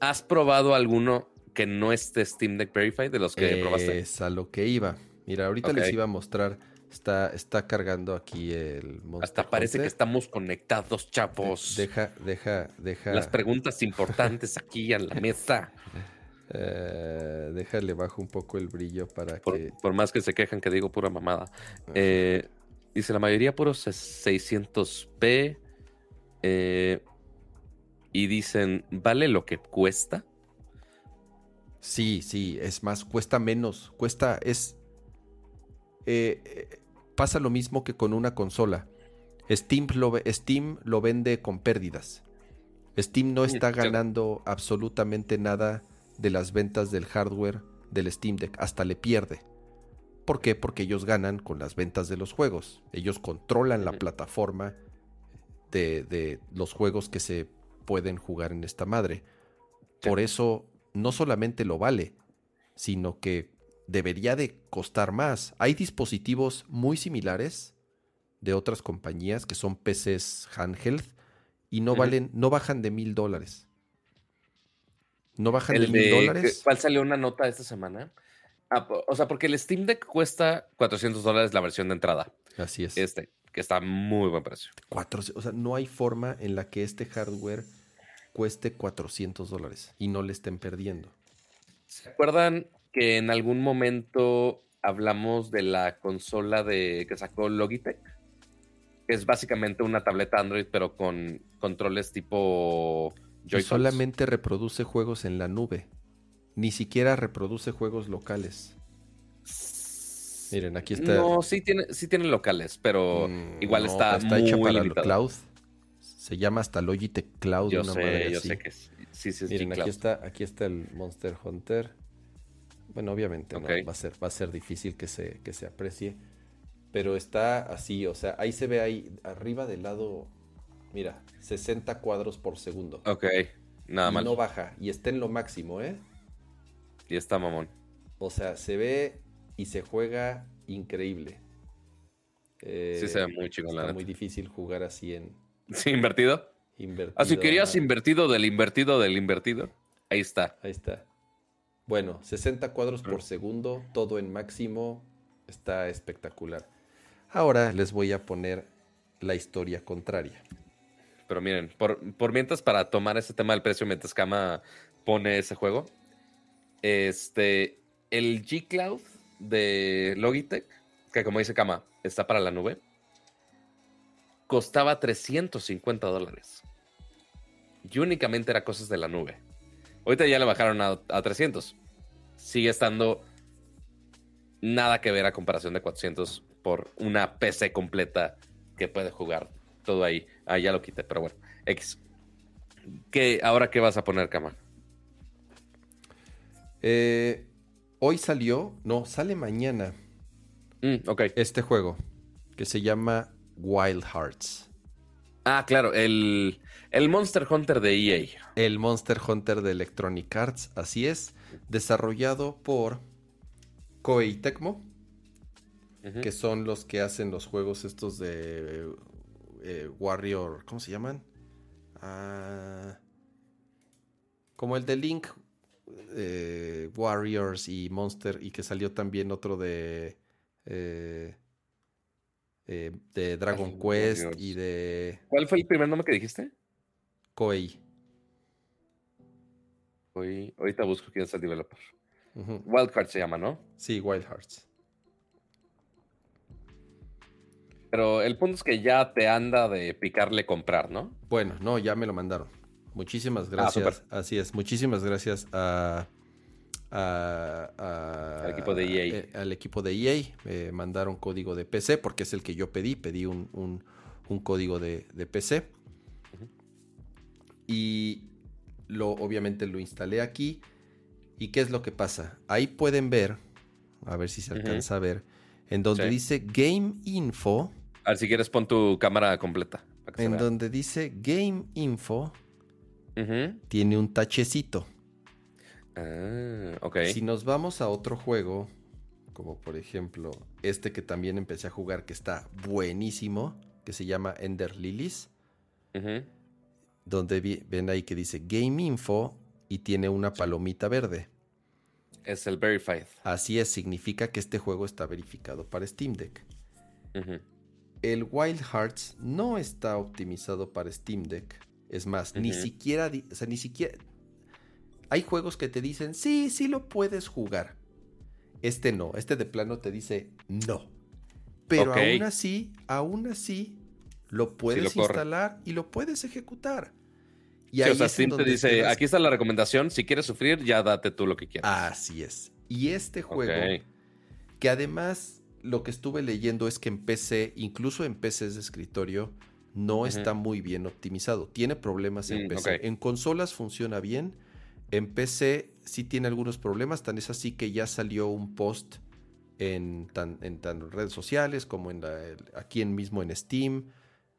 ¿Has probado alguno que no esté Steam Deck Verified de los que probaste? Es a lo que iba. Mira, ahorita les iba a mostrar Está, está cargando aquí el Hasta parece que estamos conectados, chavos. Deja, deja, deja. Las preguntas importantes aquí en la mesa. Eh, déjale bajo un poco el brillo para que. Por más que se quejan que digo pura mamada. Eh, dice la mayoría puros 600p. Eh, y dicen, ¿vale lo que cuesta? Sí, sí, es más, cuesta menos. Cuesta, es, eh, pasa lo mismo que con una consola. Steam lo, Steam lo vende con pérdidas. Steam no está ganando absolutamente nada de las ventas del hardware del Steam Deck, hasta le pierde. ¿Por qué? Porque ellos ganan con las ventas de los juegos. Ellos controlan la plataforma de, de, los juegos que se pueden jugar en esta madre. Por eso no solamente lo vale, sino que debería de costar más. Hay dispositivos muy similares de otras compañías que son PCs handheld y no valen, no bajan de mil dólares. No bajan de mil dólares. ¿Cuál salió una nota esta semana? Ah, o sea, porque el Steam Deck cuesta 400 dólares la versión de entrada. Así es. Este, que está muy buen precio. Cuatro, o sea, no hay forma en la que este hardware cueste 400 dólares y no le estén perdiendo. ¿Se acuerdan que en algún momento hablamos de la consola de que sacó Logitech, que es básicamente una tableta Android, pero con controles tipo joy Solamente reproduce juegos en la nube. Ni siquiera reproduce juegos locales. Miren, aquí está. No, sí tiene, sí tiene locales, pero mm, igual está, está hecha para el cloud. Se llama hasta Logitech Cloud. Yo sé, yo sé que sí, sí, Miren, aquí está, aquí está el Monster Hunter. Bueno, obviamente va, a ser, va a ser difícil que se, que se aprecie. Pero está así, o sea, ahí se ve ahí arriba del lado, mira, 60 cuadros por segundo. Ok, nada más. No baja y está en lo máximo, ¿eh? Y está mamón. O sea, se ve y se juega increíble. Eh, Sí se ve muy la Está neta. muy difícil jugar así en Sí, invertido. invertido. Ah, si querías invertido del invertido del invertido. Ahí está. Ahí está. Bueno, 60 cuadros por segundo, todo en máximo. Está espectacular. Ahora les voy a poner la historia contraria. Pero miren, por, por mientras, para tomar ese tema del precio, mientras Kama pone ese juego, este, el G Cloud de Logitech, que como dice Kama, está para la nube, costaba 350 dólares. Y únicamente era cosas de la nube. Ahorita ya le bajaron a, a 300. Sigue estando nada que ver a comparación de 400 por una PC completa que puede jugar todo ahí. Ah, ya lo quité, pero bueno. X. ¿Qué, ¿Ahora qué vas a poner, Kama? Eh, hoy salió, no, sale mañana Mm, ok. este juego que se llama Wild Hearts. Ah, claro, el, el Monster Hunter de EA. El Monster Hunter de Electronic Arts, así es, desarrollado por Koei Tecmo, que son los que hacen los juegos estos de eh, Warrior, ¿cómo se llaman? Ah, como el de Link eh, Warriors y Monster y que salió también otro de eh, eh, de Dragon Quest y de ¿Cuál fue el primer nombre que dijiste? Koei. Hoy, ahorita busco quién es el developer. Ujú. Wildcard se llama, ¿no? Sí, Wild Hearts. Pero el punto es que ya te anda de picarle comprar, ¿no? Bueno, no, ya me lo mandaron. Muchísimas gracias. Ah, súper. Así es, muchísimas gracias a, a- a- Al equipo de EA. eh, al equipo de EA. Me mandaron código de PC porque es el que yo pedí. Pedí un, un- un código de, de PC. Y lo, obviamente lo instalé aquí. ¿Y qué es lo que pasa? Ahí pueden ver, a ver si se alcanza a ver, en donde Sí. dice Game Info. A ver, si quieres pon tu cámara completa. En donde dice Game Info, tiene un tachecito. Ah, ok. Si nos vamos a otro juego, como por ejemplo este que también empecé a jugar, que está buenísimo, que se llama Ender Lilies, donde vi- ven ahí que dice Game Info y tiene una palomita verde. Es el Verified. Así es, significa que este juego está verificado para Steam Deck. El Wild Hearts no está optimizado para Steam Deck. Es más, ni siquiera, o sea, ni siquiera... Hay juegos que te dicen, sí, sí lo puedes jugar. Este no, este de plano te dice, no. Pero aún así, aún así, lo puedes lo corre. instalar y lo puedes ejecutar. Y Sí, ahí o sea, es en Steam te dice, aquí está la recomendación, si quieres sufrir, ya date tú lo que quieras. Así es. Y este juego, que además lo que estuve leyendo es que en PC, incluso en PCs de escritorio, no está muy bien optimizado. Tiene problemas en Mm, PC. En consolas funciona bien. En PC sí tiene algunos problemas. Tan es así que ya salió un post en tan, en tan redes sociales como en la, aquí en mismo en Steam,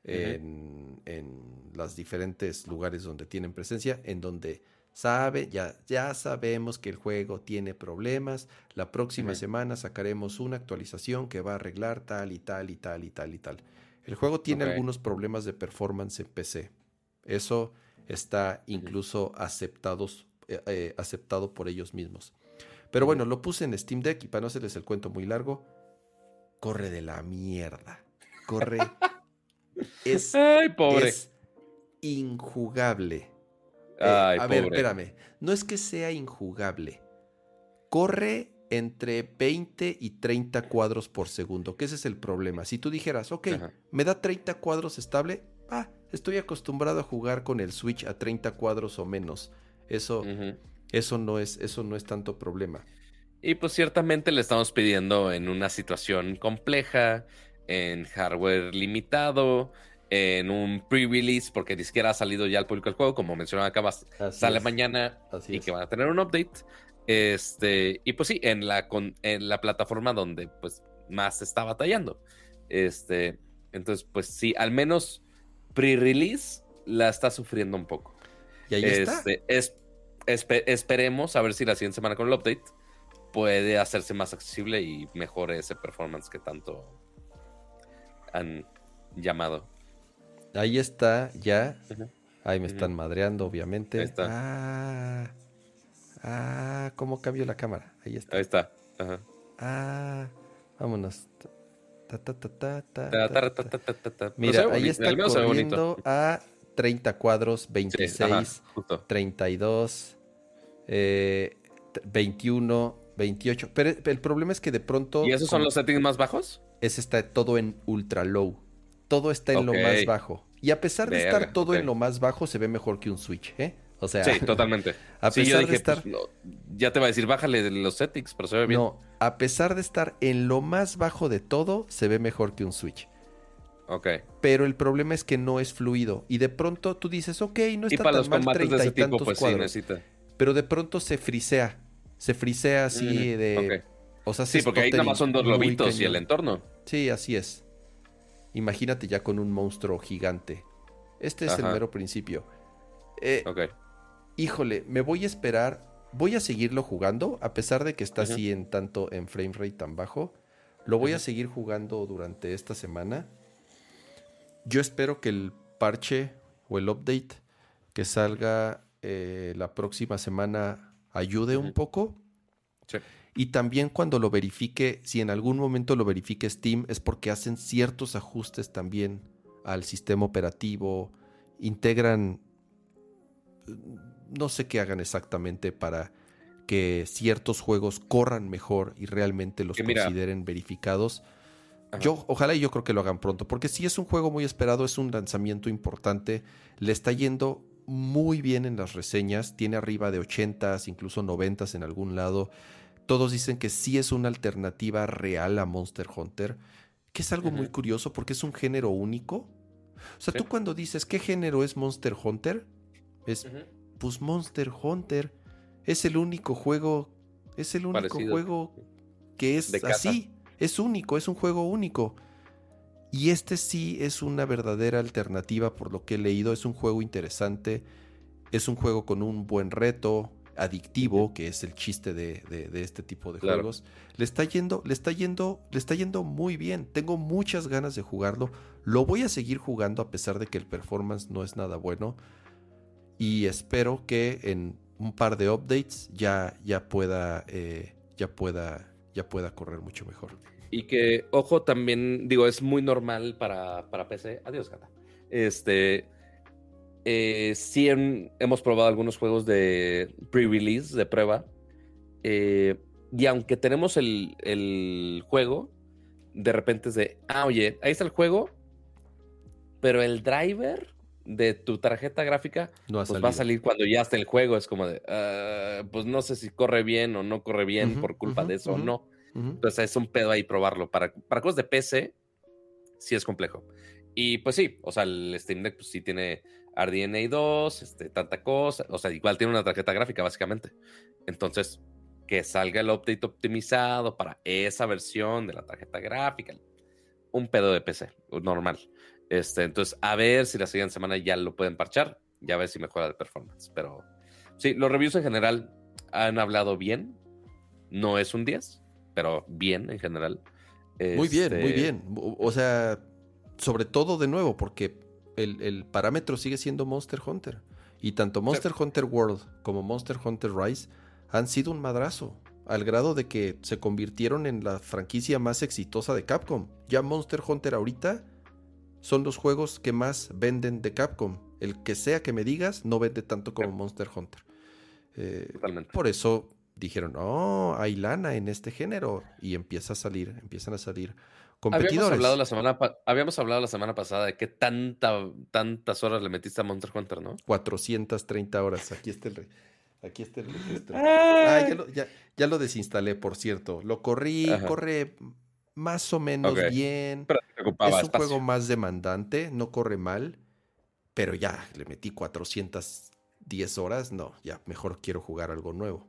en, en los diferentes lugares donde tienen presencia, en donde sabe, ya, ya sabemos que el juego tiene problemas. La próxima semana sacaremos una actualización que va a arreglar tal y tal y tal y tal y tal. El juego tiene algunos problemas de performance en PC. Eso está incluso aceptados, eh, eh, aceptado por ellos mismos. Pero bueno, lo puse en Steam Deck y para no hacerles el cuento muy largo, corre de la mierda. Corre. es, Ay, pobre. es injugable. Eh, Ay, a ver, espérame. No es que sea injugable. Corre entre 20 y 30 cuadros por segundo, que ese es el problema. Si tú dijeras, ok, Ajá. me da 30 cuadros estable, ah, estoy acostumbrado a jugar con el Switch a 30 cuadros o menos. Eso, eso, no, es, eso no es tanto problema. Y pues ciertamente le estamos pidiendo en una situación compleja, en hardware limitado, en un pre-release, porque ni siquiera ha salido ya al público el juego, como mencionaba acá, sale es, mañana así y es. que van a tener un update. Este, y pues sí, en la, con- en la plataforma donde pues más se está batallando. Este, entonces, pues sí, al menos pre-release la está sufriendo un poco. Y ahí está. Este, es, espe- esperemos a ver si la siguiente semana con el update puede hacerse más accesible y mejore ese performance que tanto han llamado. Ahí está, ya. Ahí me están madreando, obviamente. Ahí está. Ah, ah, ¿cómo cambio la cámara? Ahí está. Ahí está. Ajá. Ah, vámonos. Ta, ta, ta, Mira, ahí está corriendo a 30 cuadros, Sí, 26, ajá, justo. 32, eh, t- 21, 28. Pero el problema es que de pronto... ¿Y esos son los settings más bajos? Ese está todo en ultra low. Todo está en lo más bajo. Y a pesar de Verga, estar todo en lo más bajo, se ve mejor que un Switch, ¿eh? O sea, Sí, totalmente. a Sí, pesar de estar... pues, no, ya te va a decir, bájale los settings, pero se ve bien. No, a pesar de estar en lo más bajo de todo, se ve mejor que un Switch. Ok. Pero el problema es que no es fluido. Y de pronto tú dices, ok, no Y está para tan los mal combates de treinta ese y tipo, tantos pues cuadros. Pero de pronto se frisea. Se frisea así Mm, de... O sea, Sí, porque ahí nada más son dos lobitos y el entorno. Sí, así es. Imagínate ya con un monstruo gigante. Este es el mero principio. Eh, Ok. Híjole, me voy a esperar. Voy a seguirlo jugando, a pesar de que está así en tanto en frame rate tan bajo. Lo voy a seguir jugando durante esta semana. Yo espero que el parche o el update que salga eh, la próxima semana ayude un poco. Sí. Y también cuando lo verifique, si en algún momento lo verifique Steam, es porque hacen ciertos ajustes también al sistema operativo, integran, no sé qué hagan exactamente para que ciertos juegos corran mejor y realmente los Que mira- consideren verificados. Ajá. Yo, ojalá y yo creo que lo hagan pronto, porque si es un juego muy esperado, es un lanzamiento importante, le está yendo muy bien en las reseñas, tiene arriba de 80s, incluso 90s en algún lado. Todos dicen que sí es una alternativa real a Monster Hunter, que es algo muy curioso porque es un género único. O sea, Sí. tú cuando dices, ¿qué género es Monster Hunter? Es, pues Monster Hunter. Es el único juego, es el único Parecido. juego que es De así. Es único, es un juego único. Y este sí es una verdadera alternativa por lo que he leído. Es un juego interesante. Es un juego con un buen reto, adictivo, que es el chiste de, de- de este tipo de Claro. juegos. Le está yendo, le está yendo, le está yendo muy bien. Tengo muchas ganas de jugarlo. Lo voy a seguir jugando a pesar de que el performance no es nada bueno. Y espero que en un par de updates ya, ya pueda, eh, ya pueda, ya pueda correr mucho mejor. Y que, ojo, también, digo, es muy normal para, para PC. Adiós, gata. Este. Eh, sí, hemos probado algunos juegos de pre-release, de prueba. eh, y aunque tenemos el, el juego, de repente es de, ah, oye, ahí está el juego, pero el driver de tu tarjeta gráfica No pues va a salir cuando ya esté el juego. Es como de, "Ah, pues no sé si corre bien o no corre bien por culpa de eso o no. Entonces es un pedo ahí probarlo. Para, para cosas de PC, sí es complejo. Y pues sí, o sea, el Steam Deck pues sí tiene RDNA 2, este, tanta cosa. O sea, igual tiene una tarjeta gráfica, básicamente. Entonces, que salga el update optimizado para esa versión de la tarjeta gráfica. Un pedo de PC, normal. Este, entonces, a ver si la siguiente semana ya lo pueden parchar. Ya a ver si mejora el performance. Pero sí, los reviews en general han hablado bien. No es un 10, pero bien en general. Muy bien, muy Este, bien. O o sea, sobre todo de nuevo, porque el, el parámetro sigue siendo Monster Hunter. Y tanto Monster Hunter World como Monster Hunter Rise han sido un madrazo. Al grado de que se convirtieron en la franquicia más exitosa de Capcom. Ya Monster Hunter ahorita son los juegos que más venden de Capcom. El que sea que me digas no vende tanto como. Monster Hunter. Eh, Totalmente. por eso dijeron, oh, hay lana en este género. Y empieza a salir, empiezan a salir Habíamos competidores. hablado, la semana habíamos hablado la semana pasada de que tanta, tantas horas le metiste a Monster Hunter, ¿no? 430 horas. Aquí está el, re- aquí está el registro. Ah, ya, lo, ya- ya lo desinstalé, por cierto. Lo corrí, Ajá. corre más o menos bien. Pero es un espacio. juego más demandante, no corre mal. Pero ya, le metí 410 horas. No, ya mejor quiero jugar algo nuevo.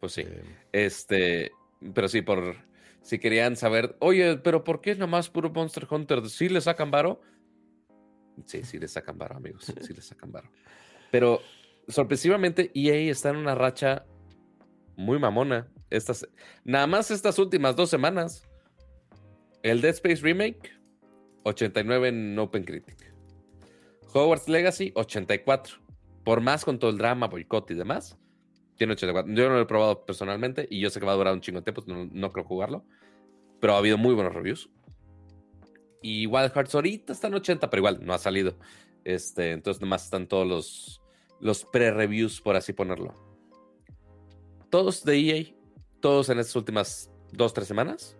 Pues sí. Eh, Este, pero sí, por si querían saber, oye, pero ¿por qué es nomás puro Monster Hunter? ¿Sí le sacan varo? Sí, sí le sacan varo, amigos. Sí le sacan varo. Pero sorpresivamente, EA está en una racha muy mamona. Estas, nada más estas últimas dos semanas. El Dead Space Remake 89 en OpenCritic. Hogwarts Legacy, 84. Por más con todo el drama, boicot y demás, tiene 84. Yo no lo he probado personalmente y yo sé que va a durar un chingo de tiempo, no, no creo jugarlo. Pero ha habido muy buenos reviews. Y Wild Hearts ahorita está en 80, pero igual no ha salido. Este, entonces nomás están todos los, los pre-reviews, por así ponerlo. Todos de EA, todos en estas últimas dos, tres semanas.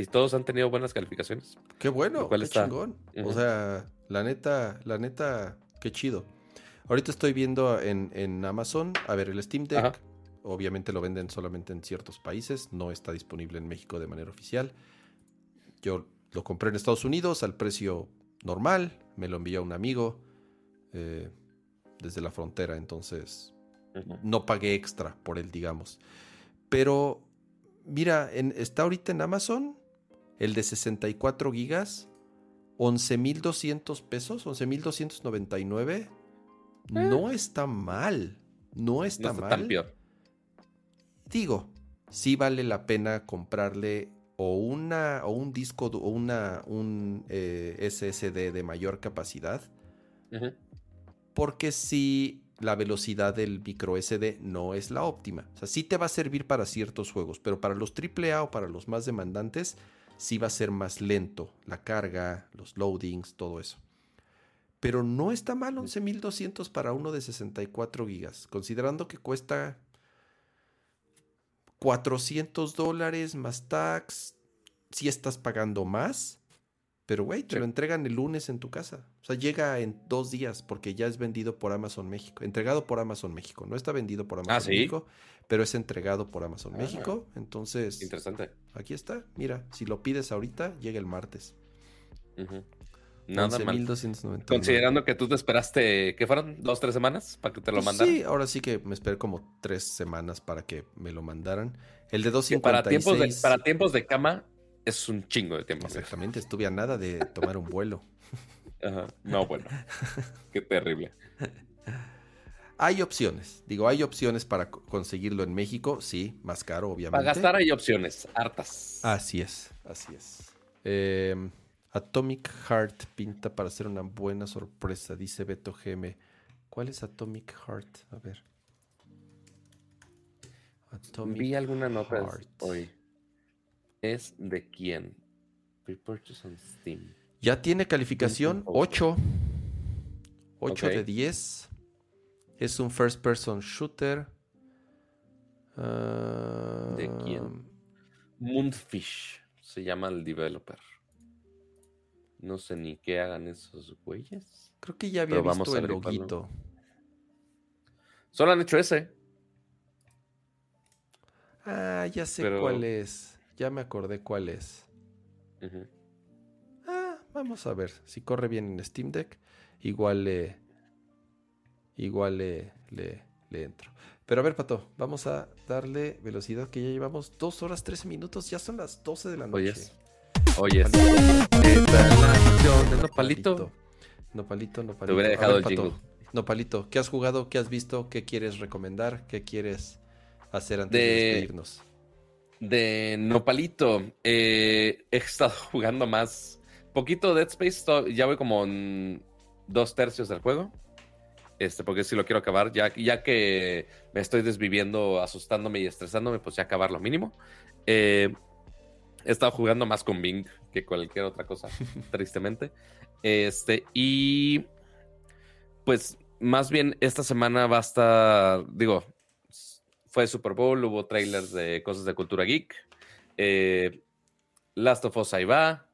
Y todos han tenido buenas calificaciones. Qué bueno, qué está- chingón. O sea, la neta, la neta, qué chido. Ahorita estoy viendo en, en Amazon, a ver, el Steam Deck, Ajá. obviamente lo venden solamente en ciertos países, no está disponible en México de manera oficial. Yo lo compré en Estados Unidos al precio normal, me lo envió un amigo eh, desde la frontera, entonces no pagué extra por él, digamos. Pero, mira, en- está ahorita en Amazon el de 64 gigas, 11.200 pesos, 11.299. No está mal, no está, No está mal. tan peor. Digo, sí vale la pena comprarle o una o un disco o una un eh, SSD de mayor capacidad porque si la velocidad del micro SD no es la óptima. O sea, sí te va a servir para ciertos juegos, pero para los AAA o para los más demandantes, sí va a ser más lento la carga, los loadings, todo eso. Pero no está mal 11.200 para uno de 64 gigas, considerando que cuesta 400 dólares más tax. Si estás pagando más, pero güey, te Sí. lo entregan el lunes en tu casa. O sea, llega en dos días porque ya es vendido por Amazon México. Entregado por Amazon México. No está vendido por Amazon Ah, ¿sí? México, pero es entregado por Amazon Ah. México. Entonces, Interesante. aquí está. Mira, si lo pides ahorita, llega el martes. Nada mal. 11,299. Considerando que tú te esperaste, ¿qué fueron? ¿Dos, tres semanas para que te lo Pues mandaran? Sí, ahora sí que me esperé como tres semanas para que me lo mandaran. El de Que 256. para, tiempos de, para tiempos de cama es un chingo de tiempo. amigo. Exactamente, estuve a nada de tomar un vuelo. Ajá. No, bueno. Qué terrible. Hay opciones, digo, hay opciones para co- conseguirlo en México, sí, más caro, obviamente. Para gastar hay opciones, hartas. Así es, así es. Eh, Atomic Heart pinta para ser una buena sorpresa, dice Beto GM. ¿Cuál es Atomic Heart? A ver. Atomic Vi alguna nota Heart. hoy. ¿Es de quién? Pre-purchase on Steam. Ya tiene calificación Ojo. 8. 8 Ok. de 10. Es un first person shooter. Ah, ¿De quién? Moonfish se llama el developer. No sé ni qué hagan esos güeyes. Creo que ya había Pero visto el loguito. Solo han hecho ese. Ah, ya sé Pero- cuál es. Ya me acordé cuál es. Ah, vamos a ver. Si corre bien en Steam Deck, igual le. Igual le, le, le entro. Pero a ver, Pato, vamos a darle velocidad que ya llevamos 2 horas 13 minutos. Ya son las 12 de la noche. Oye, ¿qué tal la acción de Nopalito? Nopalito, nopalito. Te hubiera dejado ver, el Pato. Nopalito, ¿qué has jugado? ¿Qué has visto? ¿Qué quieres recomendar? ¿Qué quieres hacer antes de, De- despedirnos? De Nopalito, eh, he estado jugando más. Poquito Dead Space, ya voy como en dos tercios del juego. Este, porque si lo quiero acabar, ya, ya que me estoy desviviendo, asustándome y estresándome, pues ya acabar lo mínimo. Eh, he estado jugando más con Bing que cualquier otra cosa, tristemente. Este, y pues más bien esta semana va a estar, digo, fue Super Bowl, hubo trailers de cosas de cultura geek. eh, Last of Us ahí va.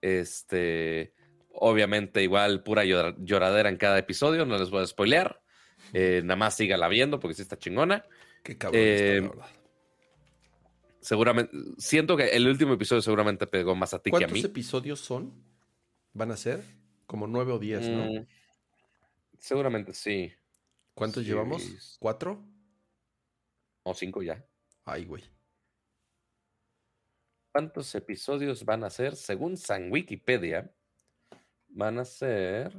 Este, obviamente, igual pura llora- lloradera en cada episodio, no les voy a spoilear. Eh, nada más sígala viendo porque sí está chingona. Qué cabrón eh, está, la verdad. Seguramente, siento que el último episodio seguramente pegó más a ti que a ¿Cuántos mí. episodios son? ¿Van a ser? Como nueve o diez, ¿no? Mm, seguramente sí. ¿Cuántos llevamos? ¿Cuatro? O cinco ya. Ay, güey. ¿Cuántos episodios van a ser? Según San Wikipedia, van a ser.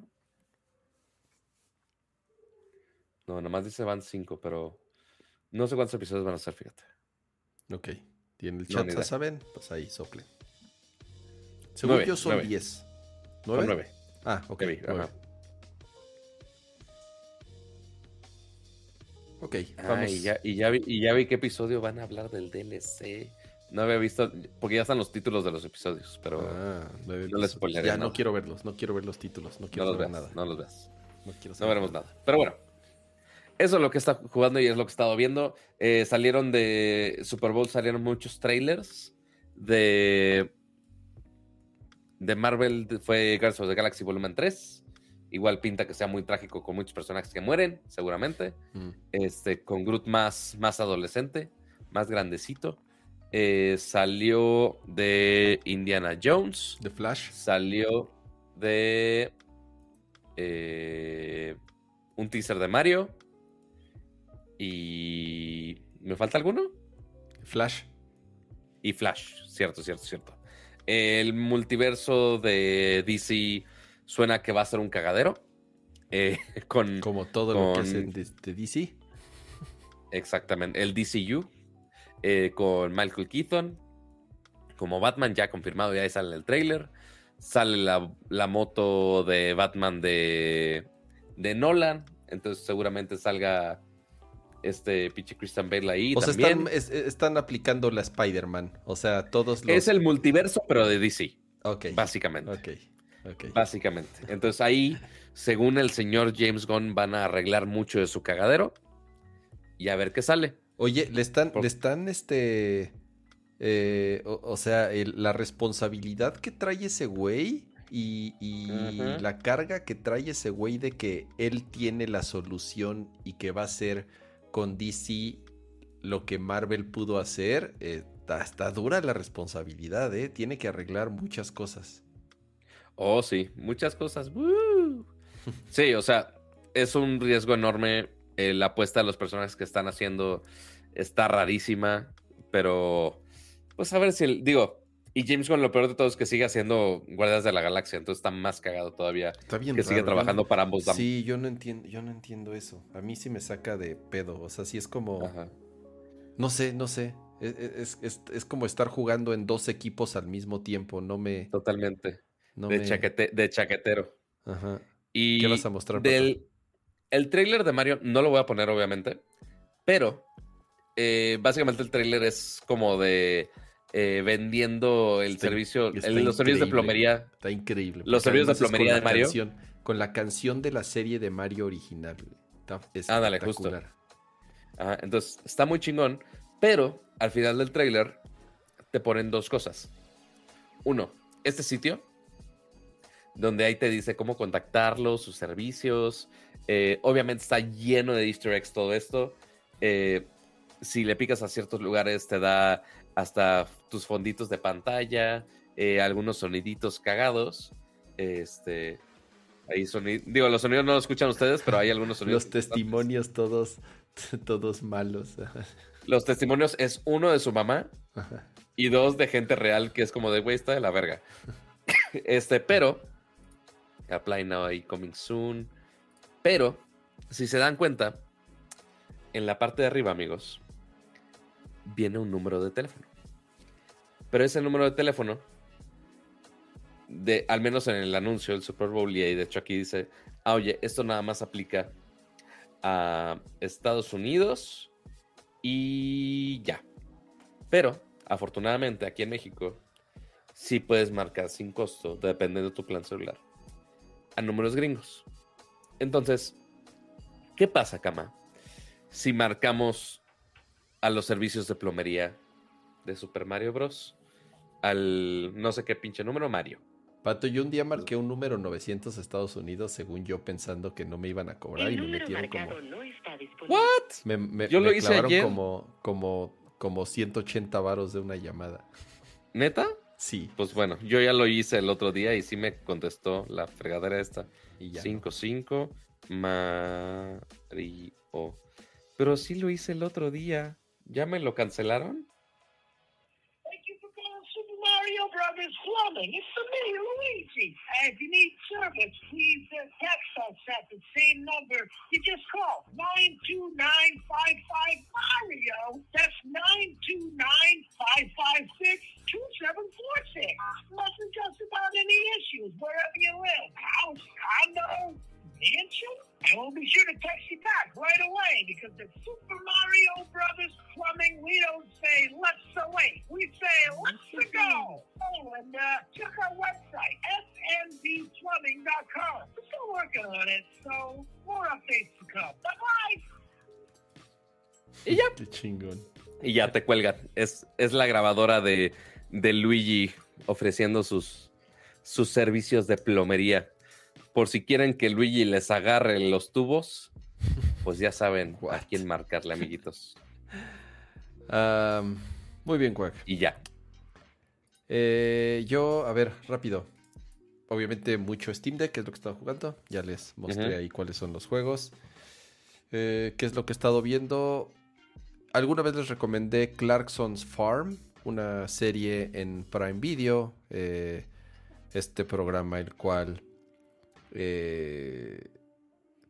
No, nomás dice van cinco, pero no sé cuántos episodios van a ser, fíjate. Ok. En el No, chat ni ya saben, pues ahí soplen. Según Nueve, yo son nueve. diez. ¿Nueve? nueve. Ah, ok. Ok, vamos. y, ya, y, ya vi, y ya vi qué episodio van a hablar del DLC. No había visto, porque ya están los títulos de los episodios, pero ah, no les spoileré. Ya no quiero verlos, no quiero ver los títulos, no quiero ver nada. No los veas. No, veremos nada. Pero bueno, eso es lo que está jugando y es lo que he estado viendo. Eh, salieron de Super Bowl, salieron muchos trailers de, de Marvel. Fue Guardians of the Galaxy Volumen 3. Igual pinta que sea muy trágico con muchos personajes que mueren, seguramente. Mm. Este, con Groot más, más adolescente, más grandecito. Eh, salió de Indiana Jones. De Flash. Salió de eh, un teaser de Mario. Y. ¿Me falta alguno? Flash. Y Flash, cierto, cierto, cierto. El multiverso de DC suena que va a ser un cagadero. Eh, con, Como todo lo que hacen de DC. Exactamente. El DCU. Eh, con Michael Keaton como Batman, ya confirmado, ya sale el trailer. Sale la, moto de Batman de, de Nolan, entonces seguramente salga este pinche Christian Bale ahí. O también. sea, están, aplicando la Spider-Man. O sea, todos los. Es el multiverso, pero de DC. Ok. Básicamente. Ok. Básicamente. Entonces ahí, según el señor James Gunn, van a arreglar mucho de su cagadero. Y a ver qué sale. Oye, le están, le están, este, eh, o, sea, la responsabilidad que trae ese güey y, la carga que trae ese güey de que él tiene la solución y que va a hacer con DC lo que Marvel pudo hacer, eh, está, dura la responsabilidad, ¿eh? Tiene que arreglar muchas cosas. Oh, sí, muchas cosas. Sí, o sea, es un riesgo enorme eh, la apuesta de los personajes que están haciendo está rarísima, pero pues a ver si, el, digo, y James Gunn lo peor de todo es que sigue haciendo Guardias de la Galaxia, entonces está más cagado todavía. Está bien que sigue trabajando para ambos. Sí, yo no entiendo, yo no entiendo eso. A mí sí me saca de pedo, o sea, sí es como, no sé, no sé. E, e, es, como estar jugando en dos equipos al mismo tiempo, no me... Totalmente. de, de chaquetero. Ajá. Y ¿Qué vas a mostrar? Del, el trailer de Mario no lo voy a poner, obviamente, pero eh, básicamente el trailer es como de eh, vendiendo el servicio, los servicios de plomería. Está increíble. Los servicios de plomería de Mario. con la canción de la serie de Mario original. Está dale, justo. entonces, está muy chingón, pero al final del trailer te ponen dos cosas. Uno, este sitio, donde ahí te dice cómo contactarlo, sus servicios, eh, obviamente está lleno de easter eggs todo esto. Eh, si le picas a ciertos lugares te da hasta tus fonditos de pantalla, eh, algunos soniditos cagados. Este, ahí digo, los sonidos no los escuchan ustedes, pero hay algunos sonidos. los testimonios todos, todos malos. los testimonios es uno de su mamá y dos de gente real que es como de güey, está de la verga. este, pero Apply now y coming soon. Pero, si se dan cuenta, en la parte de arriba, amigos, viene un número de teléfono. Pero ese número de teléfono, de, al menos en el anuncio del Super Bowl, y de hecho aquí dice, ah, oye, esto nada más aplica a Estados Unidos y ya. Pero, afortunadamente, aquí en México, sí puedes marcar sin costo, dependiendo de tu plan celular, a números gringos. Entonces, ¿qué pasa, Cama? Si marcamos a los servicios de plomería de Super Mario Bros. al no sé qué pinche número, Mario. Pato, yo un día marqué un número 900 Estados Unidos, según yo pensando que no me iban a cobrar y me metieron como. ¿What? Me, yo lo hice ayer. Como, como, como 180 varos de una llamada. ¿Neta? Sí. Pues bueno, yo ya lo hice el otro día y sí me contestó la fregadera esta. Y ya. 55 Mario. Pero sí lo hice el otro día. ¿Ya me lo cancelaron? Chris plumbing. It's for me, Luigi. And if you need service, please uh, text us at the same number. You just call 92955 Mario. That's 929-556-2746. Message about any issues, wherever you live. House, condo, mansion, And we'll be sure to text you back right away because the Super Mario Brothers plumbing, we don't say let's away. We say let's go. Oh, and uh, check our website, smvplumbing.com. We're still working on it, so more updates to come. Bye-bye. Y ya. Y ya te cuelgan. Es, es la grabadora de, de Luigi ofreciendo sus, sus servicios de plomería. Por si quieren que Luigi les agarre los tubos, pues ya saben a quién marcarle, amiguitos. Am, muy bien, Quack. Y ya. Eh, yo, a ver, rápido. Obviamente mucho Steam Deck, que es lo que he estado jugando. Ya les mostré ahí cuáles son los juegos. Eh, ¿Qué es lo que he estado viendo? Alguna vez les recomendé Clarkson's Farm, una serie en Prime Video. eh, este programa el cual eh,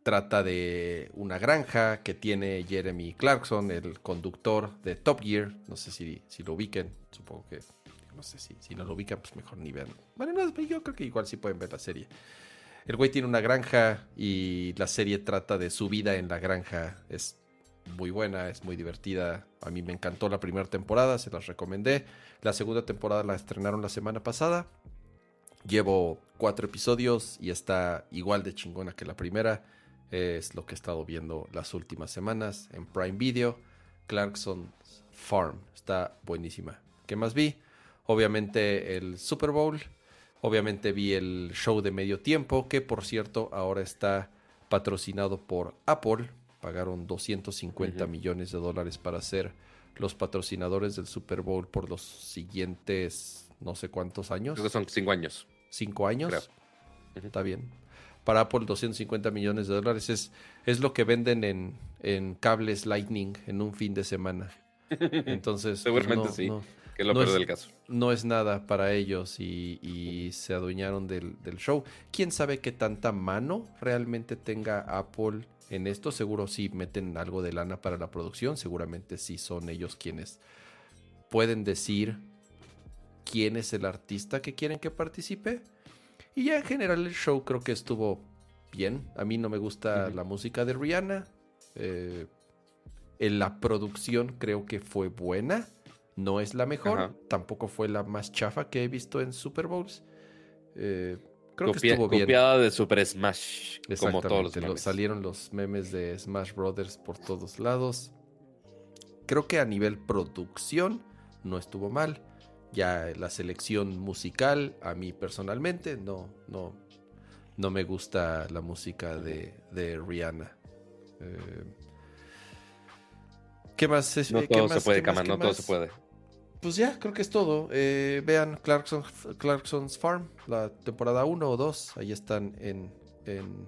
trata de una granja que tiene Jeremy Clarkson, el conductor de Top Gear. No sé si, si lo ubiquen, supongo que no sé si, si no lo ubican, pues mejor ni vean. Bueno, no, yo creo que igual sí pueden ver la serie. El güey tiene una granja y la serie trata de su vida en la granja. Es muy buena, es muy divertida. A mí me encantó la primera temporada, se las recomendé. La segunda temporada la estrenaron la semana pasada. Llevo cuatro episodios y está igual de chingona que la primera. Es lo que he estado viendo las últimas semanas en Prime Video. Clarkson's Farm. Está buenísima. ¿Qué más vi? Obviamente el Super Bowl. Obviamente vi el show de medio tiempo, que por cierto ahora está patrocinado por Apple. Pagaron 250 Ujú. millones de dólares para ser los patrocinadores del Super Bowl por los siguientes no sé cuántos años. Creo que son cinco años. ¿Cinco años? Ujú. Está bien. Para Apple 250 millones de dólares es, es lo que venden en, en cables Lightning en un fin de semana. Entonces, pues, Seguramente no- sí. no- Que es lo No es- del caso. no es nada para ellos y, y se adueñaron del, del show. ¿Quién sabe qué tanta mano realmente tenga Apple en esto? Seguro sí meten algo de lana para la producción. Seguramente sí son ellos quienes pueden decir quién es el artista que quieren que participe. Y ya en general el show creo que estuvo bien. A mí no me gusta la música de Rihanna. Eh, en la producción creo que fue buena. No es la mejor. Tampoco fue la más chafa que he visto en Super Bowls. Eh, creo que estuvo bien. copiada de Super Smash, como todos los lo- memes. salieron los memes de Smash Brothers por todos lados. Creo que a nivel producción no estuvo mal. Ya la selección musical, a mí personalmente, no, no, no me gusta la música de, de Rihanna. Eh, ¿Qué más? es- No qué todo más, se puede, Cama, no todo más? se puede. Pues ya, creo que es todo. Eh, vean Clarkson, Clarkson's Farm, la temporada 1 o 2. Ahí están en, en,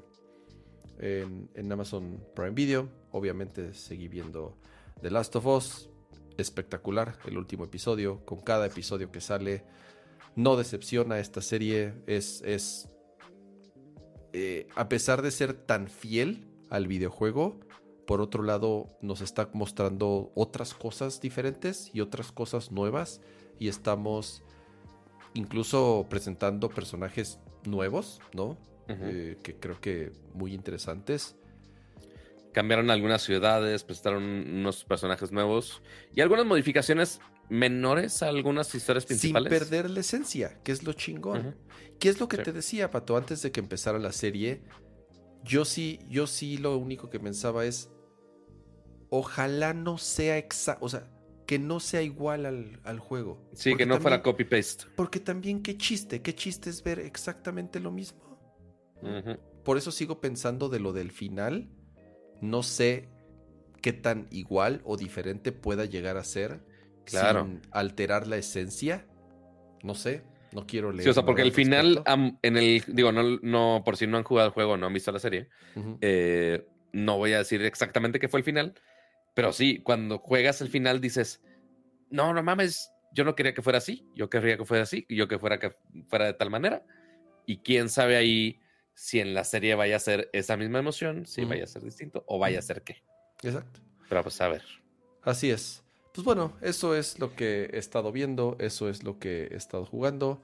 en, en Amazon Prime Video. Obviamente seguí viendo The Last of Us. Espectacular el último episodio. Con cada episodio que sale, no decepciona esta serie. Es, es eh, a pesar de ser tan fiel al videojuego, por otro lado nos está mostrando otras cosas diferentes y otras cosas nuevas y estamos incluso presentando personajes nuevos, ¿no? Eh, que creo que muy interesantes. Cambiaron algunas ciudades, presentaron unos personajes nuevos y algunas modificaciones menores a algunas historias principales. Sin perder la esencia, que es lo chingón. ¿Qué es lo que Sí. te decía, Pato? Antes de que empezara la serie, yo sí, yo sí lo único que pensaba es, ojalá no sea exacto, o sea, que no sea igual al, al juego. Sí, Porque que no fuera copy-paste. Porque también qué chiste, qué chiste es ver exactamente lo mismo. Por eso sigo pensando de lo del final. No sé qué tan igual o diferente pueda llegar a ser Claro. sin alterar la esencia. No sé, no quiero leer. Sí, o sea, porque al final, am- en el, digo, no, no, por si no han jugado el juego, no han visto la serie, eh, no voy a decir exactamente qué fue el final, pero sí, cuando juegas el final dices, no, no mames, yo no quería que fuera así, yo querría que fuera así, yo que fuera que fuera de tal manera, y quién sabe ahí si en la serie vaya a ser esa misma emoción, si vaya a ser distinto o vaya a ser qué. Exacto. Pero pues a ver. Así es. Pues bueno, eso es lo que he estado viendo, eso es lo que he estado jugando.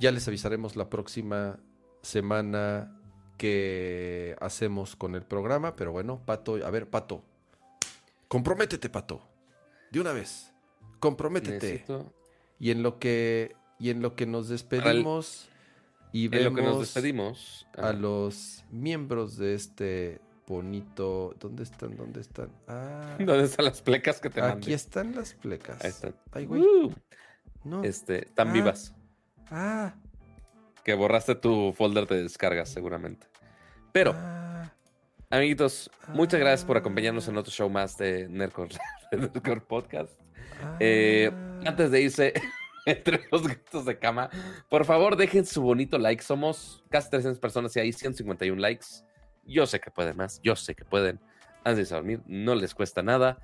Ya les avisaremos la próxima semana que hacemos con el programa, pero bueno, Pato, a ver, Pato. Comprométete, Pato. De una vez. Comprométete. Necesito- Y en lo que y en lo que nos despedimos y En lo que nos vemos despedimos. a los miembros de este bonito. ¿Dónde están? ¿Dónde están? Ah, ¿Dónde están las plecas que te mandé? aquí están las plecas. Ahí están. Ay, güey. Uh, No. este, están Ah. vivas. Ah, Que borraste tu folder de descargas, seguramente. Pero, ah, amiguitos, muchas gracias por Ah. acompañarnos en otro show más de Nerdcore, de Nerdcore Podcast. ah. Eh, antes de irse entre los gatos de cama, por favor dejen su bonito like. Somos casi 300 personas y hay 151 likes. Yo sé que pueden más, yo sé que pueden. Antes de dormir, no les cuesta nada.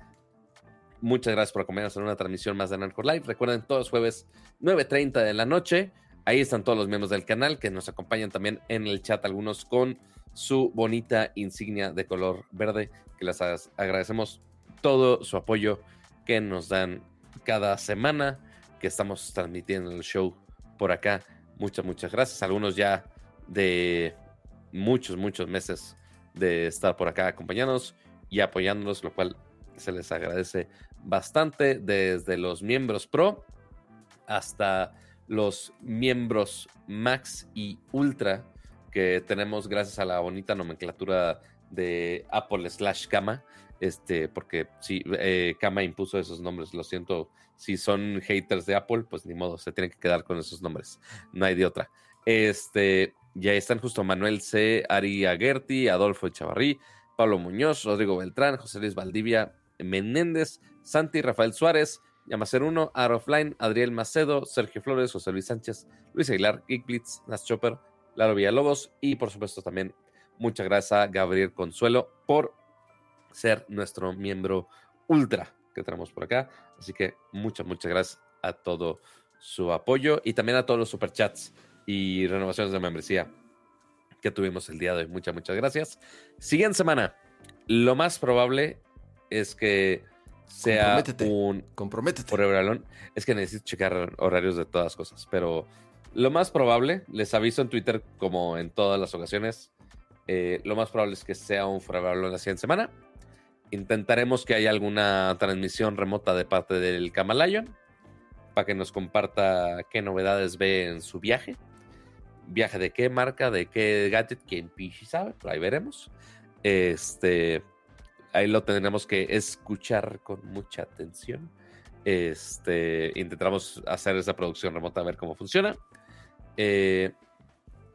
Muchas gracias por acompañarnos en una transmisión más de Nerdcore Live. Recuerden, todos los jueves 9.30 de la noche. Ahí están todos los miembros del canal que nos acompañan también en el chat, algunos con su bonita insignia de color verde, que les ag- agradecemos todo su apoyo que nos dan cada semana que estamos transmitiendo el show por acá. Muchas, muchas gracias. Algunos ya de muchos, muchos meses de estar por acá acompañándonos y apoyándonos, lo cual se les agradece bastante desde los miembros pro hasta los miembros max y ultra que tenemos gracias a la bonita nomenclatura de Apple slash Kama. Este, porque sí, eh, Kama impuso esos nombres. Lo siento, si son haters de Apple, pues ni modo, se tienen que quedar con esos nombres. No hay de otra. Este, ya están justo Manuel C., Ari Aguerti, Adolfo Chavarrí, Pablo Muñoz, Rodrigo Beltrán, José Luis Valdivia Menéndez, Santi Rafael Suárez, Yamacer 1, Offline, Adriel Macedo, Sergio Flores, José Luis Sánchez, Luis Aguilar, Geek Blitz, Nas Chopper, Lalo Villalobos y por supuesto también muchas gracias a Gabriel Consuelo por ser nuestro miembro ultra que tenemos por acá. Así que muchas, muchas gracias a todo su apoyo y también a todos los superchats y renovaciones de membresía que tuvimos el día de hoy. Muchas, muchas gracias. Siguiente semana, lo más probable es que sea Comprométete. un Comprométete. por. Es que necesito checar horarios de todas cosas, pero lo más probable, les aviso en Twitter como en todas las ocasiones, eh, lo más probable es que sea un Forever la siguiente semana. Intentaremos que haya alguna transmisión remota de parte del Camalayon para que nos comparta qué novedades ve en su viaje. Viaje de qué marca, de qué gadget, quién pichi sabe, pero ahí veremos. Este, ahí lo tendremos que escuchar con mucha atención. Este, intentamos hacer esa producción remota a ver cómo funciona. Eh,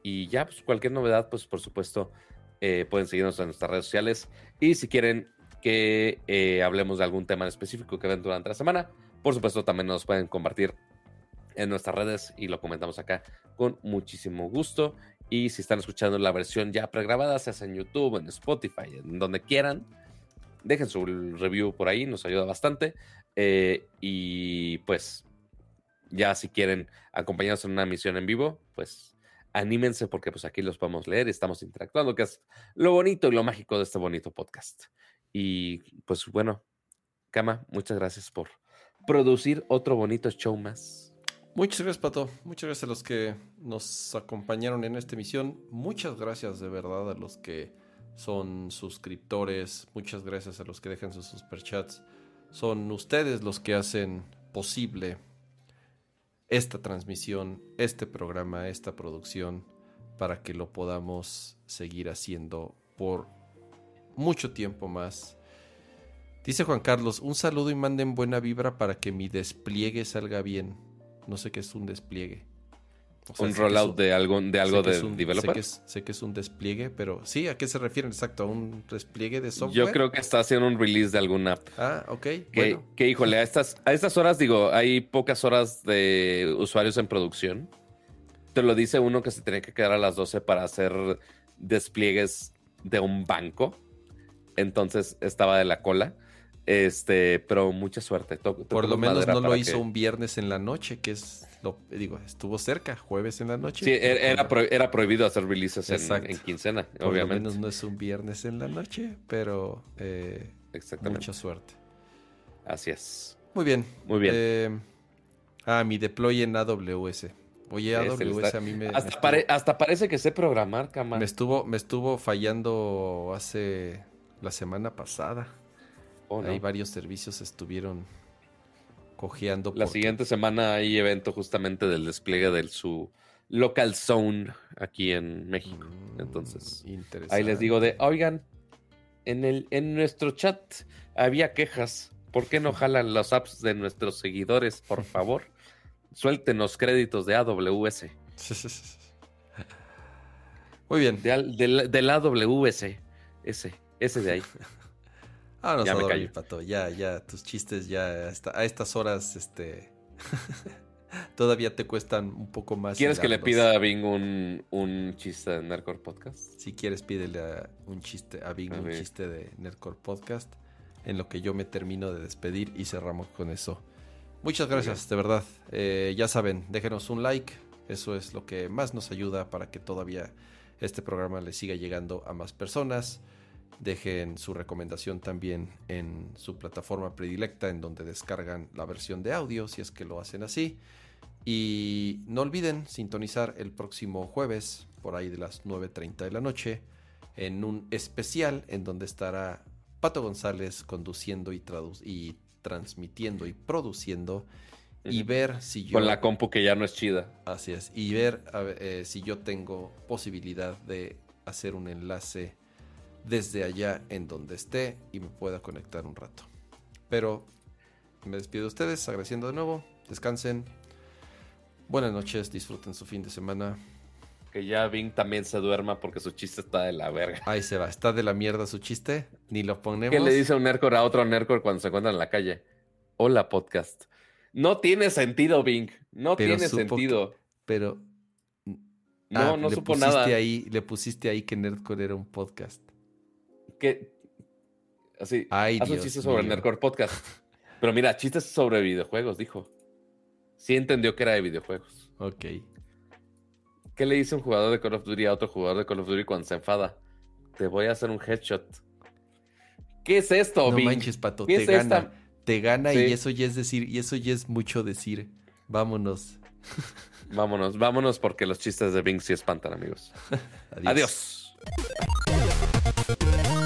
y ya, pues cualquier novedad, pues por supuesto, eh, pueden seguirnos en nuestras redes sociales. Y si quieren que eh, hablemos de algún tema en específico que ven durante la semana, por supuesto, también nos pueden compartir en nuestras redes y lo comentamos acá con muchísimo gusto. Y si están escuchando la versión ya pregrabada, sea en YouTube, en Spotify, en donde quieran, dejen su review por ahí, nos ayuda bastante. Eh, y pues, ya si quieren acompañarnos en una misión en vivo, pues anímense porque pues aquí los podemos leer y estamos interactuando, que es lo bonito y lo mágico de este bonito podcast. Y pues bueno, Kama, muchas gracias por producir otro bonito show más. Muchas gracias, Pato. Muchas gracias a los que nos acompañaron en esta emisión. Muchas gracias de verdad a los que son suscriptores. Muchas gracias a los que dejan sus superchats. Son ustedes los que hacen posible esta transmisión, este programa, esta producción, para que lo podamos seguir haciendo por mucho tiempo más. Dice Juan Carlos, un saludo y manden buena vibra para que mi despliegue salga bien. No sé qué es un despliegue. O sea, un rollout de algo, de, algo de Sé developer. que, es, sé que es un despliegue, pero sí, ¿a qué se refieren exacto? ¿A un despliegue de software? Yo creo que está haciendo un release de alguna app. Ah, ok. Que, bueno. que, híjole, a estas, a estas horas, digo, hay pocas horas de usuarios en producción. Te lo dice uno que se tiene que quedar a las 12 para hacer despliegues de un banco. Entonces estaba de la cola. Este, pero mucha suerte. Por lo menos no lo hizo que- un viernes en la noche, que es lo digo, estuvo cerca, jueves en la noche. Sí, era, era pro- era prohibido hacer releases en, quincena, por lo obviamente. menos no es un viernes en la noche, pero eh, Exactamente. mucha suerte. Así es. Muy bien. Muy bien. Eh, ah, mi deploy en AWS. Oye, AWS está- a mí me, me Hasta, estuvo- pare- hasta parece que sé programar, cama. me estuvo, me estuvo fallando hace la semana pasada. Oh, no. Ahí varios servicios estuvieron cojeando. La porque- siguiente semana hay evento justamente del despliegue de su local zone aquí en México. Mm, Entonces, ahí les digo de, oigan, en, el, en nuestro chat había quejas. ¿Por qué no jalan los apps de nuestros seguidores, por favor? Suéltenos créditos de AWS. Muy bien. De, del, del AWS. Ese, ese de ahí. Vámonos Ya a me callo. Pato. Ya, ya, tus chistes ya a, esta- a estas horas, este... todavía te cuestan un poco más. ¿Quieres que le pida a Bing un, un chiste de Nerdcore Podcast? Si quieres, pídele a un chiste, a Bing A un chiste de Nerdcore Podcast, en lo que yo me termino de despedir y cerramos con eso. Muchas gracias, de verdad. Eh, ya saben, déjenos un like, eso es lo que más nos ayuda para que todavía este programa le siga llegando a más personas. Dejen su recomendación también en su plataforma predilecta en donde descargan la versión de audio, si es que lo hacen así. Y no olviden sintonizar el próximo jueves, por ahí de las 9.30 de la noche, en un especial en donde estará Pato González conduciendo y, y transmitiendo y produciendo. Y ver si yo... Con la compu que ya no es chida. Así es. Y ver a ver, eh, si yo tengo posibilidad de hacer un enlace desde allá en donde esté y me pueda conectar un rato. Pero me despido de ustedes agradeciendo de nuevo. Descansen. Buenas noches, disfruten su fin de semana. Que ya Bing también se duerma porque su chiste está de la verga. Ahí se va. Está de la mierda su chiste. Ni lo ponemos. ¿Qué le dice un Nerdcore a otro Nerdcore cuando se encuentran en la calle? Hola, podcast. No tiene sentido, Bing. No Pero tiene sentido. Pero. No, ah, no le supo pusiste nada. Ahí, le pusiste ahí que Nerdcore era un podcast. Que... Así, Ay, haz un chiste sobre mío. Nerdcore Podcast. Pero mira, chistes sobre videojuegos, dijo. Sí entendió que era de videojuegos. Ok. ¿Qué le dice un jugador de Call of Duty a otro jugador de Call of Duty cuando se enfada? Te voy a hacer un headshot. ¿Qué es esto, no Bing? manches, pato, ¿Qué te es gana. Te gana Sí. y eso ya es decir, y eso ya es mucho decir. Vámonos. Vámonos, vámonos porque los chistes de Bing sí espantan, amigos. Adiós. Adiós.